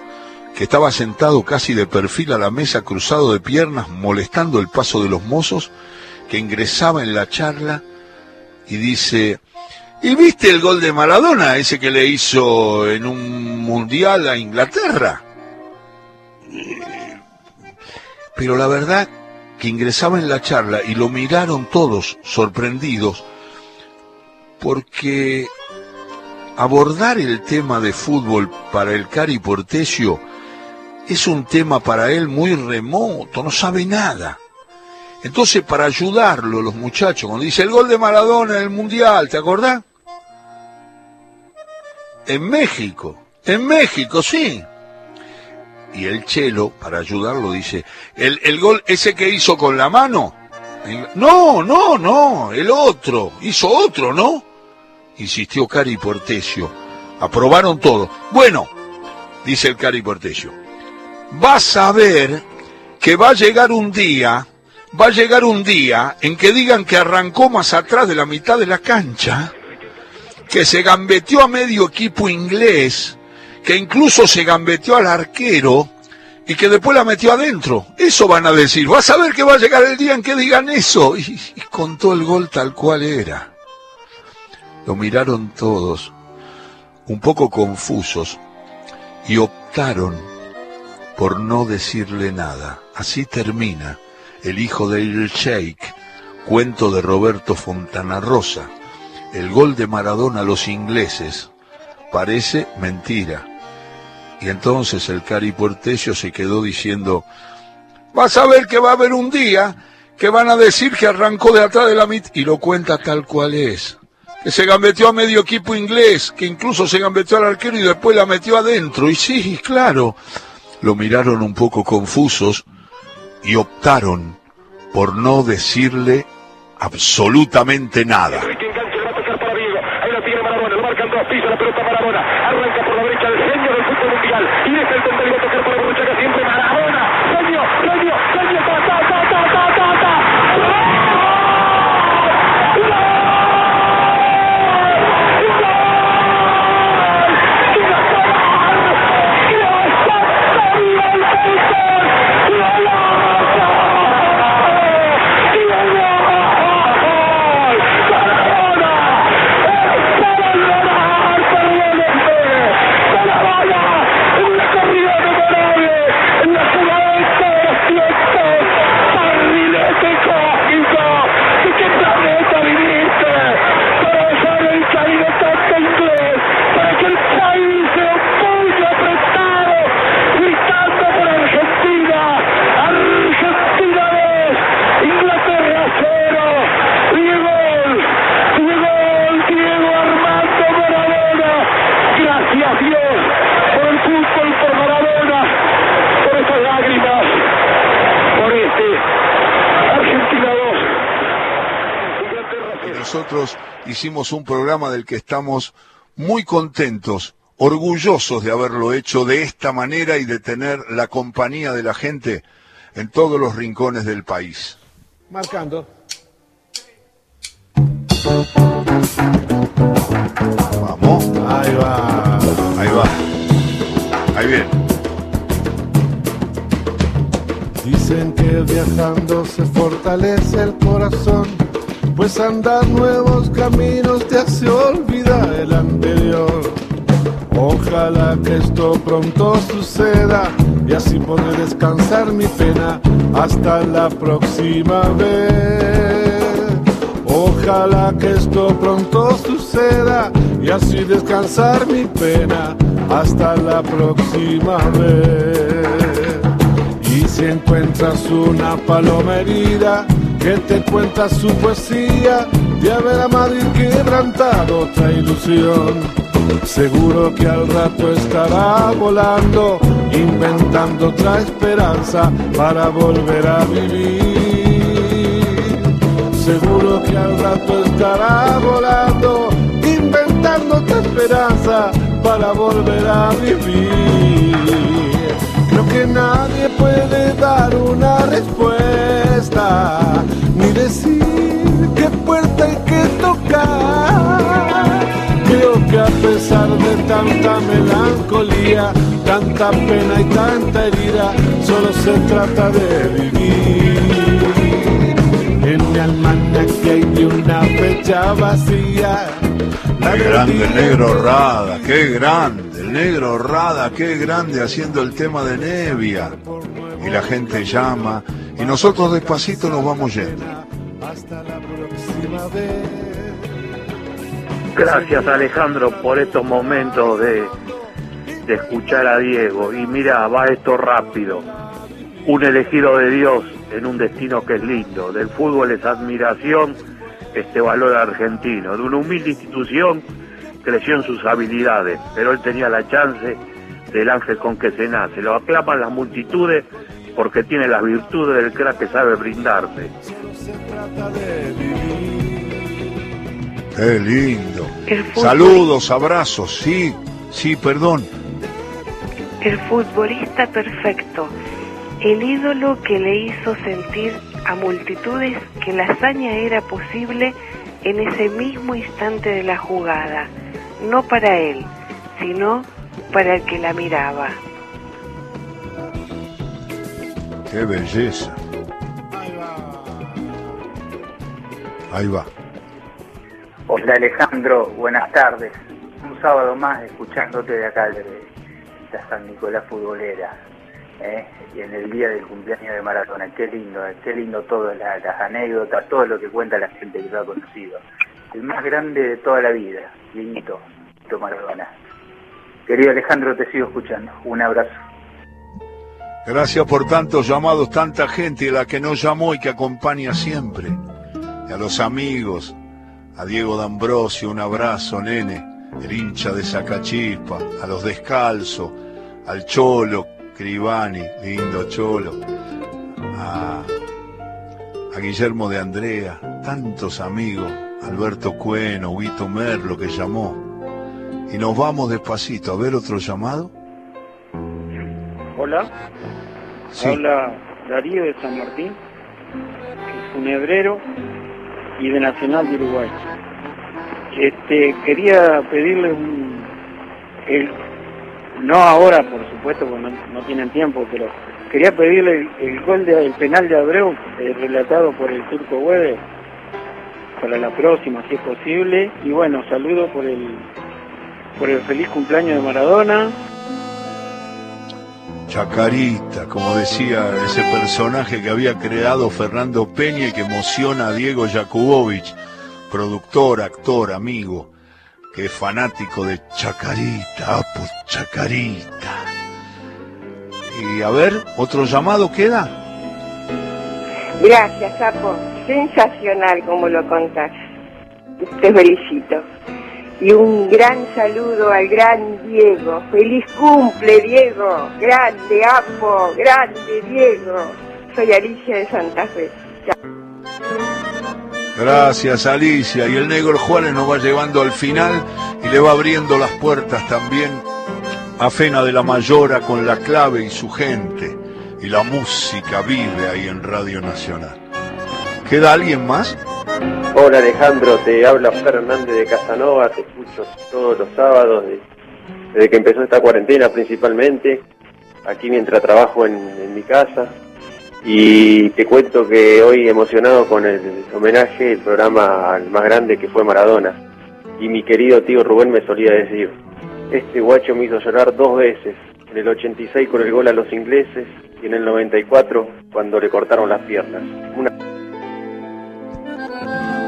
que estaba sentado casi de perfil a la mesa, cruzado de piernas, molestando el paso de los mozos, que ingresaba en la charla y dice, ¿y viste el gol de Maradona, ese que le hizo en un mundial a Inglaterra? Pero la verdad que ingresaba en la charla y lo miraron todos sorprendidos porque abordar el tema de fútbol para el Cari Portesio es un tema para él muy remoto, no sabe nada. Entonces, para ayudarlo, los muchachos, cuando dice el gol de Maradona en el Mundial, ¿te acordás? En México, en México, sí. Y el Chelo, para ayudarlo, dice, el, el gol ese que hizo con la mano. No, no, no, el otro, hizo otro, ¿no? Insistió Cari Portesio. Aprobaron todo. Bueno, dice el Cari Portesio, vas a ver que va a llegar un día, va a llegar un día en que digan que arrancó más atrás de la mitad de la cancha, que se gambeteó a medio equipo inglés, que incluso se gambeteó al arquero y que después la metió adentro. Eso van a decir. Vas a ver que va a llegar el día en que digan eso. Y, y contó el gol tal cual era. Lo miraron todos, un poco confusos, y optaron por no decirle nada. Así termina El hijo del Sheikh, cuento de Roberto Fontana Rosa. El gol de Maradona a los ingleses parece mentira. Y entonces el Cari Portesio se quedó diciendo, vas a ver que va a haber un día que van a decir que arrancó de atrás de la mitad, y lo cuenta tal cual es. Que se gambeteó a medio equipo inglés, que incluso se gambeteó al arquero y después la metió adentro. Y sí, claro, lo miraron un poco confusos y optaron por no decirle absolutamente nada. Ahí la tiene Maradona, lo marcan dos pisos, la pelota Maradona. Arranca por la derecha el genio del fútbol mundial. Y deja el centro y va a tocar para Borruchaga siempre Maradona. Genio, genio, genio, ta, ta, ta, ta, ta, ta, ta. Inglaterra cero, Diego, Diego, Diego Armando Maradona. Gracias Dios por el fútbol, por Maradona, por esas lágrimas, por este Argentina 2. Y nosotros hicimos un programa del que estamos muy contentos, orgullosos de haberlo hecho de esta manera y de tener la compañía de la gente en todos los rincones del país. Marcando. Vamos. Ahí va. Ahí va. Ahí viene. Dicen que viajando se fortalece el corazón, pues andar nuevos caminos te hace olvidar el anterior. Ojalá que esto pronto suceda y así poder descansar mi pena hasta la próxima vez. Ojalá que esto pronto suceda y así descansar mi pena hasta la próxima vez. Y si encuentras una paloma herida, que te cuenta su poesía de haber amado y quebrantado otra ilusión. Seguro que al rato estará volando, inventando otra esperanza para volver a vivir. Seguro que al rato estará volando, inventando otra esperanza para volver a vivir. Que nadie puede dar una respuesta, ni decir qué puerta hay que tocar. Creo que a pesar de tanta melancolía, tanta pena y tanta herida, solo se trata de vivir. En mi almanaque hay de una fecha vacía. Qué grande negro Rada, qué grande, negro Rada, qué grande haciendo el tema de Nevia. Y la gente llama y nosotros despacito nos vamos yendo. Hasta la próxima vez. Gracias Alejandro por estos momentos de, de escuchar a Diego. Y mira, va esto rápido. Un elegido de Dios en un destino que es lindo. Del fútbol es admiración este valor argentino. De una humilde institución creció en sus habilidades, pero él tenía la chance del ángel con que se nace. Lo aclaman las multitudes porque tiene las virtudes del crack que sabe brindarse. Qué lindo. Saludos, abrazos, sí, sí, perdón. El futbolista perfecto, el ídolo que le hizo sentir a multitudes que la hazaña era posible en ese mismo instante de la jugada, no para él, sino para el que la miraba. Qué belleza. Ahí va. Hola Alejandro, buenas tardes. Un sábado más escuchándote de acá de la San Nicolás Futbolera. ¿Eh? Y en el día del cumpleaños de Maradona. Qué lindo, eh, qué lindo todo, la- las anécdotas, todo lo que cuenta la gente que lo ha conocido. El más grande de toda la vida, Lindito Maradona. Querido Alejandro, te sigo escuchando. Un abrazo. Gracias por tantos llamados, tanta gente, la que no llamó y que acompaña siempre. Y a los amigos, a Diego D'Ambrosio, un abrazo, nene, el hincha de Sacachispa, a los descalzos, al Cholo, Cribani, lindo Cholo, a, a Guillermo de Andrea, tantos amigos, Alberto Cueno, Huito Merlo que llamó. Y nos vamos despacito, a ver otro llamado. Hola, Sí. habla Darío de San Martín, funebrero y de Nacional de Uruguay. Este, quería pedirle un, el- no ahora por supuesto porque no, no tienen tiempo, pero quería pedirle el, gol de, el penal de Abreu eh, relatado por el turco Weber para la próxima si es posible. Y bueno saludo por el por el feliz cumpleaños de Maradona. Chacarita, como decía ese personaje que había creado Fernando Peña y que emociona a Diego Jakubowicz, productor, actor, amigo, es fanático de Chacarita, Apo, Chacarita. Y a ver, otro llamado queda. Gracias, Sapo. Sensacional como lo contás. Te felicito. Y un gran saludo al gran Diego. Feliz cumple, Diego. Grande, Apo. Grande, Diego. Soy Alicia de Santa Fe. Gracias Alicia. Y el negro Juárez nos va llevando al final y le va abriendo las puertas también a Fena de la Mayora con la clave y su gente. Y la música vive ahí en Radio Nacional. ¿Queda alguien más? Hola Alejandro, te habla Fernández de Casanova, te escucho todos los sábados, de- desde que empezó esta cuarentena principalmente, aquí mientras trabajo en, en mi casa. Y te cuento que hoy emocionado con el homenaje, el programa al más grande que fue Maradona. Y mi querido tío Rubén me solía decir, este guacho me hizo llorar dos veces, en el 86 con el gol a los ingleses y en el 94 cuando le cortaron las piernas.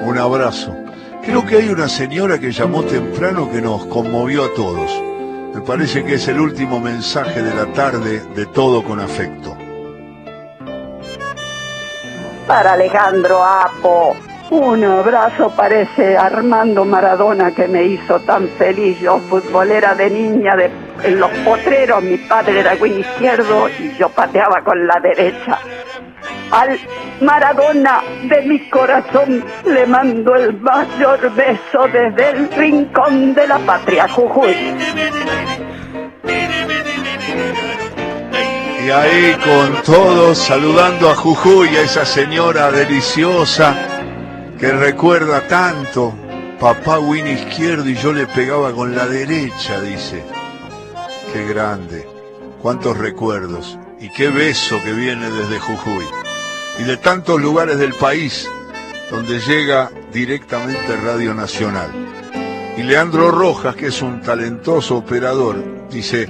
Un abrazo. Creo que hay una señora que llamó temprano que nos conmovió a todos. Me parece que es el último mensaje de la tarde de todo con afecto. Para Alejandro Apo, un abrazo para ese Armando Maradona que me hizo tan feliz. Yo, futbolera de niña, de, en los potreros, mi padre era win izquierdo y yo pateaba con la derecha. Al Maradona de mi corazón le mando el mayor beso desde el rincón de la patria Jujuy. Y ahí con todos saludando a Jujuy, a esa señora deliciosa que recuerda tanto. Papá win izquierdo y yo le pegaba con la derecha, dice. Qué grande, cuántos recuerdos y qué beso que viene desde Jujuy y de tantos lugares del país donde llega directamente Radio Nacional. Y Leandro Rojas, que es un talentoso operador, dice,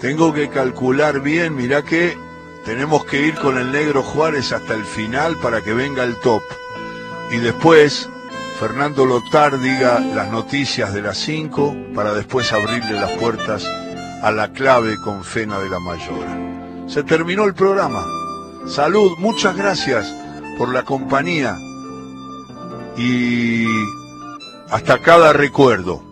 tengo que calcular bien, mirá que tenemos que ir con el negro Juárez hasta el final para que venga el top. Y después, Fernando Lotar diga las noticias de las 5 para después abrirle las puertas a la clave con Fena de la Mayora. Se terminó el programa. Salud, muchas gracias por la compañía y hasta cada recuerdo.